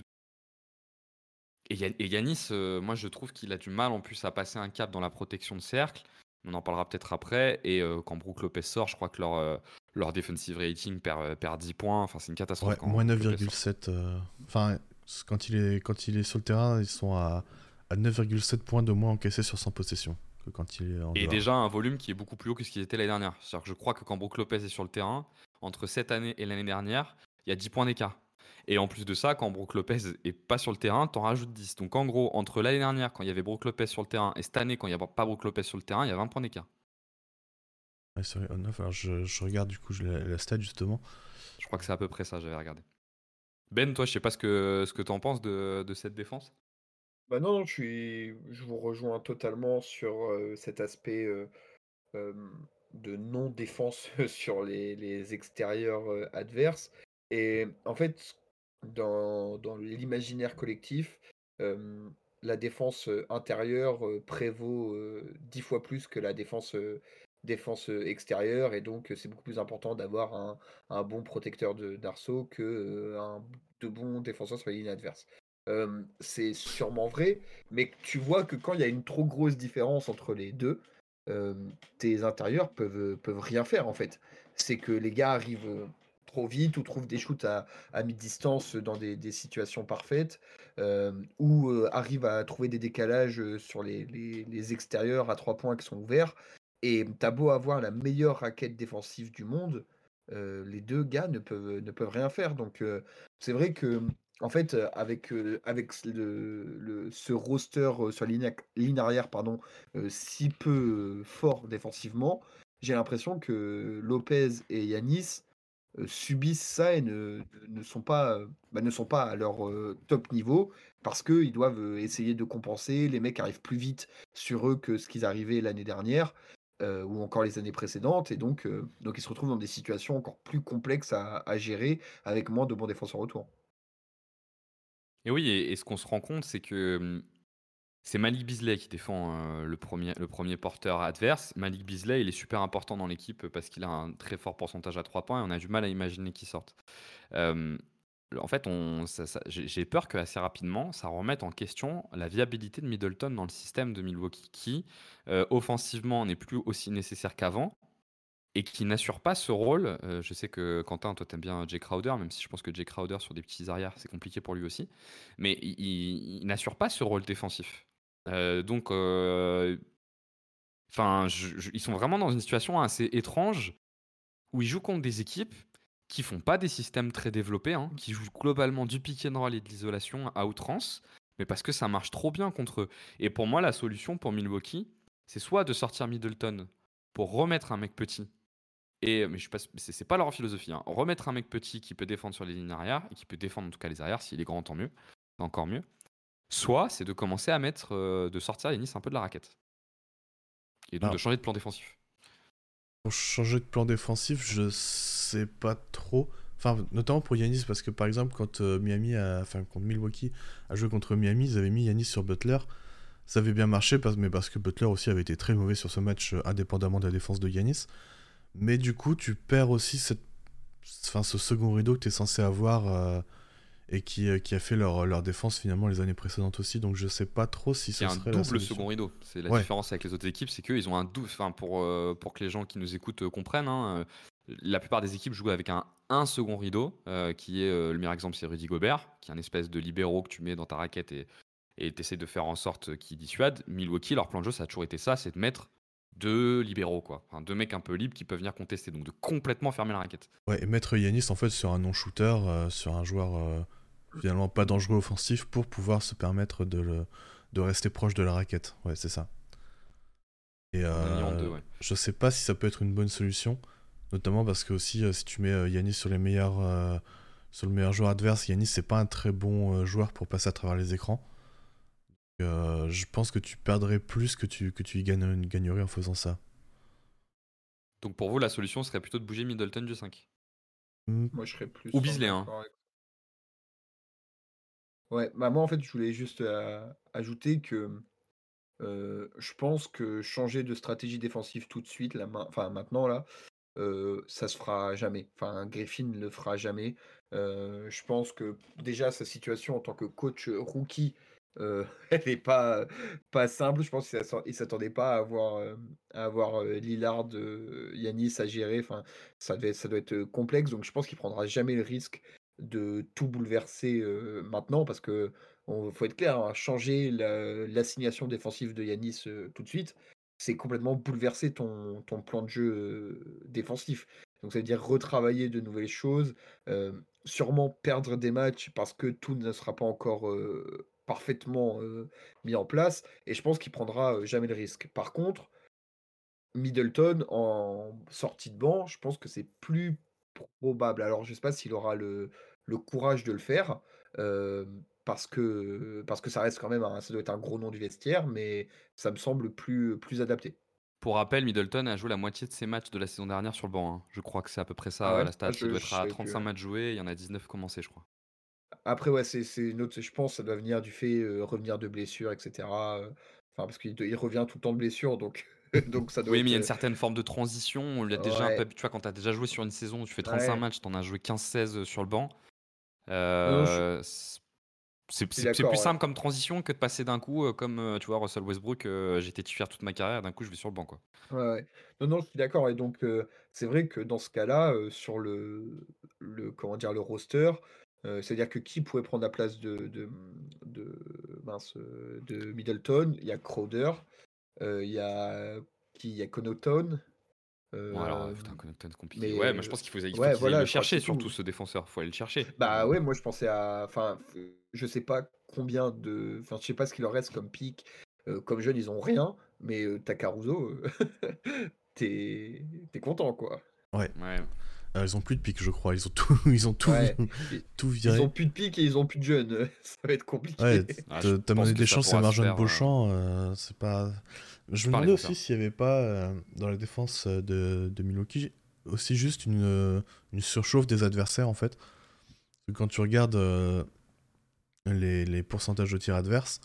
Et, Yanis, euh, moi je trouve qu'il a du mal en plus à passer un cap dans la protection de cercle. On en parlera peut-être après. Et euh, quand Brook Lopez sort, je crois que leur, euh, leur defensive rating perd, perd 10 points. Enfin, c'est une catastrophe. moins 9,7. Enfin, quand il, est, quand il est sur le terrain, ils sont à, à 9,7 points de moins encaissés sur 100 possessions que quand il est en Et déjà un volume qui est beaucoup plus haut que ce qu'il était l'année dernière. C'est-à-dire que je crois que quand Brook Lopez est sur le terrain, entre cette année et l'année dernière, il y a 10 points d'écart. Et en plus de ça, quand Brook Lopez est pas sur le terrain, t'en rajoutes 10. Donc en gros, entre l'année dernière, quand il y avait Brook Lopez sur le terrain, et cette année, quand il n'y a pas Brook Lopez sur le terrain, il y a 20 points d'écart. je, regarde du coup la, la stat justement. Je crois que c'est à peu près ça, j'avais regardé. Ben, toi, je sais pas ce que, ce que tu en penses de, cette défense. Bah non, je, suis... je vous rejoins totalement sur cet aspect de non-défense sur les, les extérieurs adverses. Et en fait, dans, l'imaginaire collectif, la défense intérieure prévaut dix fois plus que la défense, défense extérieure, et donc c'est beaucoup plus important d'avoir un, bon protecteur d'arceau que un, de bons défenseurs sur les lignes adverses. c'est sûrement vrai, mais tu vois que quand il y a une trop grosse différence entre les deux, tes intérieurs peuvent, peuvent rien faire en fait. C'est que les gars arrivent trop vite ou trouve des shoots à, à mi-distance dans des, situations parfaites euh, ou euh, arrive à trouver des décalages euh, sur les, les, extérieurs à trois points qui sont ouverts. Et t'as beau avoir la meilleure raquette défensive du monde, les deux gars ne peuvent, ne peuvent rien faire. Donc c'est vrai que en fait, avec, avec le, ce roster sur la ligne, ligne arrière pardon, si peu fort défensivement, j'ai l'impression que Lopez et Yanis subissent ça et ne, ne sont, pas, bah, ne sont pas à leur top niveau parce qu'ils doivent essayer de compenser. Les mecs arrivent plus vite sur eux que ce qu'ils arrivaient l'année dernière ou encore les années précédentes. Et donc, donc ils se retrouvent dans des situations encore plus complexes à, gérer avec moins de bons défenseurs autour. Et oui, et ce qu'on se rend compte, c'est que c'est Malik Beasley qui défend euh, le, premier, porteur adverse. Malik Beasley, il est super important dans l'équipe parce qu'il a un très fort pourcentage à 3 points et on a du mal à imaginer qu'il sorte. Euh, en fait, j'ai peur que assez rapidement, ça remette en question la viabilité de Middleton dans le système de Milwaukee, qui euh, offensivement n'est plus aussi nécessaire qu'avant et qui n'assure pas ce rôle. je sais que Quentin, toi, t'aimes bien Jay Crowder, même si je pense que Jay Crowder sur des petits arrières, c'est compliqué pour lui aussi. Mais il n'assure pas ce rôle défensif. Euh, donc, euh, enfin, ils sont vraiment dans une situation assez étrange où ils jouent contre des équipes qui font pas des systèmes très développés, hein, qui jouent globalement du pick and roll et de l'isolation à outrance, mais parce que ça marche trop bien contre eux. Et pour moi, la solution pour Milwaukee, c'est soit de sortir Middleton pour remettre un mec petit. Et mais je sais c'est pas leur philosophie. Hein. Remettre un mec petit qui peut défendre sur les lignes arrière et qui peut défendre en tout cas les arrières. S'il est grand, tant mieux, encore mieux. Soit c'est de commencer à mettre, euh, de sortir Yanis un peu de la raquette. Et donc de changer de plan défensif. Pour changer de plan défensif, je sais pas trop. Enfin, notamment pour Yanis, parce que par exemple, quand euh, Miami a, enfin, quand Milwaukee a joué contre Miami, ils avaient mis Yanis sur Butler. Ça avait bien marché, mais parce que Butler aussi avait été très mauvais sur ce match, euh, indépendamment de la défense de Yanis. Mais du coup, tu perds aussi cette, enfin, ce second rideau que tu es censé avoir et qui, euh, qui a fait leur, leur défense finalement les années précédentes aussi. Donc je sais pas trop si ce serait un double second rideau. C'est la différence avec les autres équipes, c'est qu'ils ont un double. Enfin pour euh, pour que les gens qui nous écoutent euh, comprennent. Hein, la plupart des équipes jouent avec un, un second rideau, qui est le meilleur exemple, c'est Rudy Gobert, qui est un espèce de libéraux que tu mets dans ta raquette et et essaies de faire en sorte qu'il dissuade. Milwaukee, leur plan de jeu, ça a toujours été ça, c'est de mettre deux libéraux, quoi. Enfin, deux mecs un peu libres qui peuvent venir contester, donc de complètement fermer la raquette. Ouais, et mettre Yanis en fait sur un non-shooter, sur un joueur finalement pas dangereux offensif pour pouvoir se permettre de, de rester proche de la raquette. Ouais, c'est ça. Et euh, je sais pas si ça peut être une bonne solution, notamment parce que aussi euh, si tu mets euh, Yanis sur les meilleurs euh, sur le meilleur joueur adverse, Yanis c'est pas un très bon joueur pour passer à travers les écrans. je pense que tu perdrais plus que tu que tu y gagnerais en faisant ça. Donc pour vous la solution serait plutôt de bouger Middleton du 5. Hmm. Moi je serais plus. Ou Bisley hein. Ouais, bah, moi, en fait, je voulais juste, ajouter que, je pense que changer de stratégie défensive tout de suite, maintenant, là, ça se fera jamais. Enfin, Griffin ne le fera jamais. je pense que déjà sa situation en tant que coach, rookie, elle n'est pas, pas simple. Je pense qu'il ne s'attendait pas à avoir, à avoir Lillard, Yanis à gérer. Enfin, ça, doit, ça doit être complexe. Donc je pense qu'il prendra jamais le risque de tout bouleverser maintenant parce que faut être clair, hein, changer l'assignation défensive de Yanis tout de suite, c'est complètement bouleverser ton, ton plan de jeu défensif. Donc ça veut dire retravailler de nouvelles choses, sûrement perdre des matchs parce que tout ne sera pas encore parfaitement mis en place. Et je pense qu'il prendra jamais le risque. Par contre, Middleton en sortie de banc, je pense que c'est plus probable. Alors je ne sais pas s'il aura le, le, courage de le faire. parce que, parce que ça reste quand même, ça doit être un gros nom du vestiaire, mais ça me semble plus, plus adapté. Pour rappel, Middleton a joué la moitié de ses matchs de la saison dernière sur le banc. Hein. Je crois que c'est à peu près ça ah la stat. Ah, il doit être à 35 matchs joués, il y en a 19 commencés, je crois. Après, ouais, c'est une autre. Je pense ça doit venir du fait revenir de blessure, etc. Enfin, parce qu'il il revient tout le temps de blessure, donc, donc ça doit Oui, mais il y a une certaine forme de transition. Il y a déjà un peu, tu vois, quand tu as déjà joué sur une saison, tu fais 35 matchs, tu en as joué 15-16 sur le banc. Euh, c'est plus simple comme transition que de passer d'un coup, euh, comme euh, tu vois, Russell Westbrook, euh, j'étais titulaire toute ma carrière, d'un coup je vais sur le banc. Quoi. Ouais, Non, non, je suis d'accord. Et donc, c'est vrai que dans ce cas-là, sur le, le, comment dire, le roster, c'est-à-dire que qui pourrait prendre la place de, de, de, mince, de Middleton? Il y a Crowder, il y a qui? Il y a Connaughton, Bon, alors, putain, Connaughton, compliqué. Ouais, moi je pense qu'il faut, il faut le chercher, surtout ce défenseur. Il faut aller le chercher. Bah ouais, moi je pensais à. Enfin, je sais pas combien de. Enfin, je sais pas ce qu'il leur reste comme pic. comme jeune, ils ont rien, mais euh, t'as Caruso, t'es content quoi. Ouais. ouais. Euh, ils ont plus de pic, je crois. Ils ont tout, ils ont tout, tout viré. Ils ont plus de pic et ils ont plus de jeunes. Ça va être compliqué. Ouais, ah, t'as des chances à Marjane Beauchamp. Euh, c'est pas. Je me demandais aussi s'il n'y avait pas euh, dans la défense de, de Milwaukee aussi juste une, une surchauffe des adversaires en fait. Quand tu regardes les, les, pourcentages de tirs adverses,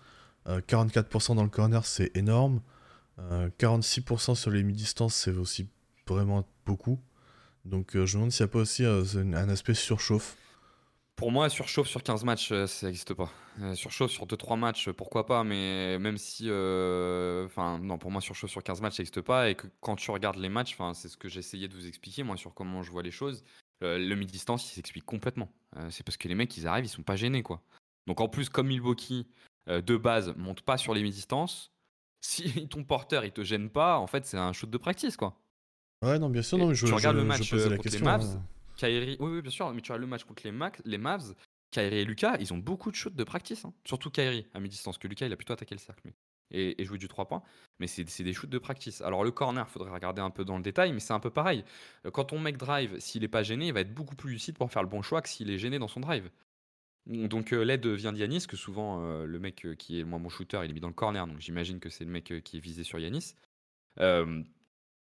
44% dans le corner c'est énorme. 46% sur les mi-distances c'est aussi vraiment beaucoup. Donc euh, je me demande s'il n'y a pas aussi euh, un aspect surchauffe. Pour moi, surchauffe sur 15 matchs, euh, ça n'existe pas. surchauffe sur 2-3 matchs, pourquoi pas, mais même si. Enfin, non, pour moi, surchauffe sur 15 matchs, ça n'existe pas. Et que quand tu regardes les matchs, c'est ce que j'essayais de vous expliquer, moi, sur comment je vois les choses. le mi-distance, il s'explique complètement. c'est parce que les mecs, ils arrivent, ils sont pas gênés, quoi. Donc en plus, comme Milwaukee, de base, monte pas sur les mi-distances, si ton porteur, il te gêne pas, en fait, c'est un shoot de practice, quoi. Ouais, non, bien sûr, non, je, tu regardes le match euh, contre les Mavs, hein. Kyrie, oui, oui, bien sûr, mais tu regardes le match contre les, les Mavs, Kyrie et Lucas, ils ont beaucoup de shoots de practice, hein. surtout Kyrie à mi-distance, que Lucas, il a plutôt attaqué le cercle et, et joué du 3 points, mais c'est des shoots de practice. Alors le corner, il faudrait regarder un peu dans le détail, mais c'est un peu pareil. Euh, quand ton mec drive, s'il est pas gêné, il va être beaucoup plus lucide pour faire le bon choix que s'il est gêné dans son drive. Donc euh, l'aide vient d'Yanis, que souvent le mec qui est moi mon shooter, il est mis dans le corner, donc j'imagine que c'est le mec qui est visé sur Yanis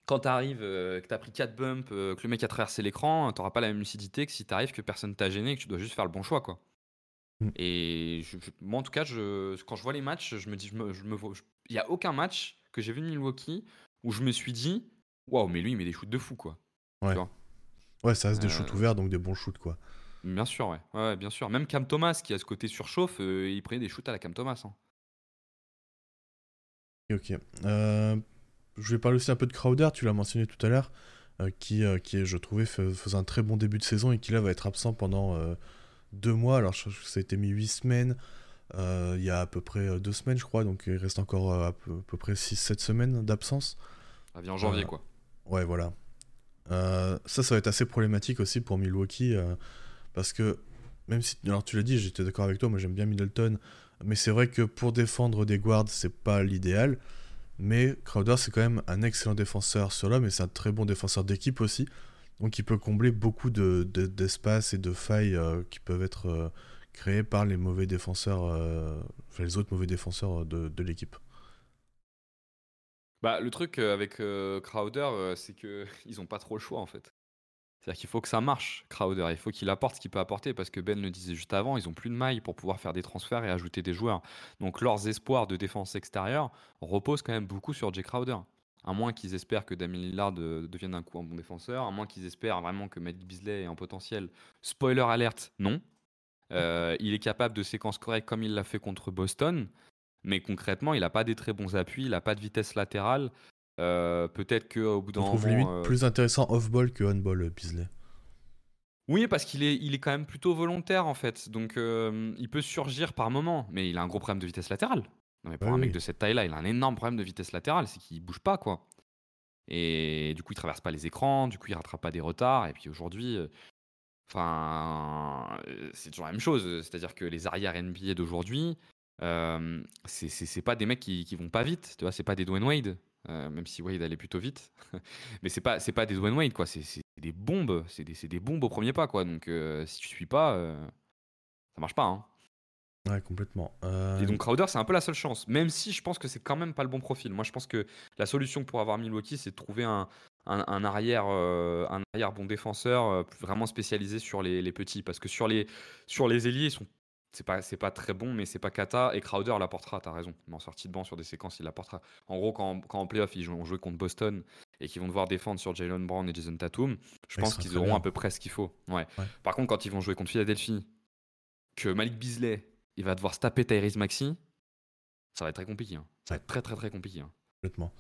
quand tu arrives, euh, que tu as pris 4 bumps, euh, que le mec a traversé l'écran, tu pas la même lucidité que si tu arrives, que personne t'a gêné, que tu dois juste faire le bon choix. quoi. Mm. Et moi, en tout cas, je, quand je vois les matchs, je me dis, je me, je me il n'y a aucun match que j'ai vu de Milwaukee où je me suis dit, waouh, mais lui, il met des shoots de fou, quoi. Ouais. ouais, ça reste des shoots euh, ouverts, donc des bons shoots, quoi. Bien sûr, ouais. ouais, bien sûr. Même Cam Thomas, qui a ce côté surchauffe, il prenait des shoots à la Cam Thomas. Hein. Ok. Euh, je vais parler aussi un peu de Crowder, tu l'as mentionné tout à l'heure, euh, qui, euh, qui, je trouvais, faisait un très bon début de saison et qui là va être absent pendant euh, deux mois. Alors, je, ça a été mis huit semaines. il y a à peu près deux semaines, je crois, donc il reste encore à peu, près 6-7 semaines d'absence. Ça vient en janvier, quoi. Ouais, voilà. ça, ça va être assez problématique aussi pour Milwaukee, parce que, même si, alors tu l'as dit, j'étais d'accord avec toi, moi j'aime bien Middleton, mais c'est vrai que pour défendre des guards, c'est pas l'idéal. Mais Crowder, c'est quand même un excellent défenseur sur l'homme et c'est un très bon défenseur d'équipe aussi. Donc il peut combler beaucoup d'espace de, et de failles euh, qui peuvent être euh, créées par les mauvais défenseurs, euh, enfin les autres mauvais défenseurs de, de l'équipe. Bah, le truc avec Crowder, c'est qu'ils n'ont pas trop le choix en fait. C'est-à-dire qu'il faut que ça marche, Crowder. Il faut qu'il apporte ce qu'il peut apporter parce que Ben le disait juste avant, ils ont plus de mailles pour pouvoir faire des transferts et ajouter des joueurs. Donc leurs espoirs de défense extérieure reposent quand même beaucoup sur Jay Crowder. À moins qu'ils espèrent que Damien Lillard devienne un coup un bon défenseur, à moins qu'ils espèrent vraiment que Matt Beasley est en potentiel. Spoiler alerte, non. Euh, il est capable de séquences correctes comme il l'a fait contre Boston. Mais concrètement, il n'a pas des très bons appuis, il n'a pas de vitesse latérale. Euh, peut-être qu'au bout d'un moment. trouve limite euh, plus intéressant off-ball que on-ball, euh, Beasley. Oui, parce qu'il est, il est quand même plutôt volontaire en fait. Donc euh, il peut surgir par moment, mais il a un gros problème de vitesse latérale. Non, mais pour un mec de cette taille-là, il a un énorme problème de vitesse latérale, c'est qu'il bouge pas quoi. Et du coup, il traverse pas les écrans, du coup, il rattrape pas des retards. Et puis aujourd'hui, euh, enfin, euh, c'est toujours la même chose. C'est-à-dire que les arrières NBA d'aujourd'hui, euh, c'est pas des mecs qui, qui vont pas vite. Tu vois, c'est pas des Dwayne Wade. Euh, même si Wade allait plutôt vite, mais c'est pas c'est pas des Dwayne Wade quoi. C'est des bombes, c'est des, des bombes au premier pas quoi. Donc euh, si tu suis pas, euh, ça marche pas. Hein. Ouais, complètement. Euh, Et donc Crowder, c'est un peu la seule chance. Même si je pense que c'est quand même pas le bon profil. Moi, je pense que la solution pour avoir Milwaukee, c'est de trouver un, un, un arrière, un arrière bon défenseur vraiment spécialisé sur les, les petits. Parce que sur les, sur les ailiers, ils sont. C'est pas, c'est pas très bon, mais c'est pas cata. Et Crowder l'apportera, t'as raison. Mais en sortie de banc sur des séquences, il l'apportera. En gros, quand, quand en playoff, ils ont joué contre Boston et qu'ils vont devoir défendre sur Jalen Brown et Jason Tatum, je pense qu'ils auront bien. à peu près ce qu'il faut. Ouais. Ouais. Par contre, quand ils vont jouer contre Philadelphie, que Malik Beasley, il va devoir se taper Tyrese Maxi, ça va être très compliqué. hein. Ça va être très très très compliqué. hein. Complètement.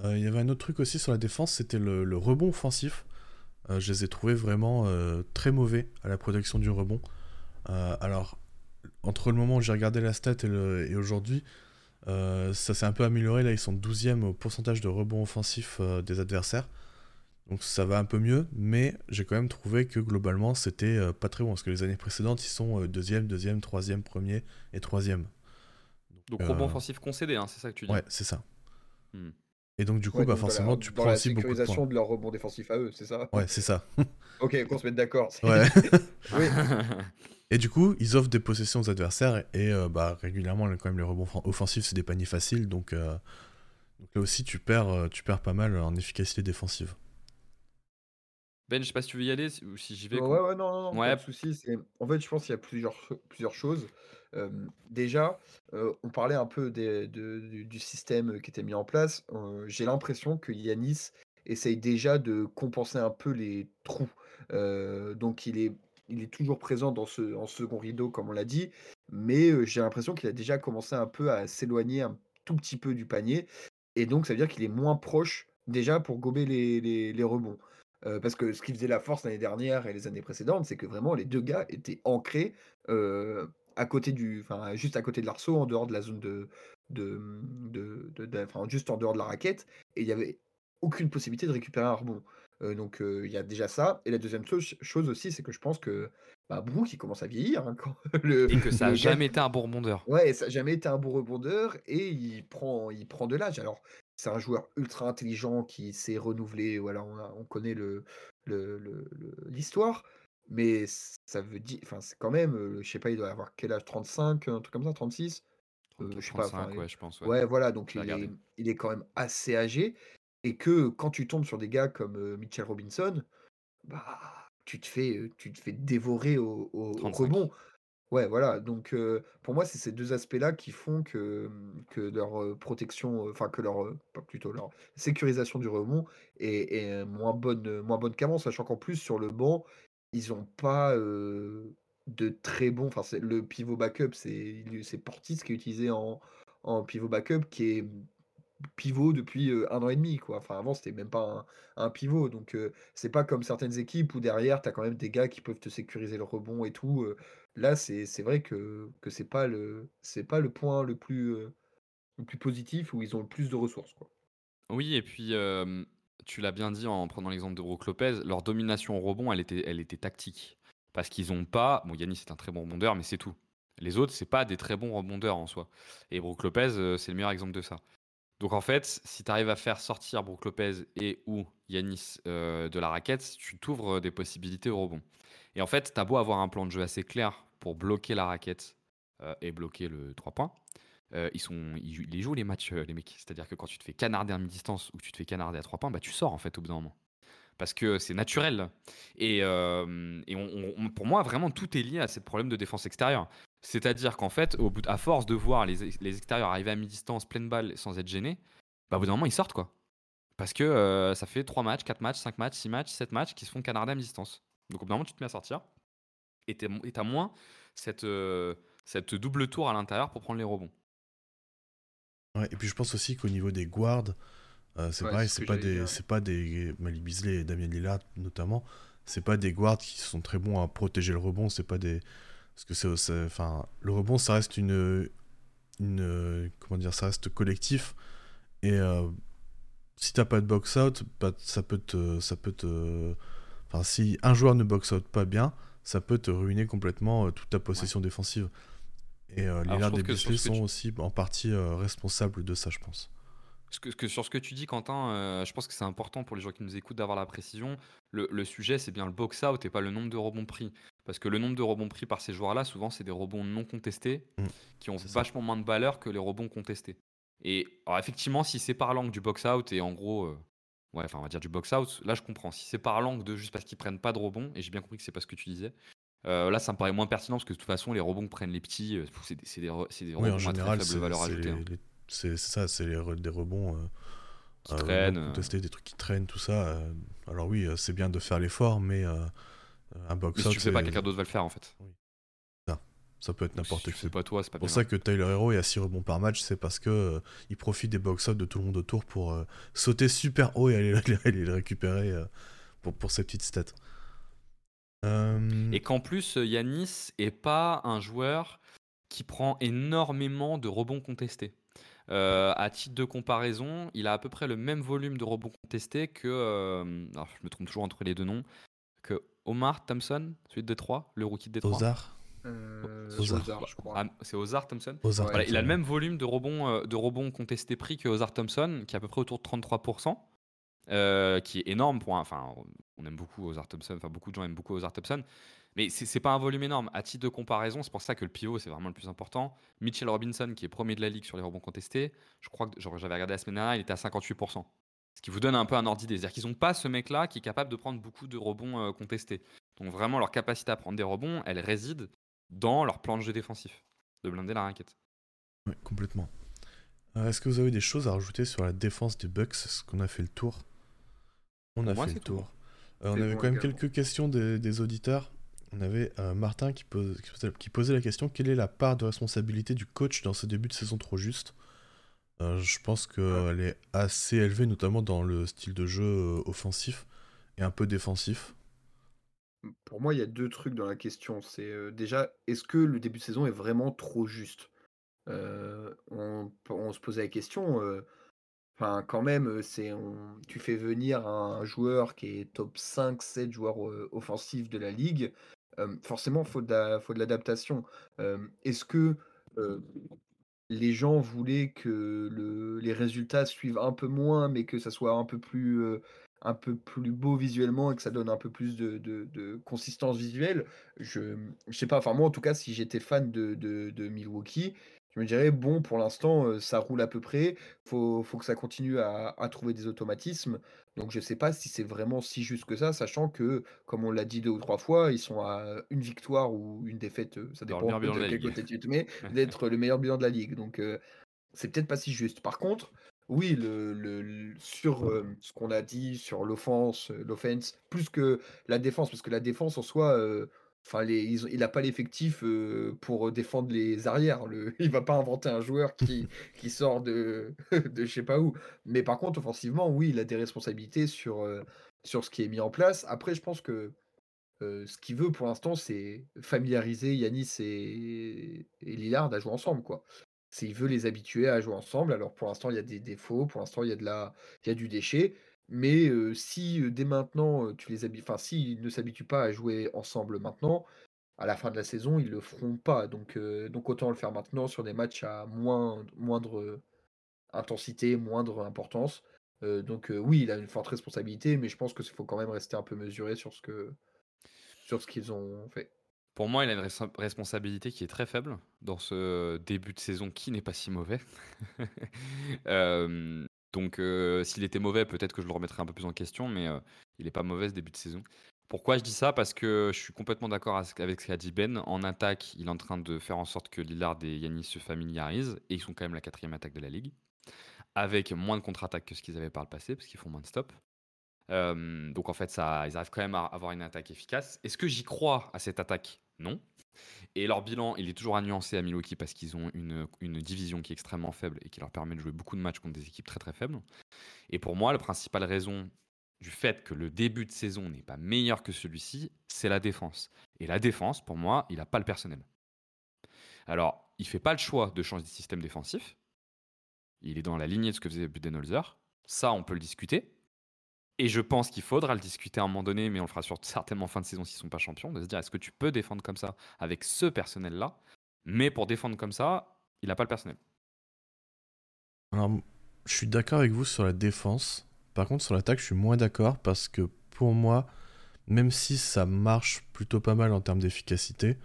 Euh, Il y avait un autre truc aussi sur la défense, c'était le, le rebond offensif. Euh, je les ai trouvés vraiment euh, très mauvais à la protection du rebond. Alors, entre le moment où j'ai regardé la stat et, aujourd'hui, euh, ça s'est un peu amélioré. Là, ils sont 12e au pourcentage de rebond offensif euh, des adversaires. Donc ça va un peu mieux, mais j'ai quand même trouvé que globalement, c'était euh, pas très bon. Parce que les années précédentes, ils sont euh, deuxième, deuxième, troisième, premier et troisième. Donc Euh, rebond offensif concédé, hein, c'est ça que tu dis. Ouais, c'est ça. Hmm. Et donc du coup, Ouais, bah donc dans la- forcément, tu dans prends la aussi beaucoup de points. sécurisation de leur rebond défensif à eux, c'est ça? Ouais, c'est ça. Ok, qu'on se mette d'accord. Ouais. Oui. Et du coup, ils offrent des possessions aux adversaires et euh, bah, régulièrement, quand même, les rebonds offensifs, c'est des paniers faciles. Donc, euh, donc là aussi, tu perds, euh, tu perds pas mal en efficacité défensive. ben, je sais pas si tu veux y aller ou si j'y vais. Ouais, ouais, non, non, non, Ouais. pas de souci. c'est- En fait, je pense qu'il y a plusieurs, plusieurs choses. Euh, déjà, euh, on parlait un peu des- de- du, du système qui était mis en place. Euh, J'ai l'impression que Yanis essaye déjà de compenser un peu les trous. Euh, donc, il est, il est toujours présent dans ce, en second rideau, comme on l'a dit. Mais j'ai l'impression qu'il a déjà commencé un peu à s'éloigner un tout petit peu du panier. Et donc, ça veut dire qu'il est moins proche déjà pour gober les, rebonds. Parce que ce qui faisait la force l'année dernière et les années précédentes, c'est que vraiment les deux gars étaient ancrés à côté du, juste à côté de l'arceau, en dehors de la zone de, de, juste en dehors de la raquette, et il y avait aucune possibilité de récupérer un rebond. Euh, donc euh, il y a déjà ça. Et la deuxième chose, chose aussi, c'est que je pense que bah, Brook il commence à vieillir. hein, quand le, Et que ça le a gars- jamais été un bon rebondeur. Ouais, ça n'a jamais été un bon rebondeur et il prend, il prend de l'âge. Alors, c'est un joueur ultra intelligent qui s'est renouvelé. Voilà, on, a- on connaît le, le- le- l'histoire, mais ça veut dire, enfin, c'est quand même, je sais pas, il doit avoir quel âge? 35, un truc comme ça, 36 Euh, je sais pas, 35, enfin, ouais, je pense. ouais. Ouais, voilà, donc il est, il est quand même assez âgé. Et que quand tu tombes sur des gars comme Mitchell Robinson, bah, tu te fais, tu te fais dévorer au, au- au 35. rebond. Ouais, voilà. Donc, euh, pour moi, c'est ces deux aspects-là qui font que, que leur protection, enfin, que leur, pas plutôt leur sécurisation du rebond est, est, moins bonne, moins bonne qu'avant, sachant qu'en plus, sur le banc, ils n'ont pas euh, de très bons. Enfin, le pivot backup, c'est c'est Portis qui est utilisé en, en pivot backup, qui est pivot depuis un an et demi, quoi. Enfin, avant, c'était même pas un, pivot. Donc, euh, c'est pas comme certaines équipes où derrière, tu as quand même des gars qui peuvent te sécuriser le rebond et tout. Là, c'est vrai que, que c'est pas le pas le point le plus, le plus positif où ils ont le plus de ressources. Oui, et puis tu l'as bien dit en prenant l'exemple de Brook Lopez, leur domination au rebond, elle était, elle était tactique. Parce qu'ils n'ont pas. Bon, c'est un très bon rebondeur, mais c'est tout. Les autres, c'est pas des très bons rebondeurs en soi. Et Brook Lopez, c'est le meilleur exemple de ça. Donc en fait, si tu arrives à faire sortir Brook Lopez et ou Yanis euh, de la raquette, tu t'ouvres des possibilités au rebond. Et en fait, tu as beau avoir un plan de jeu assez clair pour bloquer la raquette euh, et bloquer le 3 points. euh, ils, jouent les matchs, euh, les mecs. C'est-à-dire que quand tu te fais canarder à mi-distance ou tu te fais canarder à 3 points, bah, tu sors en fait au bout d'un moment. Parce que c'est naturel. Et, euh, pour moi, vraiment, tout est lié à ce problème de défense extérieure. C'est-à-dire qu'en fait, au bout, à force de voir les, ex- les extérieurs arriver à mi-distance, pleine balle, sans être gênés, bah, au bout d'un moment, ils sortent quoi. Parce que euh, ça fait 3 matchs, 4 matchs, 5 matchs, 6 matchs, 7 matchs qui se font canarder à mi-distance. Donc au bout d'un moment, tu te mets à sortir. Et t'as moins cette, cette double tour à l'intérieur pour prendre les rebonds. Ouais, et puis je pense aussi qu'au niveau des guards, c'est pareil, c'est pas, des, c'est pas des et Damien Lillard notamment, c'est pas des guards qui sont très bons à protéger le rebond, c'est pas des parce que c'est enfin le rebond ça reste une une comment dire ça reste collectif et euh, si t'as pas de box out, bah, ça peut te ça peut te enfin si un joueur ne box out pas bien, ça peut te ruiner complètement euh, toute ta possession défensive. Et euh, Lillard et Beasley sont aussi en partie euh, responsables de ça, je pense. Que, que, sur ce que tu dis, Quentin, je pense que c'est important pour les gens qui nous écoutent d'avoir la précision. Le, le sujet, c'est bien le box-out et pas le nombre de rebonds pris. Parce que le nombre de rebonds pris par ces joueurs-là, souvent, c'est des rebonds non contestés mmh. qui ont vachement moins de valeur que les rebonds contestés. Et alors, effectivement, si c'est par l'angle du box-out et en gros, ouais, enfin, on va dire du box-out, là, je comprends. Si c'est par l'angle de juste parce qu'ils prennent pas de rebonds, et j'ai bien compris que c'est pas ce que tu disais, euh, là, ça me paraît moins pertinent parce que de toute façon, les rebonds que prennent les petits, euh, c'est des, des, des, rebonds à très faible valeur ajoutée. Hein. C'est ça, c'est des rebonds euh, qui traînent. Tester des trucs qui traînent, tout ça. alors oui, c'est bien de faire l'effort, mais un box-out. Si tu fais pas, quelqu'un d'autre va le faire en fait. Oui. Ça, ça peut être n'importe qui. C'est pas toi, c'est pas pour ça que Tyler Hero est à 6 rebonds par match, c'est parce que il profite des box-out de tout le monde autour pour sauter super haut et aller, les récupérer pour, pour ses petites stats. Euh, et qu'en plus, Yanis est pas un joueur qui prend énormément de rebonds contestés. Euh, à titre de comparaison, il a à peu près le même volume de rebonds contestés que. Euh, alors, je me trompe toujours entre les deux noms. Que Omar Thompson, celui de Détroit, le rookie de Détroit. Ozar. Ozar, je crois. Ah, c'est Ozar Thompson. Ozar il a le même volume de rebonds, de rebonds contestés pris que Ozar Thompson, qui est à peu près autour de 33%. Euh, qui est énorme pour un, enfin on aime beaucoup Ozar Thompson, enfin beaucoup de gens aiment beaucoup Ozar Thompson, mais c'est pas un volume énorme. À titre de comparaison, c'est pour ça que le pivot c'est vraiment le plus important. Mitchell Robinson qui est premier de la ligue sur les rebonds contestés, je crois que j'avais regardé la semaine dernière, il était à 58%. Ce qui vous donne un peu un ordre d'idée. C'est-à-dire qu'ils n'ont pas ce mec-là qui est capable de prendre beaucoup de rebonds euh, contestés. Donc vraiment, leur capacité à prendre des rebonds, elle réside dans leur plan de jeu défensif, de blinder la raquette. Oui, complètement. Euh, est-ce que vous avez des choses à rajouter sur la défense des Bucks Est-ce qu'on a fait le tour? On a fait le tour. Euh, on avait quand même quelques questions des, auditeurs. On avait euh, Martin qui, pose, qui, posait la question quelle est la part de responsabilité du coach dans ce début de saison trop juste? Euh, Je pense qu'elle est assez élevée, notamment dans le style de jeu offensif et un peu défensif. Pour moi, il y a deux trucs dans la question. C'est déjà, est-ce que le début de saison est vraiment trop juste? On, on, se posait la question Enfin, quand même, c'est tu fais venir un joueur qui est top 5-7 joueurs offensifs de la ligue. forcément, il faut de l'adaptation. Est-ce que les gens voulaient que les résultats suivent un peu moins, mais que ça soit un peu plus, un peu plus beau visuellement et que ça donne un peu plus de, consistance visuelle? Je, je sais pas. Enfin, moi, en tout cas, si j'étais fan de, de Milwaukee, je me dirais, bon, pour l'instant, ça roule à peu près. Faut, faut que ça continue à, trouver des automatismes. Donc, je ne sais pas si c'est vraiment si juste que ça, sachant que, comme on l'a dit deux ou trois fois, ils sont à une victoire ou une défaite, ça dépend de quel côté tu te mets, d'être le meilleur bilan de la ligue. Donc, c'est peut-être pas si juste. Par contre, oui, le, sur ce qu'on a dit sur l'offense, l'offense, plus que la défense, parce que la défense en soi, Enfin, il n'a pas l'effectif pour défendre les arrières. Le, il va pas inventer un joueur qui, qui sort de, de je sais pas où. Mais par contre, offensivement, oui, il a des responsabilités sur, sur ce qui est mis en place. Après, je pense que ce qu'il veut pour l'instant, c'est familiariser Yanis et, et, Lillard à jouer ensemble. Quoi. C'est, il veut les habituer à jouer ensemble. Alors pour l'instant, il y a des défauts, pour l'instant, il y, a de la, il y a du déchet. Mais si dès maintenant, tu les enfin, s'ils ne s'habituent pas à jouer ensemble maintenant, à la fin de la saison, ils le feront pas. Donc, donc autant le faire maintenant sur des matchs à moins, moindre intensité, moindre importance. donc oui, il a une forte responsabilité, mais je pense qu'il faut quand même rester un peu mesuré sur ce que sur ce qu'ils ont fait. Pour moi, il a une responsabilité qui est très faible dans ce début de saison qui n'est pas si mauvais. Donc, s'il était mauvais, peut-être que je le remettrais un peu plus en question, mais il n'est pas mauvais ce début de saison. Pourquoi je dis ça? Parce que je suis complètement d'accord avec ce qu'a dit Ben. En attaque, il est en train de faire en sorte que Lillard et Yanis se familiarisent, et ils sont quand même la quatrième attaque de la ligue, avec moins de contre-attaque que ce qu'ils avaient par le passé, parce qu'ils font moins de stops. donc en fait, ils arrivent quand même à avoir une attaque efficace. Est-ce que j'y crois à cette attaque? Non. Et leur bilan, il est toujours à nuancer à Milwaukee parce qu'ils ont une, une, division qui est extrêmement faible et qui leur permet de jouer beaucoup de matchs contre des équipes très très faibles. Et pour moi, la principale raison du fait que le début de saison n'est pas meilleur que celui-ci, c'est la défense. Et la défense, pour moi, il n'a pas le personnel. Alors, il fait pas le choix de changer de système défensif. Il est dans la lignée de ce que faisait Budenholzer. Ça, on peut le discuter. Et je pense qu'il faudra le discuter à un moment donné, mais on le fera sur, certainement fin de saison s'ils ne sont pas champions, de se dire est-ce que tu peux défendre comme ça avec ce personnel-là? Mais pour défendre comme ça, il n'a pas le personnel. Alors, je suis d'accord avec vous sur la défense. Par contre, sur l'attaque, je suis moins d'accord parce que pour moi, même si ça marche plutôt pas mal en termes d'efficacité,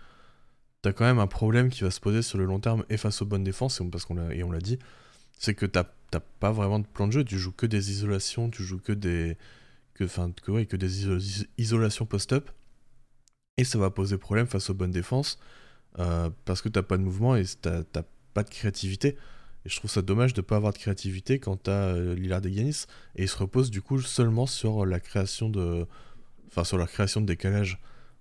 t'as quand même un problème qui va se poser sur le long terme et face aux bonnes défenses, parce qu'on l'a, et on l'a dit, c'est que t'as, pas vraiment de plan de jeu, tu joues que des isolations, tu joues que des, que, enfin, que, que des isolations post-up, et ça va poser problème face aux bonnes défenses, euh, parce que t'as pas de mouvement et t'as, pas de créativité. Et je trouve ça dommage de pas avoir de créativité quand t'as euh, Lillard et et ils se reposent du coup seulement sur la création de, enfin sur la création de décalage.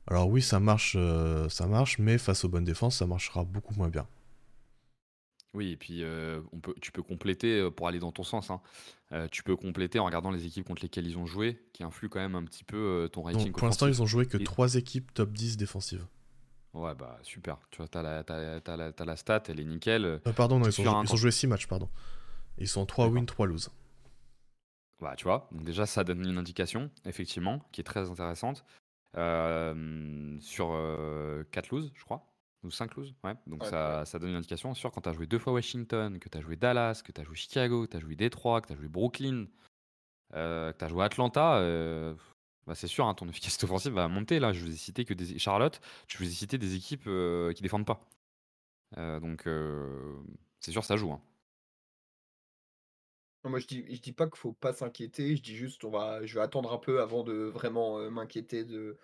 Alors oui, ça marche, euh, ça marche, mais face aux bonnes défenses, ça marchera beaucoup moins bien. Oui, et puis euh, on peut, tu peux compléter euh, pour aller dans ton sens. Hein. tu peux compléter en regardant les équipes contre lesquelles ils ont joué, qui influent quand même un petit peu ton rating. pour l'instant, ils ont joué que 3 équipes top 10 défensives. Ouais, bah super. Tu vois, t'as la, as, la stat, elle est nickel. pardon, non, ils, ont, joué 6 matchs, pardon. Ils sont 3 wins, 3 lose. Bah, tu vois, donc déjà ça donne une indication, effectivement, qui est très intéressante sur 4 loses, je crois. Ou 5 loses, ouais. Donc ça, ça, donne une indication. Sûr, quand tu as joué deux fois Washington, que tu as joué Dallas, que tu as joué Chicago, que tu as joué Détroit, que tu as joué Brooklyn, que tu as joué Atlanta, bah c'est sûr, hein, ton efficacité offensive va monter. Là, je vous ai cité que des Charlotte, je vous ai cité des équipes qui défendent pas. donc c'est sûr, ça joue. Hein. moi, je dis, je dis pas qu'il faut pas s'inquiéter. Je dis juste, on va, je vais attendre un peu avant de vraiment m'inquiéter de,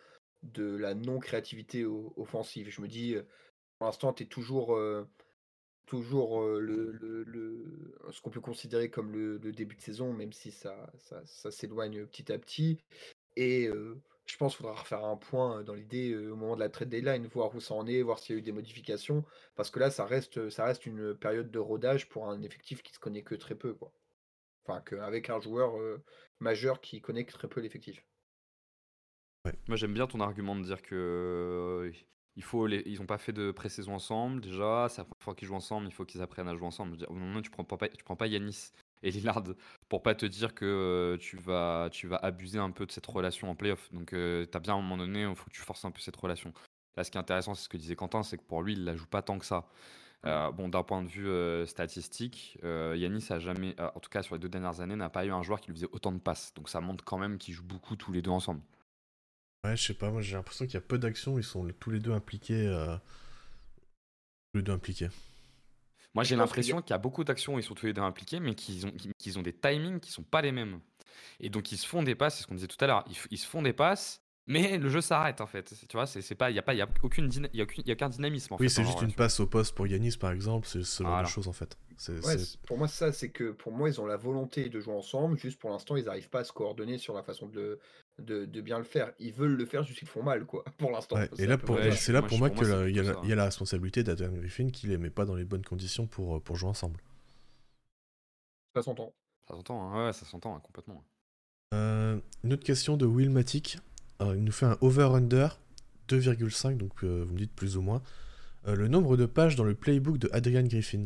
de la non-créativité offensive. Je me dis, pour l'instant, tu es toujours, toujours le, le, ce qu'on peut considérer comme le, début de saison, même si ça, s'éloigne petit à petit. Et je pense qu'il faudra refaire un point dans l'idée au moment de la trade deadline, voir où ça en est, voir s'il y a eu des modifications. Parce que là, ça reste, ça reste une période de rodage pour un effectif qui se connaît que très peu. Quoi. Enfin, qu'avec un joueur majeur qui connaît que très peu l'effectif. Moi, j'aime bien ton argument de dire que euh, il faut les... ils n'ont pas fait de pré-saison ensemble. Déjà, c'est la première fois qu'ils jouent ensemble, il faut qu'ils apprennent à jouer ensemble. Je veux tu prends pas, tu prends pas Yanis et Lillard pour pas te dire que euh, tu vas, tu vas abuser un peu de cette relation en playoff. Donc, euh, tu as bien à un moment donné, il faut que tu forces un peu cette relation. Là, ce qui est intéressant, c'est ce que disait Quentin, c'est que pour lui, il la joue pas tant que ça. bon, d'un point de vue statistique, Yanis a jamais, en tout cas sur les deux dernières années, n'a pas eu un joueur qui lui faisait autant de passes. Donc ça montre quand même qu'ils jouent beaucoup tous les deux ensemble. Ouais, je sais pas, moi j'ai l'impression qu'il y a peu d'actions, ils sont tous les deux impliqués. Euh, tous les deux impliqués. Moi j'ai l'impression qu'il y a beaucoup d'actions, ils sont tous les deux impliqués, mais qu'ils ont, qu'ils ont des timings qui sont pas les mêmes. Et donc ils se font des passes, c'est ce qu'on disait tout à l'heure, ils, se font des passes, mais le jeu s'arrête en fait. Tu vois, c'est pas, il y a pas, il y a aucune, il y a, y a aucun dynamisme. En oui, c'est juste une passe au poste pour Yanis par exemple, c'est ce genre de choses en fait. Ouais, pour moi ça, c'est que pour moi ils ont la volonté de jouer ensemble, juste pour l'instant ils n'arrivent pas à se coordonner sur la façon de de, bien le faire. Ils veulent le faire, juste qu'ils font mal, quoi, pour l'instant. et là, pour, c'est là pour moi, qu'il y, y, a la responsabilité d'Adrian Griffin qui les met pas dans les bonnes conditions pour, pour jouer ensemble. Ça s'entend. Ça s'entend, hein. ouais, ça s'entend hein, complètement. Euh, une autre question de Will Matic. il nous fait un over-under 2,5, donc euh, vous me dites plus ou moins. Euh, le nombre de pages dans le playbook de Adrian Griffin.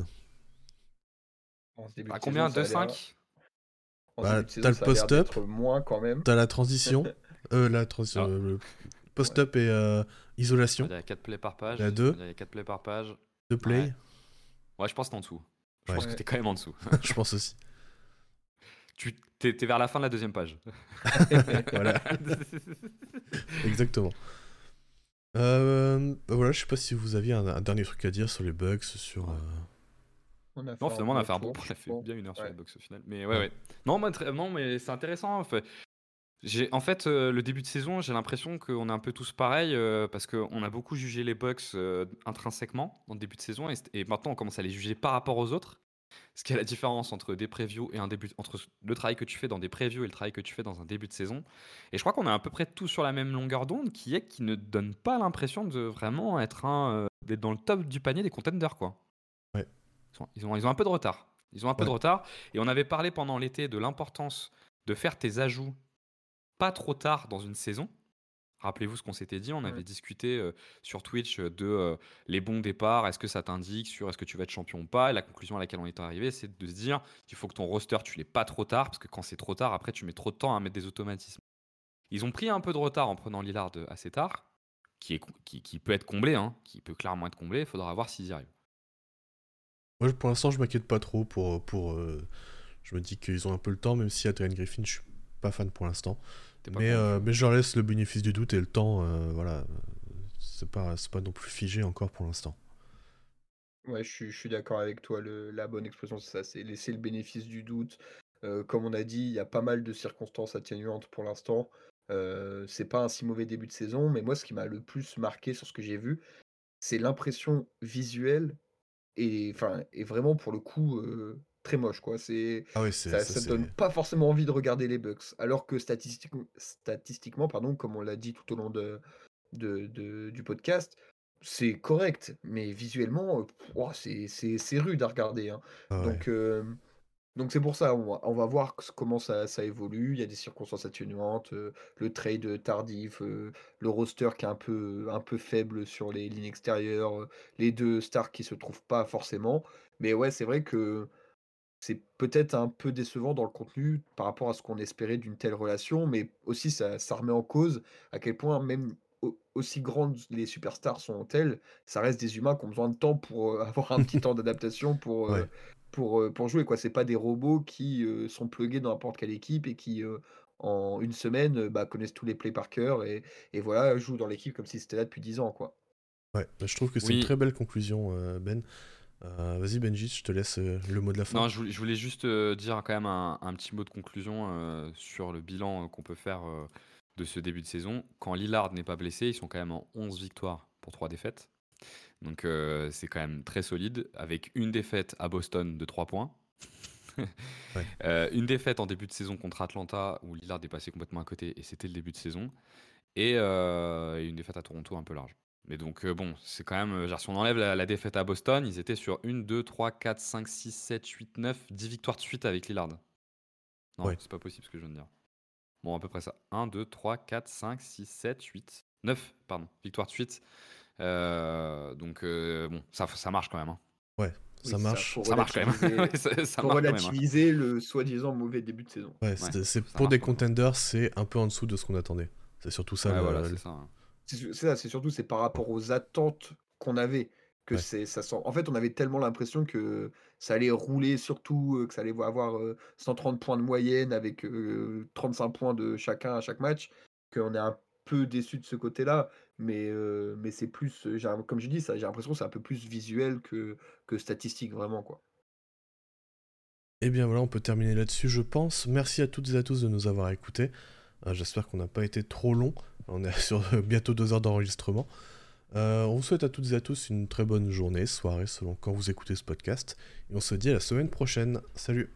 À combien? 2,5 bah, t'as le post-up, moins quand même. T'as la transition, euh, la transition, ah. le post-up et euh, isolation. Il y a 4 plays par page. Il y a 2. Il y a 4 plays par page. 2 plays. Ouais. je pense que t'es en dessous. Je pense que t'es quand même en dessous. je pense aussi. Tu t'es, vers la fin de la deuxième page. voilà. Exactement. Euh, bah voilà, je sais pas si vous aviez un, dernier truc à dire sur les bugs, sur. Euh, non, finalement, on a fait un bon. On a fait bien une heure sur la box au final. Mais ouais, ouais. Non, non mais c'est intéressant. En fait, j'ai, en fait euh, le début de saison, j'ai l'impression qu'on est un peu tous pareils euh, parce qu'on a beaucoup jugé les Bucks euh, intrinsèquement dans le début de saison et, maintenant on commence à les juger par rapport aux autres. ce qui est la différence entre des previews et un début, entre le travail que tu fais dans des previews et le travail que tu fais dans un début de saison. Et je crois qu'on est à peu près tous sur la même longueur d'onde, qui est qui ne donne pas l'impression de vraiment être un, euh, d'être dans le top du panier des contenders, quoi. Ouais. Ils ont, ils ont un peu de retard. Ils ont un peu de retard. Et on avait parlé pendant l'été de l'importance de faire tes ajouts pas trop tard dans une saison. Rappelez-vous ce qu'on s'était dit, on avait discuté euh, sur Twitch de euh, les bons départs, est-ce que ça t'indique sur est-ce que tu vas être champion ou pas? Et la conclusion à laquelle on est arrivé, c'est de se dire qu'il faut que ton roster, tu l'aies pas trop tard, parce que quand c'est trop tard, après, tu mets trop de temps à mettre des automatismes. Ils ont pris un peu de retard en prenant Lillard euh, assez tard, qui, est, qui, peut être comblé, hein, qui peut clairement être comblé, il faudra voir s'ils y arrivent. Moi, pour l'instant, je m'inquiète pas trop pour. pour je me dis qu'ils ont un peu le temps, même si Adrian Griffin, je suis pas fan pour l'instant. Mais, euh, mais je leur laisse le bénéfice du doute et le temps, euh, voilà. C'est pas, pas non plus figé encore pour l'instant. Ouais, je suis, je suis d'accord avec toi. Le, la bonne expression, c'est ça, c'est laisser le bénéfice du doute. Euh, comme on a dit, il y a pas mal de circonstances atténuantes pour l'instant. c'est pas un si mauvais début de saison, mais moi, ce qui m'a le plus marqué sur ce que j'ai vu, c'est l'impression visuelle et, enfin, vraiment pour le coup très moche, quoi. C'est, ah ça, ça, donne pas forcément envie de regarder les Bucks. Alors que statistiquement, statistiquement pardon, comme on l'a dit tout au long de, de, du podcast, c'est correct, mais visuellement, c'est, rude à regarder. Hein. Ah donc, donc c'est pour ça, on va, voir comment ça, ça, évolue. Il y a des circonstances atténuantes, le trade tardif, le roster qui est un peu, un peu faible sur les lignes extérieures, les deux stars qui se trouvent pas forcément. Mais ouais, c'est vrai que c'est peut-être un peu décevant dans le contenu par rapport à ce qu'on espérait d'une telle relation, mais aussi ça, ça remet en cause à quel point même aussi grandes les superstars sont-elles, ça reste des humains qui ont besoin de temps pour euh, avoir un petit temps d'adaptation pour, euh, pour, pour jouer. quoi. C'est pas des robots qui sont plugués dans n'importe quelle équipe et qui en une semaine bah, connaissent tous les plays par cœur et, et voilà, jouent dans l'équipe comme si c'était là depuis 10 ans. quoi. Ouais, bah, je trouve que c'est une très belle conclusion, Ben. Euh, vas-y Benji, je te laisse euh, le mot de la fin. Non, je voulais, juste euh, dire quand même un, petit mot de conclusion sur le bilan qu'on peut faire de ce début de saison. Quand Lillard n'est pas blessé, ils sont quand même en 11 victoires pour 3 défaites. Donc c'est quand même très solide, avec une défaite à Boston de 3 points. une défaite en début de saison contre Atlanta où Lillard est passé complètement à côté et c'était le début de saison. Et une défaite à Toronto un peu large. Mais donc, euh, bon, c'est quand même. Euh, si on enlève la, défaite à Boston, ils étaient sur 1, 2, 3, 4, 5, 6, 7, 8, 9, 10 victoires de suite avec Lillard. Non, c'est pas possible ce que je viens de dire. Bon, à peu près ça. 1, 2, 3, 4, 5, 6, 7, 8, 9, pardon, victoires de suite. Euh, donc, bon, ça, ça marche quand même. Hein. Ouais, ça marche. Ça, marche quand même. ça, pour hein. relativiser le soi-disant mauvais début de saison. Ouais, c'est pour des contenders, c'est un peu en dessous de ce qu'on attendait. C'est surtout ça. Ouais, voilà, c'est ça. Hein. C'est ça, c'est surtout c'est par rapport aux attentes qu'on avait que c'est ça sent. En fait, on avait tellement l'impression que ça allait rouler surtout, que ça allait avoir 130 points de moyenne avec 35 points de chacun à chaque match, qu'on est un peu déçu de ce côté-là. Mais, mais c'est plus, comme je dis, j'ai l'impression que c'est un peu plus visuel que, que statistique, vraiment. quoi. Et eh bien voilà, on peut terminer là-dessus, je pense. Merci à toutes et à tous de nous avoir écoutés. Euh, j'espère qu'on n'a pas été trop long. On est sur bientôt deux heures d'enregistrement. Euh, on vous souhaite à toutes et à tous une très bonne journée, soirée, selon quand vous écoutez ce podcast. Et on se dit à la semaine prochaine. Salut